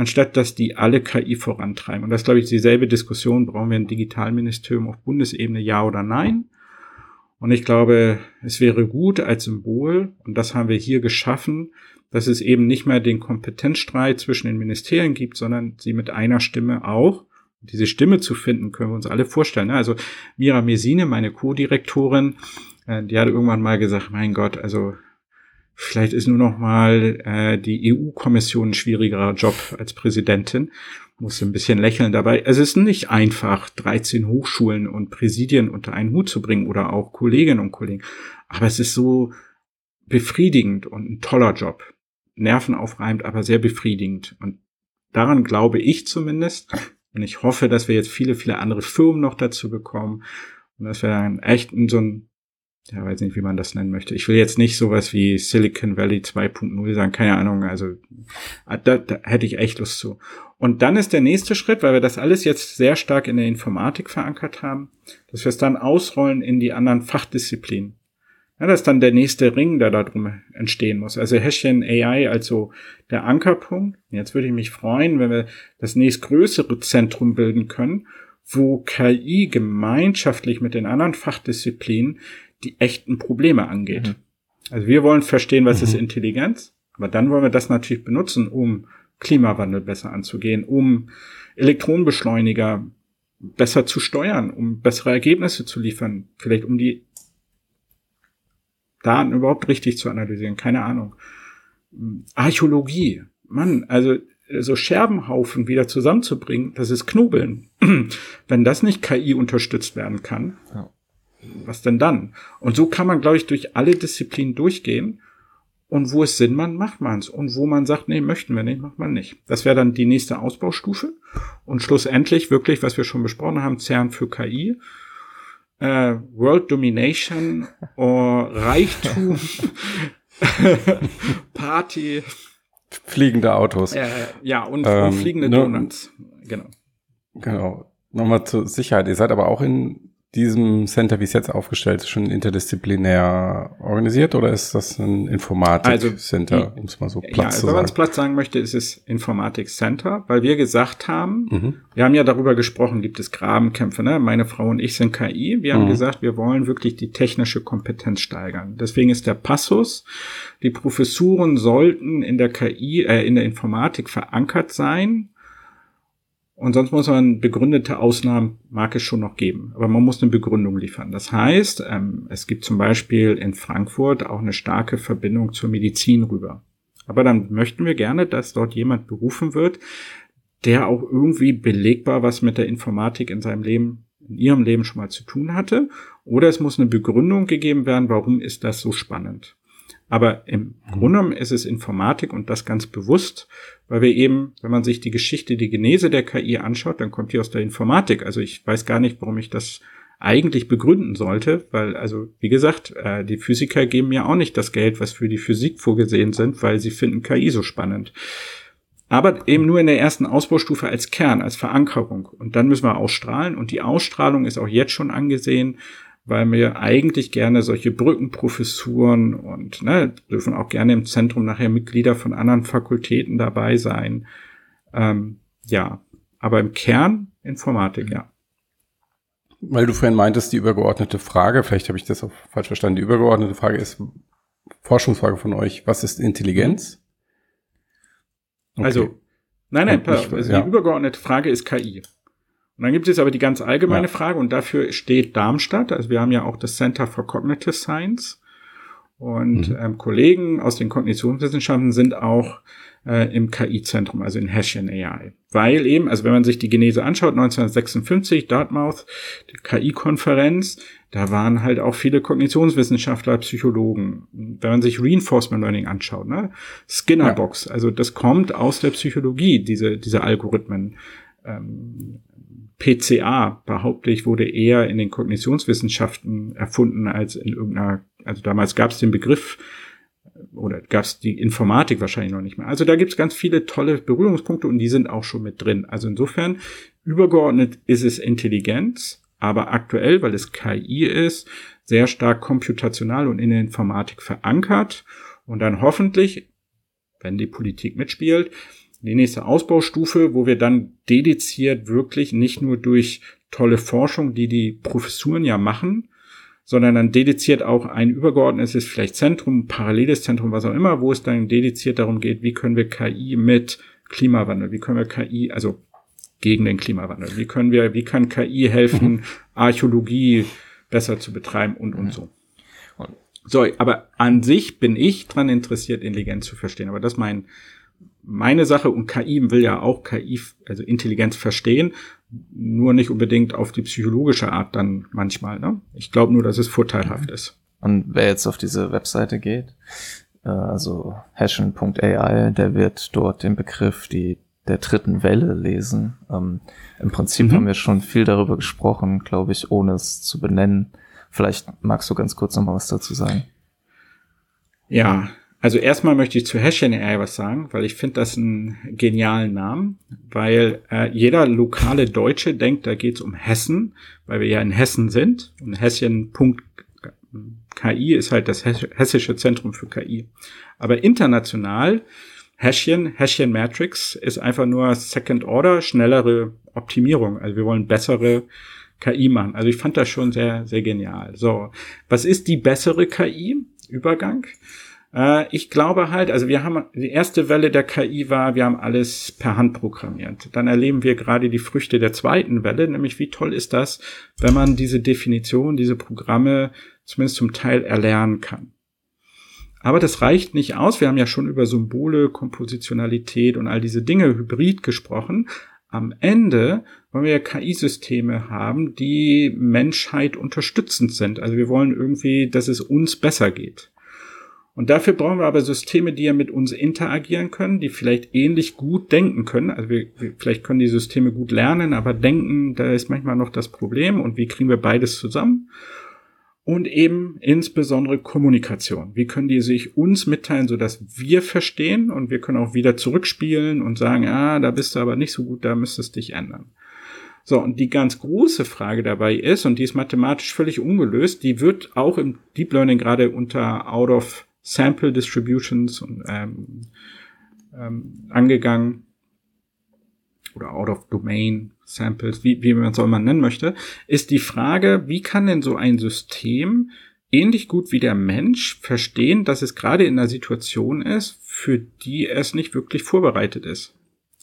S3: anstatt dass die alle KI vorantreiben. Und das glaube ich, dieselbe Diskussion. Brauchen wir ein Digitalministerium auf Bundesebene, ja oder nein? Und ich glaube, es wäre gut als Symbol, und das haben wir hier geschaffen, dass es eben nicht mehr den Kompetenzstreit zwischen den Ministerien gibt, sondern sie mit einer Stimme auch. Diese Stimme zu finden, können wir uns alle vorstellen. Ne? Also Mira Mesine, meine Co-Direktorin, äh, die hat irgendwann mal gesagt, mein Gott, also Vielleicht ist nur noch mal äh, die EU-Kommission ein schwierigerer Job als Präsidentin. Muss ein bisschen lächeln dabei. Es ist nicht einfach, 13 Hochschulen und Präsidien unter einen Hut zu bringen oder auch Kolleginnen und Kollegen. Aber es ist so befriedigend und ein toller Job. Nervenaufreibend, aber sehr befriedigend. Und daran glaube ich zumindest. Und ich hoffe, dass wir jetzt viele, viele andere Firmen noch dazu bekommen. Und dass wir dann echt in so ein ja, weiß nicht, wie man das nennen möchte. Ich will jetzt nicht sowas wie Silicon Valley 2.0 sagen, keine Ahnung, also da, da hätte ich echt Lust zu. Und dann ist der nächste Schritt, weil wir das alles jetzt sehr stark in der Informatik verankert haben, dass wir es dann ausrollen in die anderen Fachdisziplinen. Ja, das ist dann der nächste Ring, der da drum entstehen muss. Also Häschchen AI also der Ankerpunkt. Jetzt würde ich mich freuen, wenn wir das nächstgrößere Zentrum bilden können, wo KI gemeinschaftlich mit den anderen Fachdisziplinen die echten Probleme angeht. Mhm. Also wir wollen verstehen, was mhm. ist Intelligenz, aber dann wollen wir das natürlich benutzen, um Klimawandel besser anzugehen, um Elektronenbeschleuniger besser zu steuern, um bessere Ergebnisse zu liefern, vielleicht um die Daten überhaupt richtig zu analysieren, keine Ahnung. Archäologie, Mann, also so Scherbenhaufen wieder zusammenzubringen, das ist Knobeln. Wenn das nicht KI unterstützt werden kann, ja. was denn dann? Und so kann man, glaube ich, durch alle Disziplinen durchgehen. Und wo es Sinn macht, macht man es. Und wo man sagt, nee, möchten wir nicht, macht man nicht. Das wäre dann die nächste Ausbaustufe. Und schlussendlich wirklich, was wir schon besprochen haben, CERN für KI äh, World Domination, oh, Reichtum, Party.
S1: Fliegende Autos.
S3: Äh, ja, und, ähm, und fliegende Donuts.
S1: Genau. Genau. Nochmal zur Sicherheit. Ihr seid aber auch in diesem Center, wie es jetzt aufgestellt ist, schon interdisziplinär organisiert oder ist das ein Informatik-Center,
S3: also, um es mal so Platz ja, zu sagen? Wenn man es Platz sagen möchte, ist es Informatik-Center, weil wir gesagt haben, mhm. wir haben ja darüber gesprochen, gibt es Grabenkämpfe, ne? Meine Frau und ich sind KI. Wir haben mhm. gesagt, wir wollen wirklich die technische Kompetenz steigern. Deswegen ist der Passus, die Professuren sollten in der KI, äh, in der Informatik verankert sein und sonst muss man begründete Ausnahmen, mag es schon noch geben. Aber man muss eine Begründung liefern. Das heißt, ähm, es gibt zum Beispiel in Frankfurt auch eine starke Verbindung zur Medizin rüber. Aber dann möchten wir gerne, dass dort jemand berufen wird, der auch irgendwie belegbar was mit der Informatik in seinem Leben, in ihrem Leben schon mal zu tun hatte. Oder es muss eine Begründung gegeben werden, warum ist das so spannend. Aber im Grunde genommen ist es Informatik und das ganz bewusst, weil wir eben, wenn man sich die Geschichte, die Genese der KI anschaut, dann kommt die aus der Informatik. Also ich weiß gar nicht, warum ich das eigentlich begründen sollte, weil, also, wie gesagt, äh, die Physiker geben ja auch nicht das Geld, was für die Physik vorgesehen sind, weil sie finden KI so spannend. Aber eben nur in der ersten Ausbaustufe als Kern, als Verankerung. Und dann müssen wir ausstrahlen. Und die Ausstrahlung ist auch jetzt schon angesehen weil wir eigentlich gerne solche Brückenprofessuren und ne, dürfen auch gerne im Zentrum nachher Mitglieder von anderen Fakultäten dabei sein. Ähm, ja, aber im Kern Informatik, ja.
S1: Weil du vorhin meintest, die übergeordnete Frage, vielleicht habe ich das auch falsch verstanden, die übergeordnete Frage ist, Forschungsfrage von euch, was ist Intelligenz?
S3: Okay. Also, nein, nein, nicht, also ja. die übergeordnete Frage ist KI. Und dann gibt es aber die ganz allgemeine ja. Frage und dafür steht Darmstadt. Also wir haben ja auch das Center for Cognitive Science und mhm. ähm, Kollegen aus den Kognitionswissenschaften sind auch äh, im KI-Zentrum, also in Hessian AI. Weil eben, also wenn man sich die Genese anschaut, 1956, Dartmouth, die KI-Konferenz, da waren halt auch viele Kognitionswissenschaftler, Psychologen. Wenn man sich Reinforcement Learning anschaut, ne? Skinnerbox, ja. also das kommt aus der Psychologie, diese, diese Algorithmen. Ähm, PCA, behaupte ich, wurde eher in den Kognitionswissenschaften erfunden als in irgendeiner, also damals gab es den Begriff oder gab es die Informatik wahrscheinlich noch nicht mehr. Also da gibt es ganz viele tolle Berührungspunkte und die sind auch schon mit drin. Also insofern, übergeordnet ist es Intelligenz, aber aktuell, weil es KI ist, sehr stark komputational und in der Informatik verankert und dann hoffentlich, wenn die Politik mitspielt, die nächste Ausbaustufe, wo wir dann dediziert wirklich nicht nur durch tolle Forschung, die die Professuren ja machen, sondern dann dediziert auch ein übergeordnetes, vielleicht Zentrum, paralleles Zentrum, was auch immer, wo es dann dediziert darum geht, wie können wir KI mit Klimawandel, wie können wir KI, also gegen den Klimawandel, wie können wir, wie kann KI helfen, mhm. Archäologie besser zu betreiben und, und so. So, aber an sich bin ich dran interessiert, Intelligenz zu verstehen. Aber das ist mein, meine Sache und KI will ja auch KI, also Intelligenz verstehen, nur nicht unbedingt auf die psychologische Art dann manchmal. Ne? Ich glaube nur, dass es vorteilhaft mhm. ist.
S2: Und wer jetzt auf diese Webseite geht, äh, also hashen.ai, der wird dort den Begriff die der dritten Welle lesen. Ähm, Im Prinzip mhm. haben wir schon viel darüber gesprochen, glaube ich, ohne es zu benennen, Vielleicht magst du ganz kurz noch mal was dazu sagen.
S3: Ja, also erstmal möchte ich zu Häschen AI was sagen, weil ich finde das einen genialen Namen, weil äh, jeder lokale Deutsche denkt, da geht's um Hessen, weil wir ja in Hessen sind und Häschen.ki ist halt das hessische Zentrum für KI. Aber international Häschen, Häschen Matrix ist einfach nur Second Order, schnellere Optimierung. Also wir wollen bessere KI machen. Also ich fand das schon sehr, sehr genial. So, was ist die bessere KI? Übergang. Äh, ich glaube halt, also wir haben, die erste Welle der KI war, wir haben alles per Hand programmiert. Dann erleben wir gerade die Früchte der zweiten Welle, nämlich wie toll ist das, wenn man diese Definition, diese Programme zumindest zum Teil erlernen kann. Aber das reicht nicht aus. Wir haben ja schon über Symbole, Kompositionalität und all diese Dinge hybrid gesprochen. Am Ende wollen wir KI-Systeme haben, die Menschheit unterstützend sind. Also wir wollen irgendwie, dass es uns besser geht. Und dafür brauchen wir aber Systeme, die ja mit uns interagieren können, die vielleicht ähnlich gut denken können. Also wir, wir, vielleicht können die Systeme gut lernen, aber denken, da ist manchmal noch das Problem. Und wie kriegen wir beides zusammen? Und eben insbesondere Kommunikation. Wie können die sich uns mitteilen, sodass wir verstehen und wir können auch wieder zurückspielen und sagen, ah, da bist du aber nicht so gut, da müsstest du dich ändern. So, und die ganz große Frage dabei ist, und die ist mathematisch völlig ungelöst, die wird auch im Deep Learning gerade unter Out of Sample Distributions und, ähm, ähm, angegangen oder out of domain Samples, wie, wie man es auch immer nennen möchte, ist die Frage, wie kann denn so ein System ähnlich gut wie der Mensch verstehen, dass es gerade in einer Situation ist, für die es nicht wirklich vorbereitet ist.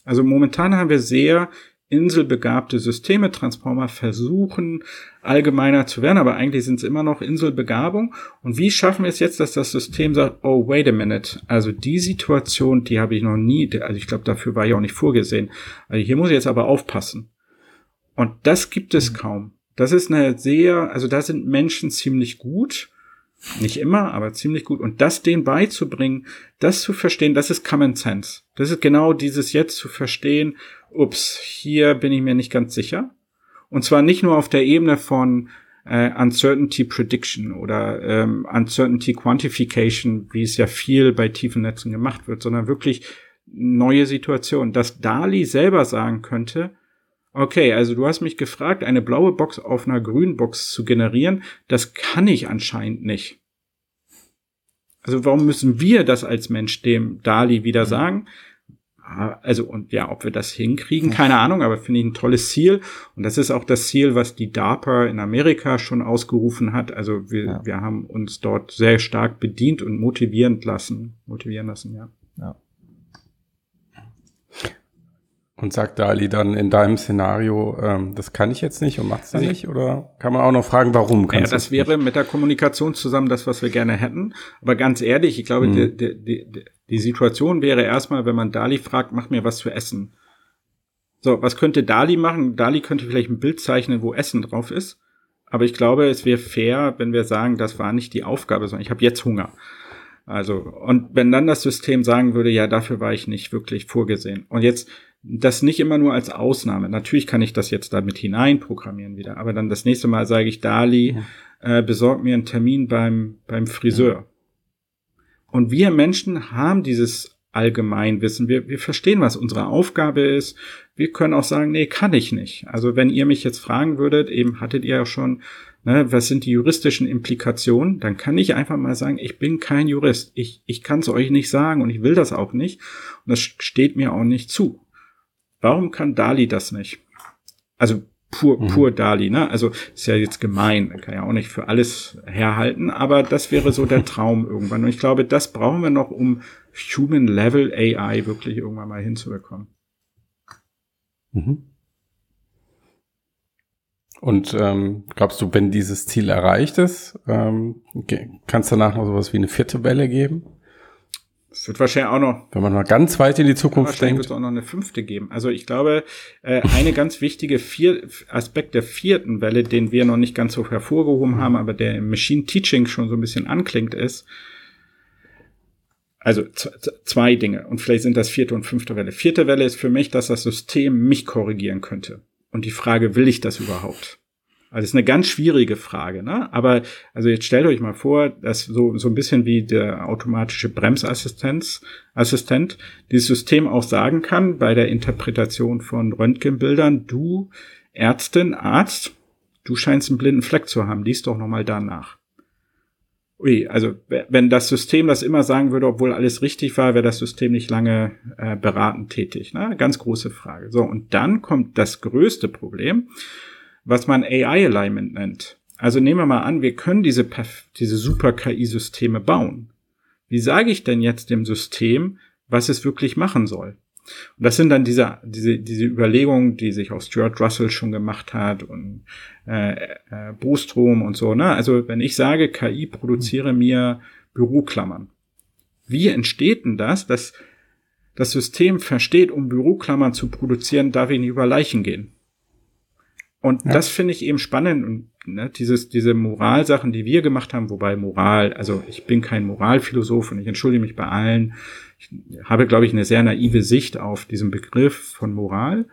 S3: Also momentan haben wir sehr inselbegabte Systeme, Transformer versuchen allgemeiner zu werden, aber eigentlich sind es immer noch Inselbegabung. Und wie schaffen wir es jetzt, dass das System sagt, oh, wait a minute, also die Situation, die habe ich noch nie, also ich glaube, dafür war ich auch nicht vorgesehen. Also hier muss ich jetzt aber aufpassen. Und das gibt es kaum. Das ist eine sehr, also da sind Menschen ziemlich gut. Nicht immer, aber ziemlich gut. Und das denen beizubringen, das zu verstehen, das ist Common Sense. Das ist genau dieses jetzt zu verstehen, ups, hier bin ich mir nicht ganz sicher. Und zwar nicht nur auf der Ebene von äh, Uncertainty Prediction oder ähm, Uncertainty Quantification, wie es ja viel bei tiefen Netzen gemacht wird, sondern wirklich neue Situationen, dass Dali selber sagen könnte, okay, also du hast mich gefragt, eine blaue Box auf einer grünen Box zu generieren, das kann ich anscheinend nicht. Also warum müssen wir das als Mensch dem Dali wieder mhm. Also und ja, ob wir das hinkriegen, keine Ahnung, aber finde ich ein tolles Ziel. Und das ist auch das Ziel, was die DARPA in Amerika schon ausgerufen hat. Also wir, ja. wir haben uns dort sehr stark bedient und motivierend lassen, motivieren lassen, ja. ja.
S1: Und sagt Dali dann in deinem Szenario, ähm, das kann ich jetzt nicht und macht es also nicht? Oder kann man auch noch fragen, warum
S3: kann Ja, das wäre nicht? mit der Kommunikation zusammen das, was wir gerne hätten. Aber ganz ehrlich, ich glaube, mhm. die, die, die, die Situation wäre erstmal, wenn man Dali fragt, mach mir was zu essen. So, was könnte Dali machen? Dali könnte vielleicht ein Bild zeichnen, wo Essen drauf ist. Aber ich glaube, es wäre fair, wenn wir sagen, das war nicht die Aufgabe, sondern ich habe jetzt Hunger. Also, und wenn dann das System sagen würde, ja, dafür war ich nicht wirklich vorgesehen. Und jetzt das nicht immer nur als Ausnahme. Natürlich kann ich das jetzt damit hineinprogrammieren wieder, aber dann das nächste Mal sage ich, Dali, ja. äh, besorg mir einen Termin beim, beim Friseur. Ja. Und wir Menschen haben dieses Allgemeinwissen. Wir, wir verstehen, was unsere Aufgabe ist. Wir können auch sagen, nee, kann ich nicht. Also wenn ihr mich jetzt fragen würdet, eben hattet ihr ja schon, ne, was sind die juristischen Implikationen, dann kann ich einfach mal sagen, ich bin kein Jurist. Ich, ich kann es euch nicht sagen und ich will das auch nicht. Und das steht mir auch nicht zu. Warum kann Dali das nicht? Also pur, mhm. pur Dali, ne? Also ist ja jetzt gemein, kann ja auch nicht für alles herhalten, aber das wäre so der Traum irgendwann. Und ich glaube, das brauchen wir noch, um Human Level AI wirklich irgendwann mal hinzubekommen.
S1: Mhm. Und ähm, glaubst du, wenn dieses Ziel erreicht ist, ähm, kann es danach noch sowas wie eine vierte Welle geben?
S3: Es wird wahrscheinlich auch noch.
S1: Wenn man mal ganz weit in die Zukunft denkt.
S3: wird es auch noch eine fünfte geben. Also ich glaube, äh, eine ganz wichtige vier Aspekt der vierten Welle, den wir noch nicht ganz so hervorgehoben haben, aber der im Machine Teaching schon so ein bisschen anklingt, ist, also zwei Dinge. Und vielleicht sind das vierte und fünfte Welle. Vierte Welle ist für mich, dass das System mich korrigieren könnte. Und die Frage, will ich das überhaupt? Also das ist eine ganz schwierige Frage, ne? Aber also jetzt stellt euch mal vor, dass so so ein bisschen wie der automatische Bremsassistenz Assistent dieses System auch sagen kann bei der Interpretation von Röntgenbildern, du Ärztin, Arzt, du scheinst einen blinden Fleck zu haben, lies doch noch mal danach. Ui, also wenn das System das immer sagen würde, obwohl alles richtig war, wäre das System nicht lange äh, beratend tätig. Ne? Ganz große Frage. So, und dann kommt das größte Problem, was man AI-Alignment nennt. Also nehmen wir mal an, wir können diese, diese Super-KI-Systeme bauen. Wie sage ich denn jetzt dem System, was es wirklich machen soll? Und das sind dann diese, diese, diese Überlegungen, die sich auch Stuart Russell schon gemacht hat und äh, äh, Bostrom und so. Ne? Also wenn ich sage, KI produziere mir Büroklammern, wie entsteht denn das, dass das System versteht, um Büroklammern zu produzieren, darf ich nicht über Leichen gehen? Und ja. das finde ich eben spannend und ne, dieses, diese Moralsachen, die wir gemacht haben, wobei Moral, also ich bin kein Moralphilosoph und ich entschuldige mich bei allen, ich habe, glaube ich, eine sehr naive Sicht auf diesen Begriff von Moral.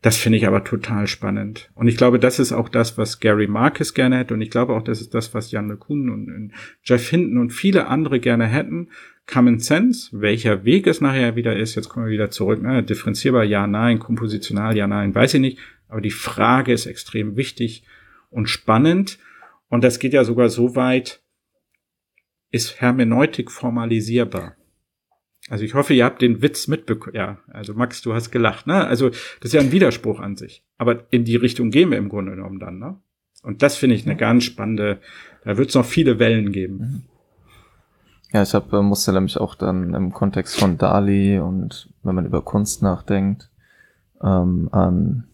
S3: Das finde ich aber total spannend. Und ich glaube, das ist auch das, was Gary Marcus gerne hätte. Und ich glaube auch, das ist das, was Jan LeCun und Jeff Hinton und viele andere gerne hätten. Common Sense, welcher Weg es nachher wieder ist, jetzt kommen wir wieder zurück, ne? differenzierbar, ja, nein, kompositional, ja, nein, weiß ich nicht. Aber die Frage ist extrem wichtig und spannend. Und das geht ja sogar so weit, ist Hermeneutik formalisierbar? Also ich hoffe, ihr habt den Witz mitbekommen. Ja, also Max, du hast gelacht, ne? Also das ist ja ein Widerspruch an sich. Aber in die Richtung gehen wir im Grunde genommen dann, ne? Und das finde ich eine ganz spannende, da wird es noch viele Wellen geben. Mhm.
S2: Ja, ich hab, äh, musste nämlich auch dann im Kontext von Dali und wenn man über Kunst nachdenkt, ähm, an,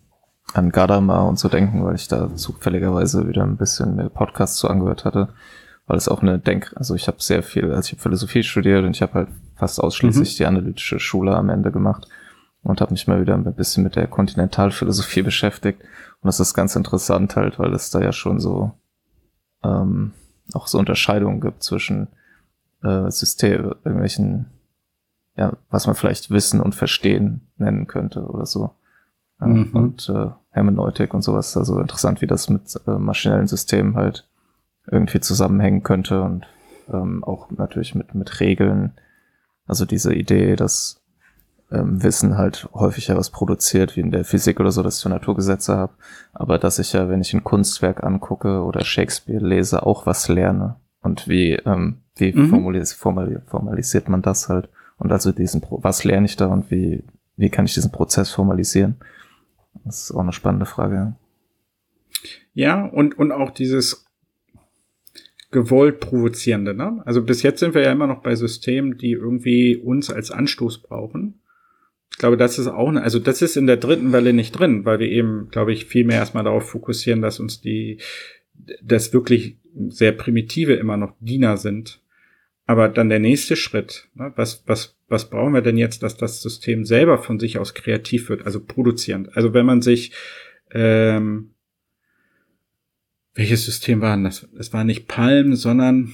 S2: an Gadamer und so denken, weil ich da zufälligerweise wieder ein bisschen mehr Podcasts zu angehört hatte weil es auch eine Denk, also ich habe sehr viel, also ich habe Philosophie studiert und ich habe halt fast ausschließlich mhm. die analytische Schule am Ende gemacht und habe mich mal wieder ein bisschen mit der Kontinentalphilosophie beschäftigt und das ist ganz interessant halt, weil es da ja schon so ähm, auch so Unterscheidungen gibt zwischen äh, System, irgendwelchen, ja, was man vielleicht Wissen und Verstehen nennen könnte oder so. Mhm. Und äh, Hermeneutik und sowas, also interessant, wie das mit äh, maschinellen Systemen halt irgendwie zusammenhängen könnte und ähm, auch natürlich mit, mit Regeln. Also diese Idee, dass ähm, Wissen halt häufig ja was produziert, wie in der Physik oder so, dass ich so Naturgesetze habe, aber dass ich ja, wenn ich ein Kunstwerk angucke oder Shakespeare lese, auch was lerne. Und wie, ähm, wie mhm. formalis formal formalisiert man das halt? Und also diesen, Pro was lerne ich da und wie, wie kann ich diesen Prozess formalisieren? Das ist auch eine spannende Frage.
S3: Ja, und, und auch dieses gewollt provozierende. Ne? Also bis jetzt sind wir ja immer noch bei Systemen, die irgendwie uns als Anstoß brauchen. Ich glaube, das ist auch, eine, also das ist in der dritten Welle nicht drin, weil wir eben, glaube ich, viel mehr erstmal darauf fokussieren, dass uns die, das wirklich sehr primitive immer noch Diener sind. Aber dann der nächste Schritt, ne? was, was, was brauchen wir denn jetzt, dass das System selber von sich aus kreativ wird, also produzierend? Also wenn man sich ähm, welches System war denn das? Es war nicht Palm, sondern,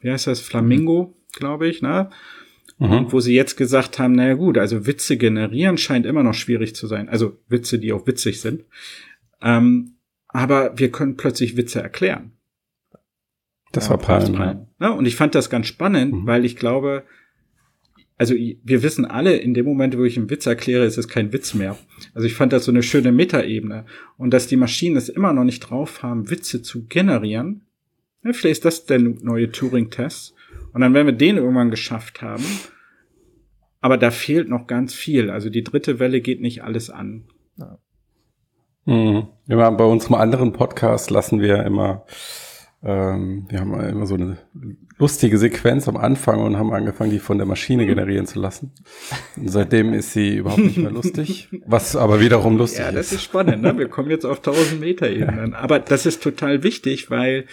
S3: wie heißt das, Flamingo, glaube ich, ne? Mhm. Und wo sie jetzt gesagt haben, naja gut, also Witze generieren scheint immer noch schwierig zu sein. Also Witze, die auch witzig sind. Ähm, aber wir können plötzlich Witze erklären.
S1: Das war Palm. Palm.
S3: Ja, und ich fand das ganz spannend, mhm. weil ich glaube, also wir wissen alle, in dem Moment, wo ich einen Witz erkläre, ist es kein Witz mehr. Also ich fand das so eine schöne Metaebene. Und dass die Maschinen es immer noch nicht drauf haben, Witze zu generieren, ja, vielleicht ist das der neue Turing-Test. Und dann werden wir den irgendwann geschafft haben. Aber da fehlt noch ganz viel. Also die dritte Welle geht nicht alles an. Ja.
S1: Mhm. Immer bei unserem anderen Podcast lassen wir immer ähm, wir haben immer so eine lustige Sequenz am Anfang und haben angefangen, die von der Maschine generieren zu lassen. Und seitdem ist sie überhaupt nicht mehr lustig, was aber wiederum lustig ist. Ja,
S3: das ist. ist spannend. Ne? Wir kommen jetzt auf 1000 Meter Ebenen. Ja. Aber das ist total wichtig, weil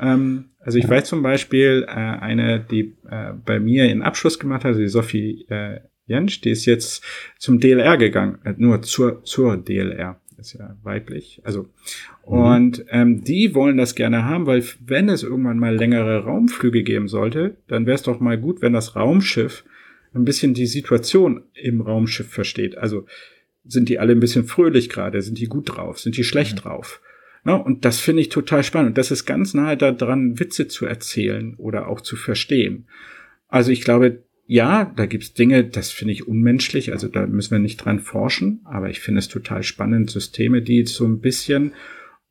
S3: ähm, also ich weiß zum Beispiel äh, eine, die äh, bei mir in Abschluss gemacht hat, also die Sophie äh, Jensch, die ist jetzt zum DLR gegangen, äh, nur zur zur DLR ist ja weiblich. Also mhm. Und ähm, die wollen das gerne haben, weil wenn es irgendwann mal längere Raumflüge geben sollte, dann wäre es doch mal gut, wenn das Raumschiff ein bisschen die Situation im Raumschiff versteht. Also sind die alle ein bisschen fröhlich gerade, sind die gut drauf, sind die schlecht mhm. drauf? Ne? Und das finde ich total spannend. Und das ist ganz nahe daran, Witze zu erzählen oder auch zu verstehen. Also ich glaube, ja, da gibt's Dinge, das finde ich unmenschlich, also da müssen wir nicht dran forschen, aber ich finde es total spannend, Systeme, die so ein bisschen,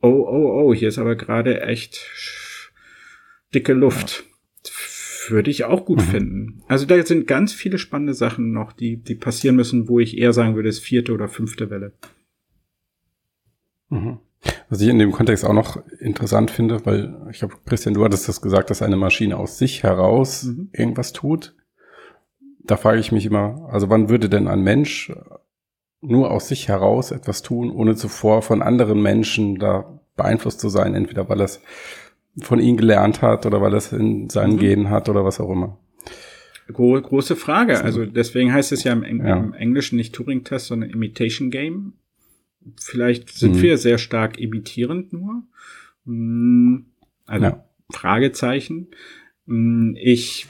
S3: oh, oh, oh, hier ist aber gerade echt dicke Luft. Ja. Würde ich auch gut mhm. finden. Also da sind ganz viele spannende Sachen noch, die, die passieren müssen, wo ich eher sagen würde, es vierte oder fünfte Welle.
S1: Mhm. Was ich in dem Kontext auch noch interessant finde, weil ich glaube, Christian, du hattest das gesagt, dass eine Maschine aus sich heraus mhm. irgendwas tut. Da frage ich mich immer, also wann würde denn ein Mensch nur aus sich heraus etwas tun, ohne zuvor von anderen Menschen da beeinflusst zu sein, entweder weil es von ihnen gelernt hat oder weil es in seinen mhm. Genen hat oder was auch immer.
S3: Gro große Frage. Also deswegen heißt es ja im, Eng ja. im Englischen nicht Turing-Test, sondern Imitation Game. Vielleicht sind mhm. wir sehr stark imitierend nur. Hm, also ja. Fragezeichen. Hm, ich,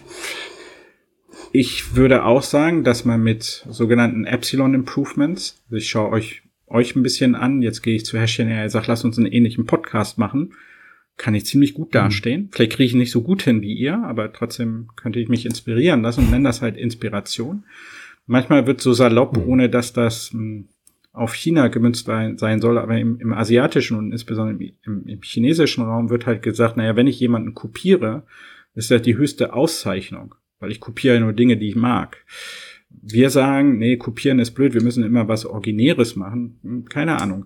S3: ich würde auch sagen, dass man mit sogenannten Epsilon Improvements, also ich schaue euch, euch ein bisschen an, jetzt gehe ich zu Häschchen her, sag, lass uns einen ähnlichen Podcast machen, kann ich ziemlich gut mhm. dastehen. Mhm. Vielleicht kriege ich nicht so gut hin wie ihr, aber trotzdem könnte ich mich inspirieren lassen und nenne das halt Inspiration. Manchmal wird so salopp, mhm. ohne dass das mh, hm, auf China gemünzt sein soll, aber im, im asiatischen und insbesondere im, im, chinesischen Raum wird halt gesagt, naja, wenn ich jemanden kopiere, ist das die höchste Auszeichnung, weil ich kopiere nur Dinge, die ich mag. Wir sagen, nee, kopieren ist blöd, wir müssen immer was Originäres machen. Hm, keine Ahnung.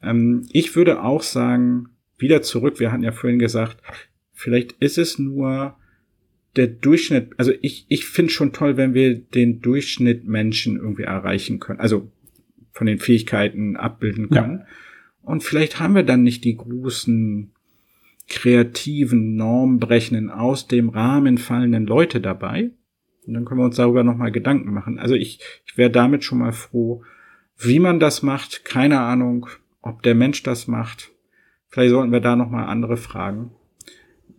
S3: Ähm, ich würde auch sagen, wieder zurück, wir hatten ja vorhin gesagt, vielleicht ist es nur der Durchschnitt, also ich, ich finde schon toll, wenn wir den Durchschnitt Menschen irgendwie erreichen können. Also von den Fähigkeiten abbilden können. Ja. Und vielleicht haben wir dann nicht die großen kreativen, normbrechenden, aus dem Rahmen fallenden Leute dabei. Und dann können wir uns darüber nochmal Gedanken machen. Also ich, ich wäre damit schon mal froh, wie man das macht. Keine Ahnung, ob der Mensch das macht. Vielleicht sollten wir da nochmal andere fragen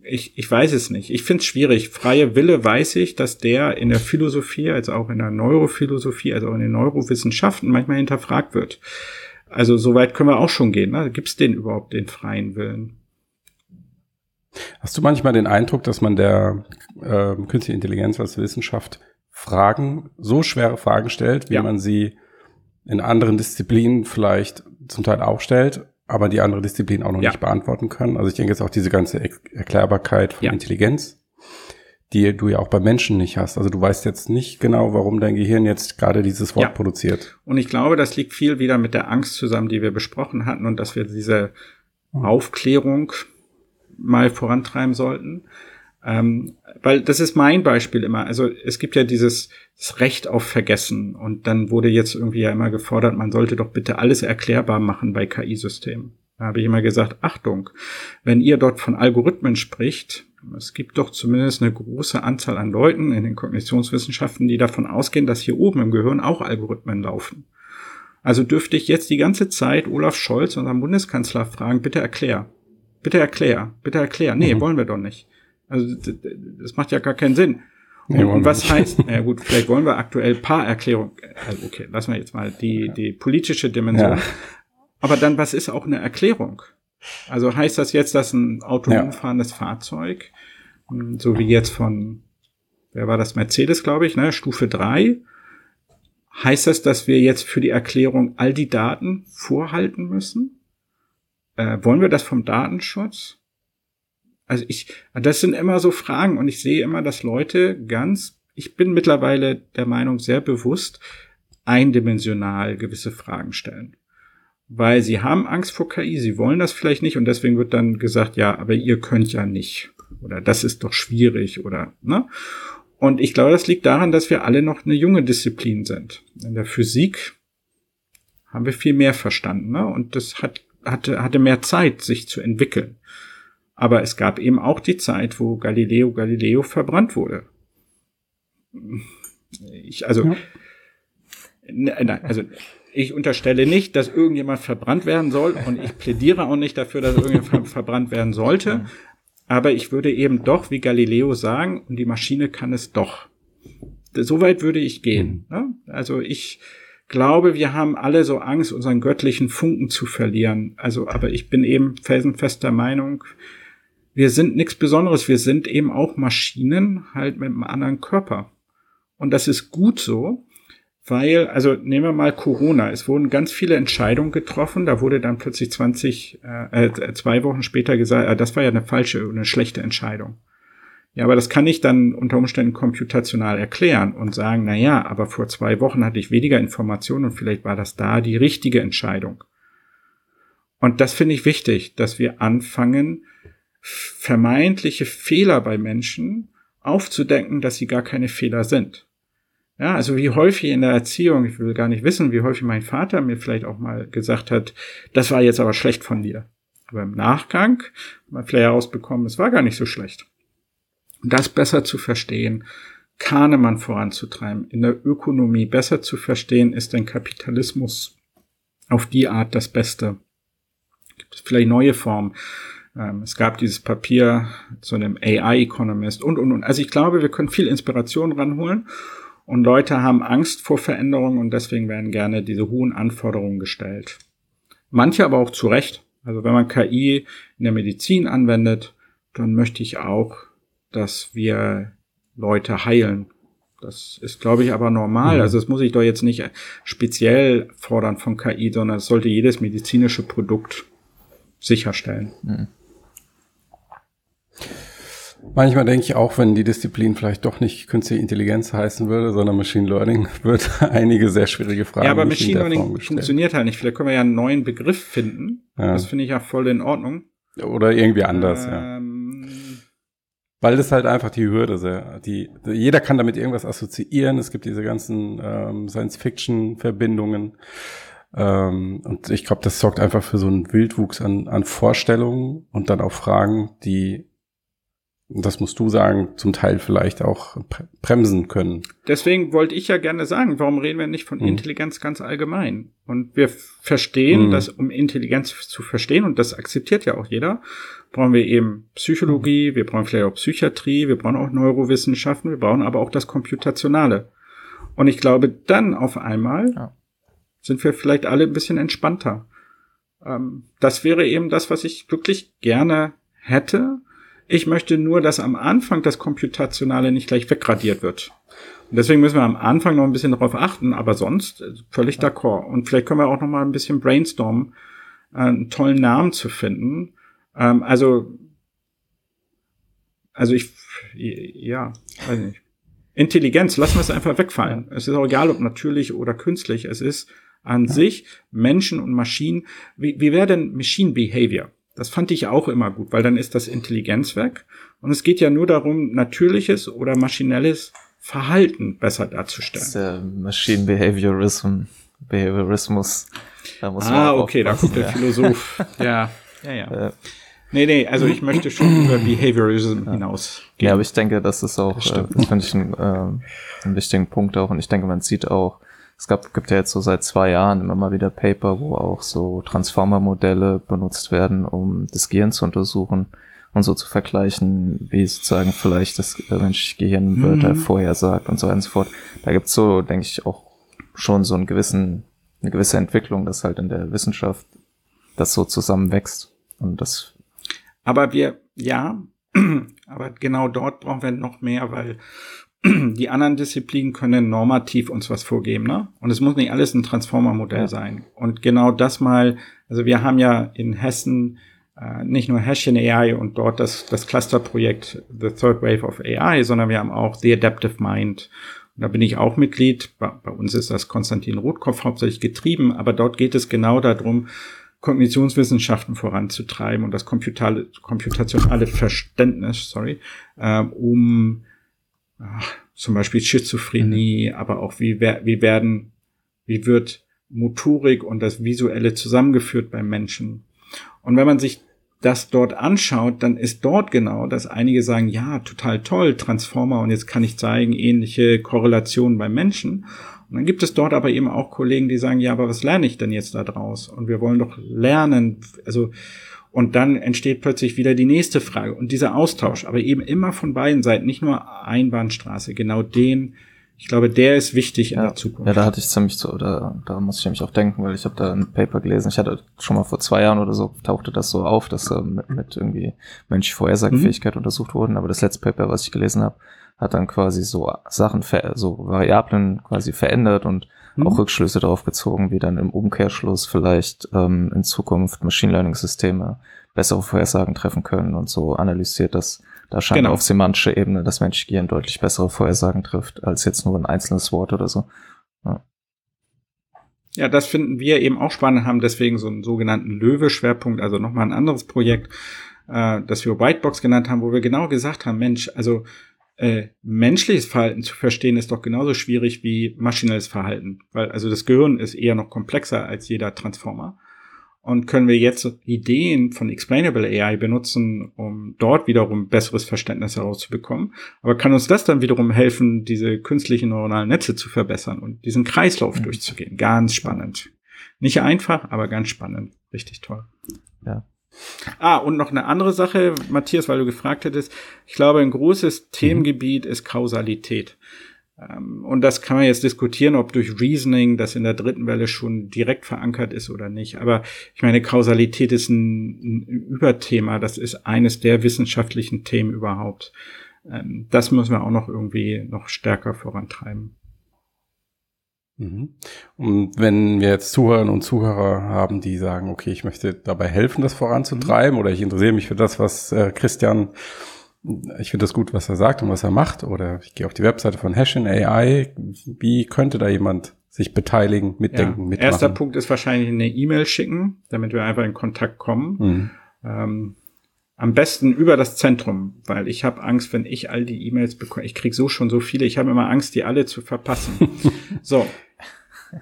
S3: ich, ich weiß es nicht. Ich finde es schwierig. Freie Wille weiß ich, dass der in der Philosophie, als auch in der Neurophilosophie, also auch in den Neurowissenschaften manchmal hinterfragt wird. Also so weit können wir auch schon gehen. Ne? Gibt es den überhaupt, den freien Willen?
S1: Hast du manchmal den Eindruck, dass man der äh, künstliche Intelligenz als Wissenschaft Fragen, so schwere Fragen stellt, wie ja. man sie in anderen Disziplinen vielleicht zum Teil auch stellt, aber die andere Disziplin auch noch ja. nicht beantworten können. Also ich denke jetzt auch diese ganze Erklärbarkeit von ja. Intelligenz, die du ja auch bei Menschen nicht hast. Also du weißt jetzt nicht genau, warum dein Gehirn jetzt gerade dieses Wort produziert.
S3: Und ich glaube, das liegt viel wieder mit der Angst zusammen, die wir besprochen hatten und dass wir diese Aufklärung mal vorantreiben sollten. Ähm, weil das ist mein Beispiel immer. Also es gibt ja dieses Recht auf Vergessen und dann wurde jetzt irgendwie ja immer gefordert, man sollte doch bitte alles erklärbar machen bei KI-Systemen. Da habe ich immer gesagt, Achtung, wenn ihr dort von Algorithmen spricht, es gibt doch zumindest eine große Anzahl an Leuten in den Kognitionswissenschaften, die davon ausgehen, dass hier oben im Gehirn auch Algorithmen laufen. Also dürfte ich jetzt die ganze Zeit Olaf Scholz, unseren Bundeskanzler, fragen, bitte erklär. Bitte erklär, bitte erklär. Nee, mhm. wollen wir doch nicht. Also das macht ja gar keinen Sinn. Und, und was heißt, na ja gut, vielleicht wollen wir aktuell Paarerklärung, also okay, lassen wir jetzt mal die, die politische Dimension. Ja. Aber dann, was ist auch eine Erklärung? Also heißt das jetzt, dass ein autonom fahrendes Fahrzeug, hm, so wie jetzt von, wer war das, Mercedes, glaube ich, ne, Stufe 3, heißt das, dass wir jetzt für die Erklärung all die Daten vorhalten müssen? Äh, wollen wir das vom Datenschutz? Also ich, das sind immer so Fragen und ich sehe immer, dass Leute ganz, ich bin mittlerweile der Meinung sehr bewusst, eindimensional gewisse Fragen stellen. Weil sie haben Angst vor KI, sie wollen das vielleicht nicht und deswegen wird dann gesagt, ja, aber ihr könnt ja nicht. Oder das ist doch schwierig oder, ne? Und ich glaube, das liegt daran, dass wir alle noch eine junge Disziplin sind. In der Physik haben wir viel mehr verstanden, ne? Und das hat, hatte, hatte mehr Zeit, sich zu entwickeln. Aber es gab eben auch die Zeit, wo Galileo Galileo verbrannt wurde. Ich, also, ja. nein, also, ich unterstelle nicht, dass irgendjemand verbrannt werden soll und ich plädiere auch nicht dafür, dass irgendjemand verbrannt werden sollte. Aber ich würde eben doch, wie Galileo sagen, und die Maschine kann es doch. Soweit würde ich gehen. Mhm. Ne? Also ich glaube, wir haben alle so Angst, unseren göttlichen Funken zu verlieren. Also, aber ich bin eben felsenfest der Meinung, wir sind nichts Besonderes. Wir sind eben auch Maschinen, halt mit einem anderen Körper. Und das ist gut so, weil, also nehmen wir mal Corona. Es wurden ganz viele Entscheidungen getroffen. Da wurde dann plötzlich 20, äh, äh, zwei Wochen später gesagt, äh, das war ja eine falsche, eine schlechte Entscheidung. Ja, aber das kann ich dann unter Umständen computational erklären und sagen, na ja, aber vor zwei Wochen hatte ich weniger Informationen und vielleicht war das da die richtige Entscheidung. Und das finde ich wichtig, dass wir anfangen, vermeintliche Fehler bei Menschen aufzudenken, dass sie gar keine Fehler sind. Ja, also wie häufig in der Erziehung, ich will gar nicht wissen, wie häufig mein Vater mir vielleicht auch mal gesagt hat, das war jetzt aber schlecht von dir. Aber im Nachgang hat man vielleicht herausbekommen, es war gar nicht so schlecht das besser zu verstehen, Kahnemann voranzutreiben, in der Ökonomie besser zu verstehen, ist ein Kapitalismus auf die Art das Beste. Gibt es vielleicht neue Formen? Ähm, es gab dieses Papier zu einem AI-Economist und, und, und. Also ich glaube, wir können viel Inspiration ranholen und Leute haben Angst vor Veränderungen und deswegen werden gerne diese hohen Anforderungen gestellt. Manche aber auch zu Recht. Also wenn man KI in der Medizin anwendet, dann möchte ich auch dass wir Leute heilen. Das ist, glaube ich, aber normal. Mhm. Also das muss ich doch jetzt nicht speziell fordern von KI, sondern es sollte jedes medizinische Produkt sicherstellen. Mhm.
S1: Manchmal denke ich auch, wenn die Disziplin vielleicht doch nicht künstliche Intelligenz heißen würde, sondern Machine Learning, wird einige sehr schwierige Fragen.
S3: Ja, aber Machine Learning funktioniert halt nicht. Vielleicht können wir ja einen neuen Begriff finden. Ja. Das finde ich ja voll in Ordnung.
S1: Oder irgendwie anders, ähm, ja. Weil das halt einfach die Hürde sehr, die, jeder kann damit irgendwas assoziieren. Es gibt diese ganzen ähm, Science-Fiction-Verbindungen. Ähm, und ich glaube, das sorgt einfach für so einen Wildwuchs an, an Vorstellungen und dann auch Fragen, die das musst du sagen, zum Teil vielleicht auch bremsen können.
S3: Deswegen wollte ich ja gerne sagen, warum reden wir nicht von mhm. Intelligenz ganz allgemein? Und wir verstehen, mhm. dass um Intelligenz zu verstehen, und das akzeptiert ja auch jeder, brauchen wir eben Psychologie, wir brauchen vielleicht auch Psychiatrie, wir brauchen auch Neurowissenschaften, wir brauchen aber auch das Computationale. Und ich glaube, dann auf einmal ja. sind wir vielleicht alle ein bisschen entspannter. Ähm, das wäre eben das, was ich wirklich gerne hätte. Ich möchte nur, dass am Anfang das Computationale nicht gleich wegradiert wird. Und deswegen müssen wir am Anfang noch ein bisschen darauf achten, aber sonst äh, völlig d'accord. Und vielleicht können wir auch noch mal ein bisschen brainstormen, äh, einen tollen Namen zu finden, ähm, also, also ich, ja, weiß nicht. Intelligenz, lassen wir es einfach wegfallen. Es ist auch egal, ob natürlich oder künstlich. Es ist an ja. sich Menschen und Maschinen. Wie, wie wäre denn Machine Behavior? Das fand ich auch immer gut, weil dann ist das Intelligenz weg. Und es geht ja nur darum, natürliches oder maschinelles Verhalten besser darzustellen. Das ist
S2: der Machine Behaviorism, Behaviorismus.
S3: Da muss ah, okay, da kommt der ja. Philosoph. ja, ja, ja. Äh, Nee, nee, also ich möchte schon über Behaviorism ja. hinaus.
S2: Ja, aber ich denke, das ist auch, das, äh, das finde ich ein, äh, einen wichtigen Punkt auch. Und ich denke, man sieht auch, es gab, gibt ja jetzt so seit zwei Jahren immer mal wieder Paper, wo auch so Transformer-Modelle benutzt werden, um das Gehirn zu untersuchen und so zu vergleichen, wie sozusagen vielleicht das menschliche Gehirn Wörter mhm. vorhersagt und so weiter und so fort. Da gibt's so, denke ich, auch schon so einen gewissen, eine gewisse Entwicklung, dass halt in der Wissenschaft das so zusammenwächst. Und das
S3: aber wir, ja, aber genau dort brauchen wir noch mehr, weil die anderen Disziplinen können normativ uns was vorgeben, ne? Und es muss nicht alles ein Transformer-Modell ja. sein. Und genau das mal, also wir haben ja in Hessen äh, nicht nur Hessian AI und dort das, das Clusterprojekt The Third Wave of AI, sondern wir haben auch The Adaptive Mind. Und da bin ich auch Mitglied. Bei, bei uns ist das Konstantin Rotkopf hauptsächlich getrieben, aber dort geht es genau darum, Kognitionswissenschaften voranzutreiben und das computationale Verständnis, sorry, ähm, um ach, zum Beispiel Schizophrenie, mhm. aber auch wie, wie werden, wie wird Motorik und das Visuelle zusammengeführt beim Menschen. Und wenn man sich das dort anschaut, dann ist dort genau, dass einige sagen, ja, total toll, Transformer, und jetzt kann ich zeigen, ähnliche Korrelationen beim Menschen. Und dann gibt es dort aber eben auch Kollegen, die sagen, ja, aber was lerne ich denn jetzt da draus? Und wir wollen doch lernen. Also, und dann entsteht plötzlich wieder die nächste Frage und dieser Austausch, aber eben immer von beiden Seiten, nicht nur Einbahnstraße, genau den Ich glaube, der ist wichtig in
S2: ja.
S3: der Zukunft.
S2: Ja, da hatte ich ziemlich so, da, da muss ich nämlich auch denken, weil ich habe da ein Paper gelesen. Ich hatte schon mal vor zwei Jahren oder so tauchte das so auf, dass da mit, mit irgendwie menschliche Vorhersagefähigkeit mhm. untersucht wurden. Aber das letzte Paper, was ich gelesen habe, hat dann quasi so Sachen, so Variablen quasi verändert und mhm. auch Rückschlüsse darauf gezogen, wie dann im Umkehrschluss vielleicht ähm, in Zukunft Machine Learning Systeme bessere Vorhersagen treffen können und so analysiert das da scheint genau. auf semantischer Ebene das menschliche Gehirn deutlich bessere Vorhersagen trifft, als jetzt nur ein einzelnes Wort oder so. Ja.
S3: Ja, das finden wir eben auch spannend, haben deswegen so einen sogenannten Löwe-Schwerpunkt, also nochmal ein anderes Projekt, äh, das wir Whitebox genannt haben, wo wir genau gesagt haben, Mensch, also äh, menschliches Verhalten zu verstehen ist doch genauso schwierig wie maschinelles Verhalten, weil also das Gehirn ist eher noch komplexer als jeder Transformer und können wir jetzt Ideen von Explainable AI benutzen, um dort wiederum besseres Verständnis herauszubekommen. Aber kann uns das dann wiederum helfen, diese künstlichen neuronalen Netze zu verbessern und diesen Kreislauf mhm. durchzugehen? Ganz spannend. Nicht einfach, aber ganz spannend. Richtig toll.
S2: Ja.
S3: Ah, und noch eine andere Sache, Matthias, weil du gefragt hättest. Ich glaube, ein großes mhm. Themengebiet ist Kausalität. Ähm, und das kann man jetzt diskutieren, ob durch Reasoning das in der dritten Welle schon direkt verankert ist oder nicht. Aber ich meine, Kausalität ist ein, ein Überthema. Das ist eines der wissenschaftlichen Themen überhaupt. Ähm, das müssen wir auch noch irgendwie noch stärker vorantreiben.
S1: Mhm. Und wenn wir jetzt Zuhörerinnen und Zuhörer haben, die sagen, okay, ich möchte dabei helfen, das voranzutreiben, mhm. oder ich interessiere mich für das, was äh, Christian ich finde das gut, was er sagt und was er macht. Oder ich gehe auf die Webseite von Hashin AI. Wie könnte da jemand sich beteiligen, mitdenken, ja. mitmachen?
S3: Erster Punkt ist wahrscheinlich eine E-Mail schicken, damit wir einfach in Kontakt kommen. Mhm. Ähm, am besten über das Zentrum, weil ich habe Angst, wenn ich all die E-Mails bekomme. Ich krieg so schon so viele. Ich habe immer Angst, die alle zu verpassen. so.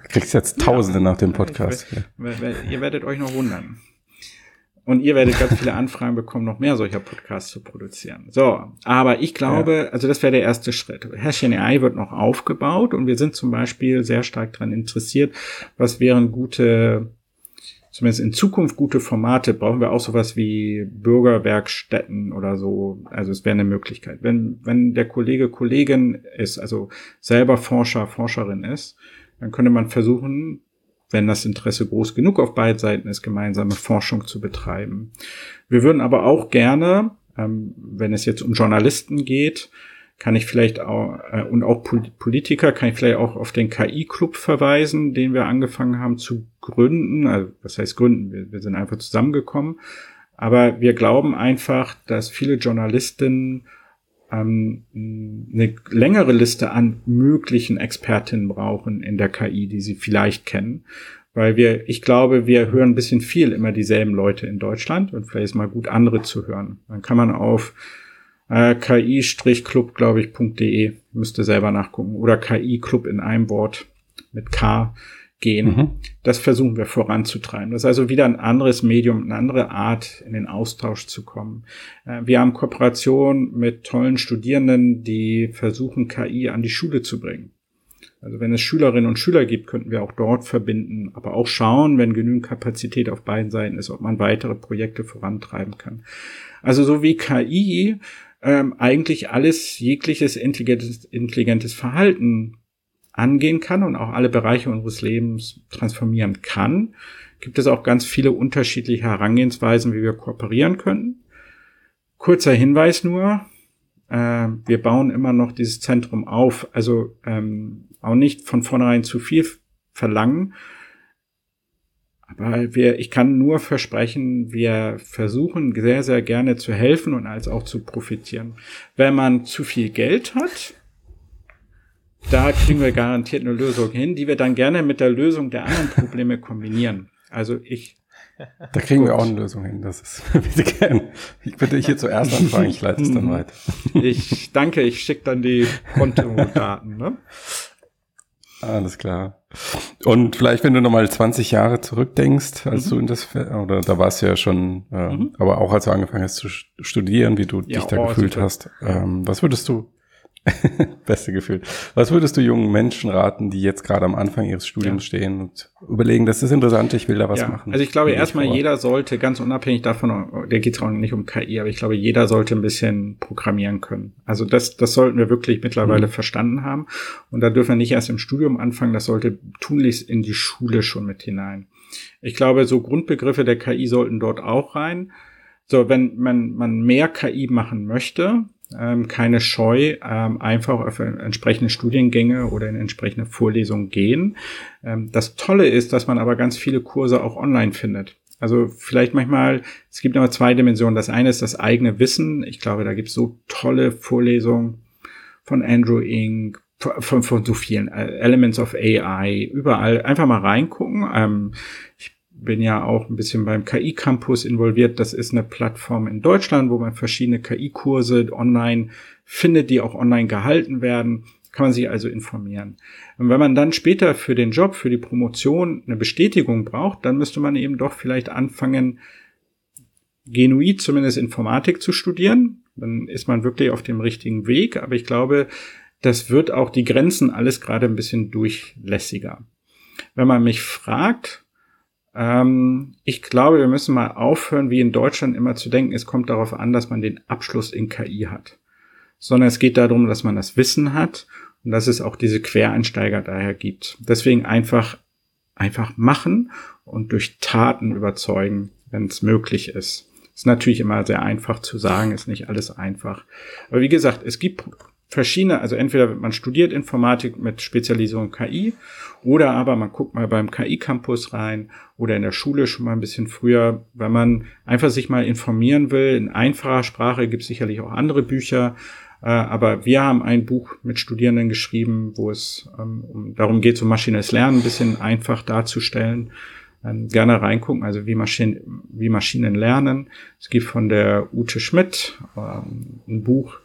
S1: Kriegst jetzt Tausende ja, nach dem Podcast.
S3: Weiß, ihr werdet euch noch wundern. Und ihr werdet ganz viele Anfragen bekommen, noch mehr solcher Podcasts zu produzieren. So, aber ich glaube, ja. also das wäre der erste Schritt. Herrchen AI wird noch aufgebaut und wir sind zum Beispiel sehr stark daran interessiert, was wären gute, zumindest in Zukunft gute Formate. Brauchen wir auch sowas wie Bürgerwerkstätten oder so. Also es wäre eine Möglichkeit. Wenn, wenn der Kollege Kollegin ist, also selber Forscher, Forscherin ist, dann könnte man versuchen, wenn das Interesse groß genug auf beiden Seiten ist, gemeinsame Forschung zu betreiben. Wir würden aber auch gerne, ähm, wenn es jetzt um Journalisten geht, kann ich vielleicht auch, äh, und auch Politiker, kann ich vielleicht auch auf den KI-Club verweisen, den wir angefangen haben zu gründen. Also, was heißt gründen? Wir, wir sind einfach zusammengekommen. Aber wir glauben einfach, dass viele Journalistinnen ähm, eine längere Liste an möglichen Expertinnen brauchen in der KI, die sie vielleicht kennen. Weil wir, ich glaube, wir hören ein bisschen viel immer dieselben Leute in Deutschland und vielleicht ist mal gut, andere zu hören. Dann kann man auf äh, ki-club, glaube ich, .de, müsste selber nachgucken, oder KI-Club in einem Wort mit K gehen. Mhm. Das versuchen wir voranzutreiben. Das ist also wieder ein anderes Medium, eine andere Art, in den Austausch zu kommen. Äh, wir haben Kooperation mit tollen Studierenden, die versuchen, KI an die Schule zu bringen. Also wenn es Schülerinnen und Schüler gibt, könnten wir auch dort verbinden, aber auch schauen, wenn genügend Kapazität auf beiden Seiten ist, ob man weitere Projekte vorantreiben kann. Also so wie KI ähm, eigentlich alles jegliches intelligentes, intelligentes Verhalten angehen kann und auch alle Bereiche unseres Lebens transformieren kann, gibt es auch ganz viele unterschiedliche Herangehensweisen, wie wir kooperieren können. Kurzer Hinweis nur, äh, wir bauen immer noch dieses Zentrum auf, also ähm, auch nicht von vornherein zu viel verlangen. Aber wir, ich kann nur versprechen, wir versuchen sehr, sehr gerne zu helfen und als auch zu profitieren. Wenn man zu viel Geld hat, da kriegen wir garantiert eine Lösung hin, die wir dann gerne mit der Lösung der anderen Probleme kombinieren. Also ich.
S1: Da kriegen gut. wir auch eine Lösung hin. Das ist bitte gerne. Ich bitte hier zuerst anfangen, ich leite es dann weiter.
S3: Ich danke, ich schicke dann die Kontodaten. Ne?
S1: Alles klar. Und vielleicht, wenn du nochmal 20 Jahre zurückdenkst, als mhm. du in das, oder da warst du ja schon, äh, mhm. aber auch als du angefangen hast zu studieren, wie du ja, dich da oh, gefühlt super. hast, ähm, was würdest du Beste Gefühl. Was würdest du jungen Menschen raten, die jetzt gerade am Anfang ihres Studiums ja. stehen und überlegen, das ist interessant, ich will da was
S3: ja.
S1: machen?
S3: Also ich glaube erstmal, jeder sollte, ganz unabhängig davon, der geht es auch nicht um KI, aber ich glaube, jeder sollte ein bisschen programmieren können. Also das, das sollten wir wirklich mittlerweile mhm. verstanden haben. Und da dürfen wir nicht erst im Studium anfangen, das sollte tunlichst in die Schule schon mit hinein. Ich glaube, so Grundbegriffe der KI sollten dort auch rein. So, wenn man, man mehr KI machen möchte, ähm, keine Scheu, ähm, einfach auf entsprechende Studiengänge oder in entsprechende Vorlesungen gehen. Ähm, das Tolle ist, dass man aber ganz viele Kurse auch online findet. Also vielleicht manchmal, es gibt immer zwei Dimensionen. Das eine ist das eigene Wissen. Ich glaube, da gibt es so tolle Vorlesungen von Andrew Inc., von, von so vielen äh, Elements of AI, überall einfach mal reingucken. Ähm, ich bin ja auch ein bisschen beim KI-Campus involviert. Das ist eine Plattform in Deutschland, wo man verschiedene KI-Kurse online findet, die auch online gehalten werden. Kann man sich also informieren. Und wenn man dann später für den Job, für die Promotion eine Bestätigung braucht, dann müsste man eben doch vielleicht anfangen, genuin zumindest Informatik zu studieren. Dann ist man wirklich auf dem richtigen Weg. Aber ich glaube, das wird auch die Grenzen alles gerade ein bisschen durchlässiger. Wenn man mich fragt, ich glaube, wir müssen mal aufhören, wie in Deutschland immer zu denken, es kommt darauf an, dass man den Abschluss in KI hat. Sondern es geht darum, dass man das Wissen hat und dass es auch diese Quereinsteiger daher gibt. Deswegen einfach, einfach machen und durch Taten überzeugen, wenn es möglich ist. Ist natürlich immer sehr einfach zu sagen, ist nicht alles einfach. Aber wie gesagt, es gibt verschiedene, also entweder man studiert Informatik mit Spezialisierung KI oder aber man guckt mal beim KI-Campus rein oder in der Schule schon mal ein bisschen früher, wenn man einfach sich mal informieren will. In einfacher Sprache gibt es sicherlich auch andere Bücher, äh, aber wir haben ein Buch mit Studierenden geschrieben, wo es ähm, um, darum geht, so maschinelles Lernen ein bisschen einfach darzustellen. Ähm, gerne reingucken, also wie Maschinen, wie Maschinen lernen. Es gibt von der Ute Schmidt ähm, ein Buch,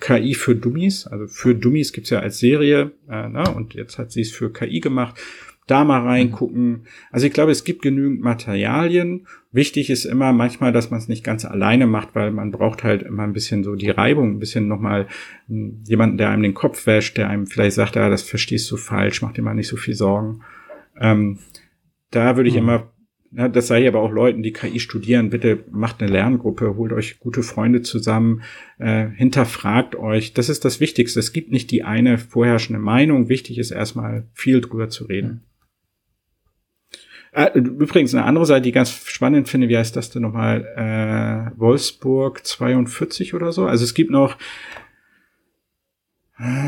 S3: KI für Dummies. Also für Dummies gibt's ja als Serie äh, ne? und jetzt hat sie es für KI gemacht. Da mal reingucken. Also ich glaube, es gibt genügend Materialien. Wichtig ist immer manchmal, dass man es nicht ganz alleine macht, weil man braucht halt immer ein bisschen so die Reibung, ein bisschen nochmal hm, jemanden, der einem den Kopf wäscht, der einem vielleicht sagt, ah, das verstehst du falsch, mach dir mal nicht so viel Sorgen. Ähm, da würde ich mhm. immer ja, das sei aber auch Leuten, die KI studieren, bitte macht eine Lerngruppe, holt euch gute Freunde zusammen, äh, hinterfragt euch. Das ist das Wichtigste. Es gibt nicht die eine vorherrschende Meinung. Wichtig ist erstmal viel drüber zu reden. Äh, übrigens eine andere Seite, die ich ganz spannend finde, wie heißt das denn nochmal? Äh, Wolfsburg 42 oder so. Also es gibt noch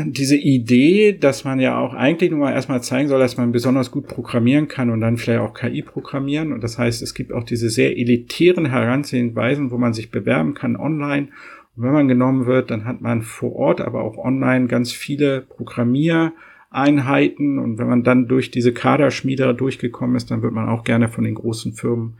S3: diese Idee, dass man ja auch eigentlich nur mal erstmal zeigen soll, dass man besonders gut programmieren kann und dann vielleicht auch KI programmieren. Und das heißt, es gibt auch diese sehr elitären Herangehensweisen, wo man sich bewerben kann online. Und wenn man genommen wird, dann hat man vor Ort, aber auch online ganz viele Programmiereinheiten. Und wenn man dann durch diese Kaderschmiede durchgekommen ist, dann wird man auch gerne von den großen Firmen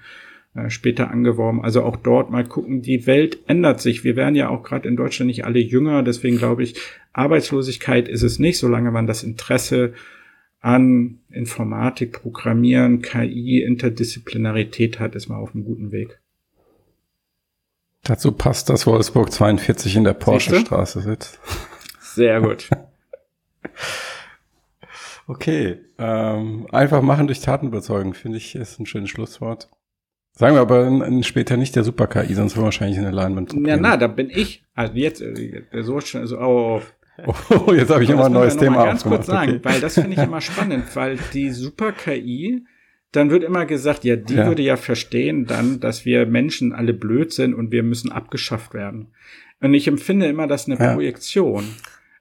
S3: äh, später angeworben. Also auch dort mal gucken, die Welt ändert sich. Wir werden ja auch gerade in Deutschland nicht alle jünger, deswegen glaube ich, Arbeitslosigkeit ist es nicht, solange man das Interesse an Informatik, Programmieren, KI, Interdisziplinarität hat, ist man auf einem guten Weg.
S1: Dazu passt, dass Wolfsburg 42 in der Porsche-Straße sitzt.
S3: Sehr gut.
S1: okay, ähm, einfach machen durch Taten überzeugen, finde ich, ist ein schönes Schlusswort. Sagen wir aber später nicht der Super-KI, sonst wir wahrscheinlich in der Leinwand.
S3: Ja, na, da bin ich. Also jetzt, äh, so schon, so, oh,
S1: oh, jetzt habe ich immer ein neues Thema
S3: mal ganz kurz sagen, okay. weil das finde ich immer spannend, weil die Super-KI, dann wird immer gesagt, ja, die ja. würde ja verstehen dann, dass wir Menschen alle blöd sind und wir müssen abgeschafft werden. Und ich empfinde immer das eine ja. Projektion.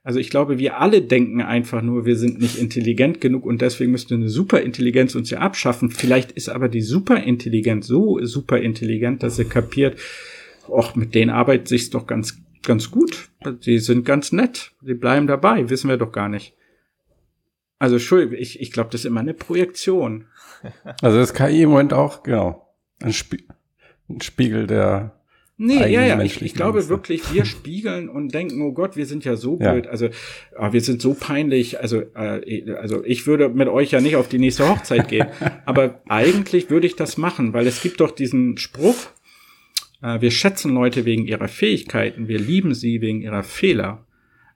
S3: Also ich glaube, wir alle denken einfach nur, wir sind nicht intelligent genug und deswegen müsste eine Superintelligenz uns ja abschaffen. Vielleicht ist aber die Superintelligenz so superintelligent, dass sie kapiert, och, mit denen arbeitet sich's doch ganz, ganz gut. Die sind ganz nett. Die bleiben dabei. Wissen wir doch gar nicht. Also, Entschuldigung, ich, ich glaube, das ist immer eine Projektion.
S1: Also das KI im Moment auch, genau. Ein, Spie ein Spiegel der
S3: Nee, ja, ja. Ich, ich glaube wirklich, wir spiegeln und denken, oh Gott, wir sind ja so blöd. Ja. Also, oh, wir sind so peinlich. Also, äh, also ich würde mit euch ja nicht auf die nächste Hochzeit gehen. aber eigentlich würde ich das machen, weil es gibt doch diesen Spruch, äh, wir schätzen Leute wegen ihrer Fähigkeiten, wir lieben sie wegen ihrer Fehler.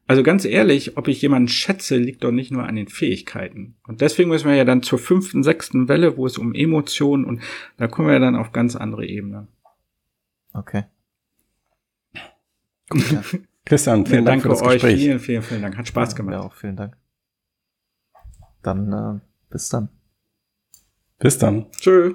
S3: Also ganz ehrlich, ob ich jemanden schätze, liegt doch nicht nur an den Fähigkeiten. Und deswegen müssen wir ja dann zur fünften, sechsten Welle, wo es um Emotionen und da kommen wir ja dann auf ganz andere Ebenen.
S2: Okay.
S1: Ja. Christian, vielen ja, Dank für das euch. Gespräch.
S3: Vielen, vielen, vielen Dank. Hat Spaß gemacht.
S2: Ja, auch vielen Dank. Dann äh, bis dann.
S1: Bis dann.
S3: Tschö.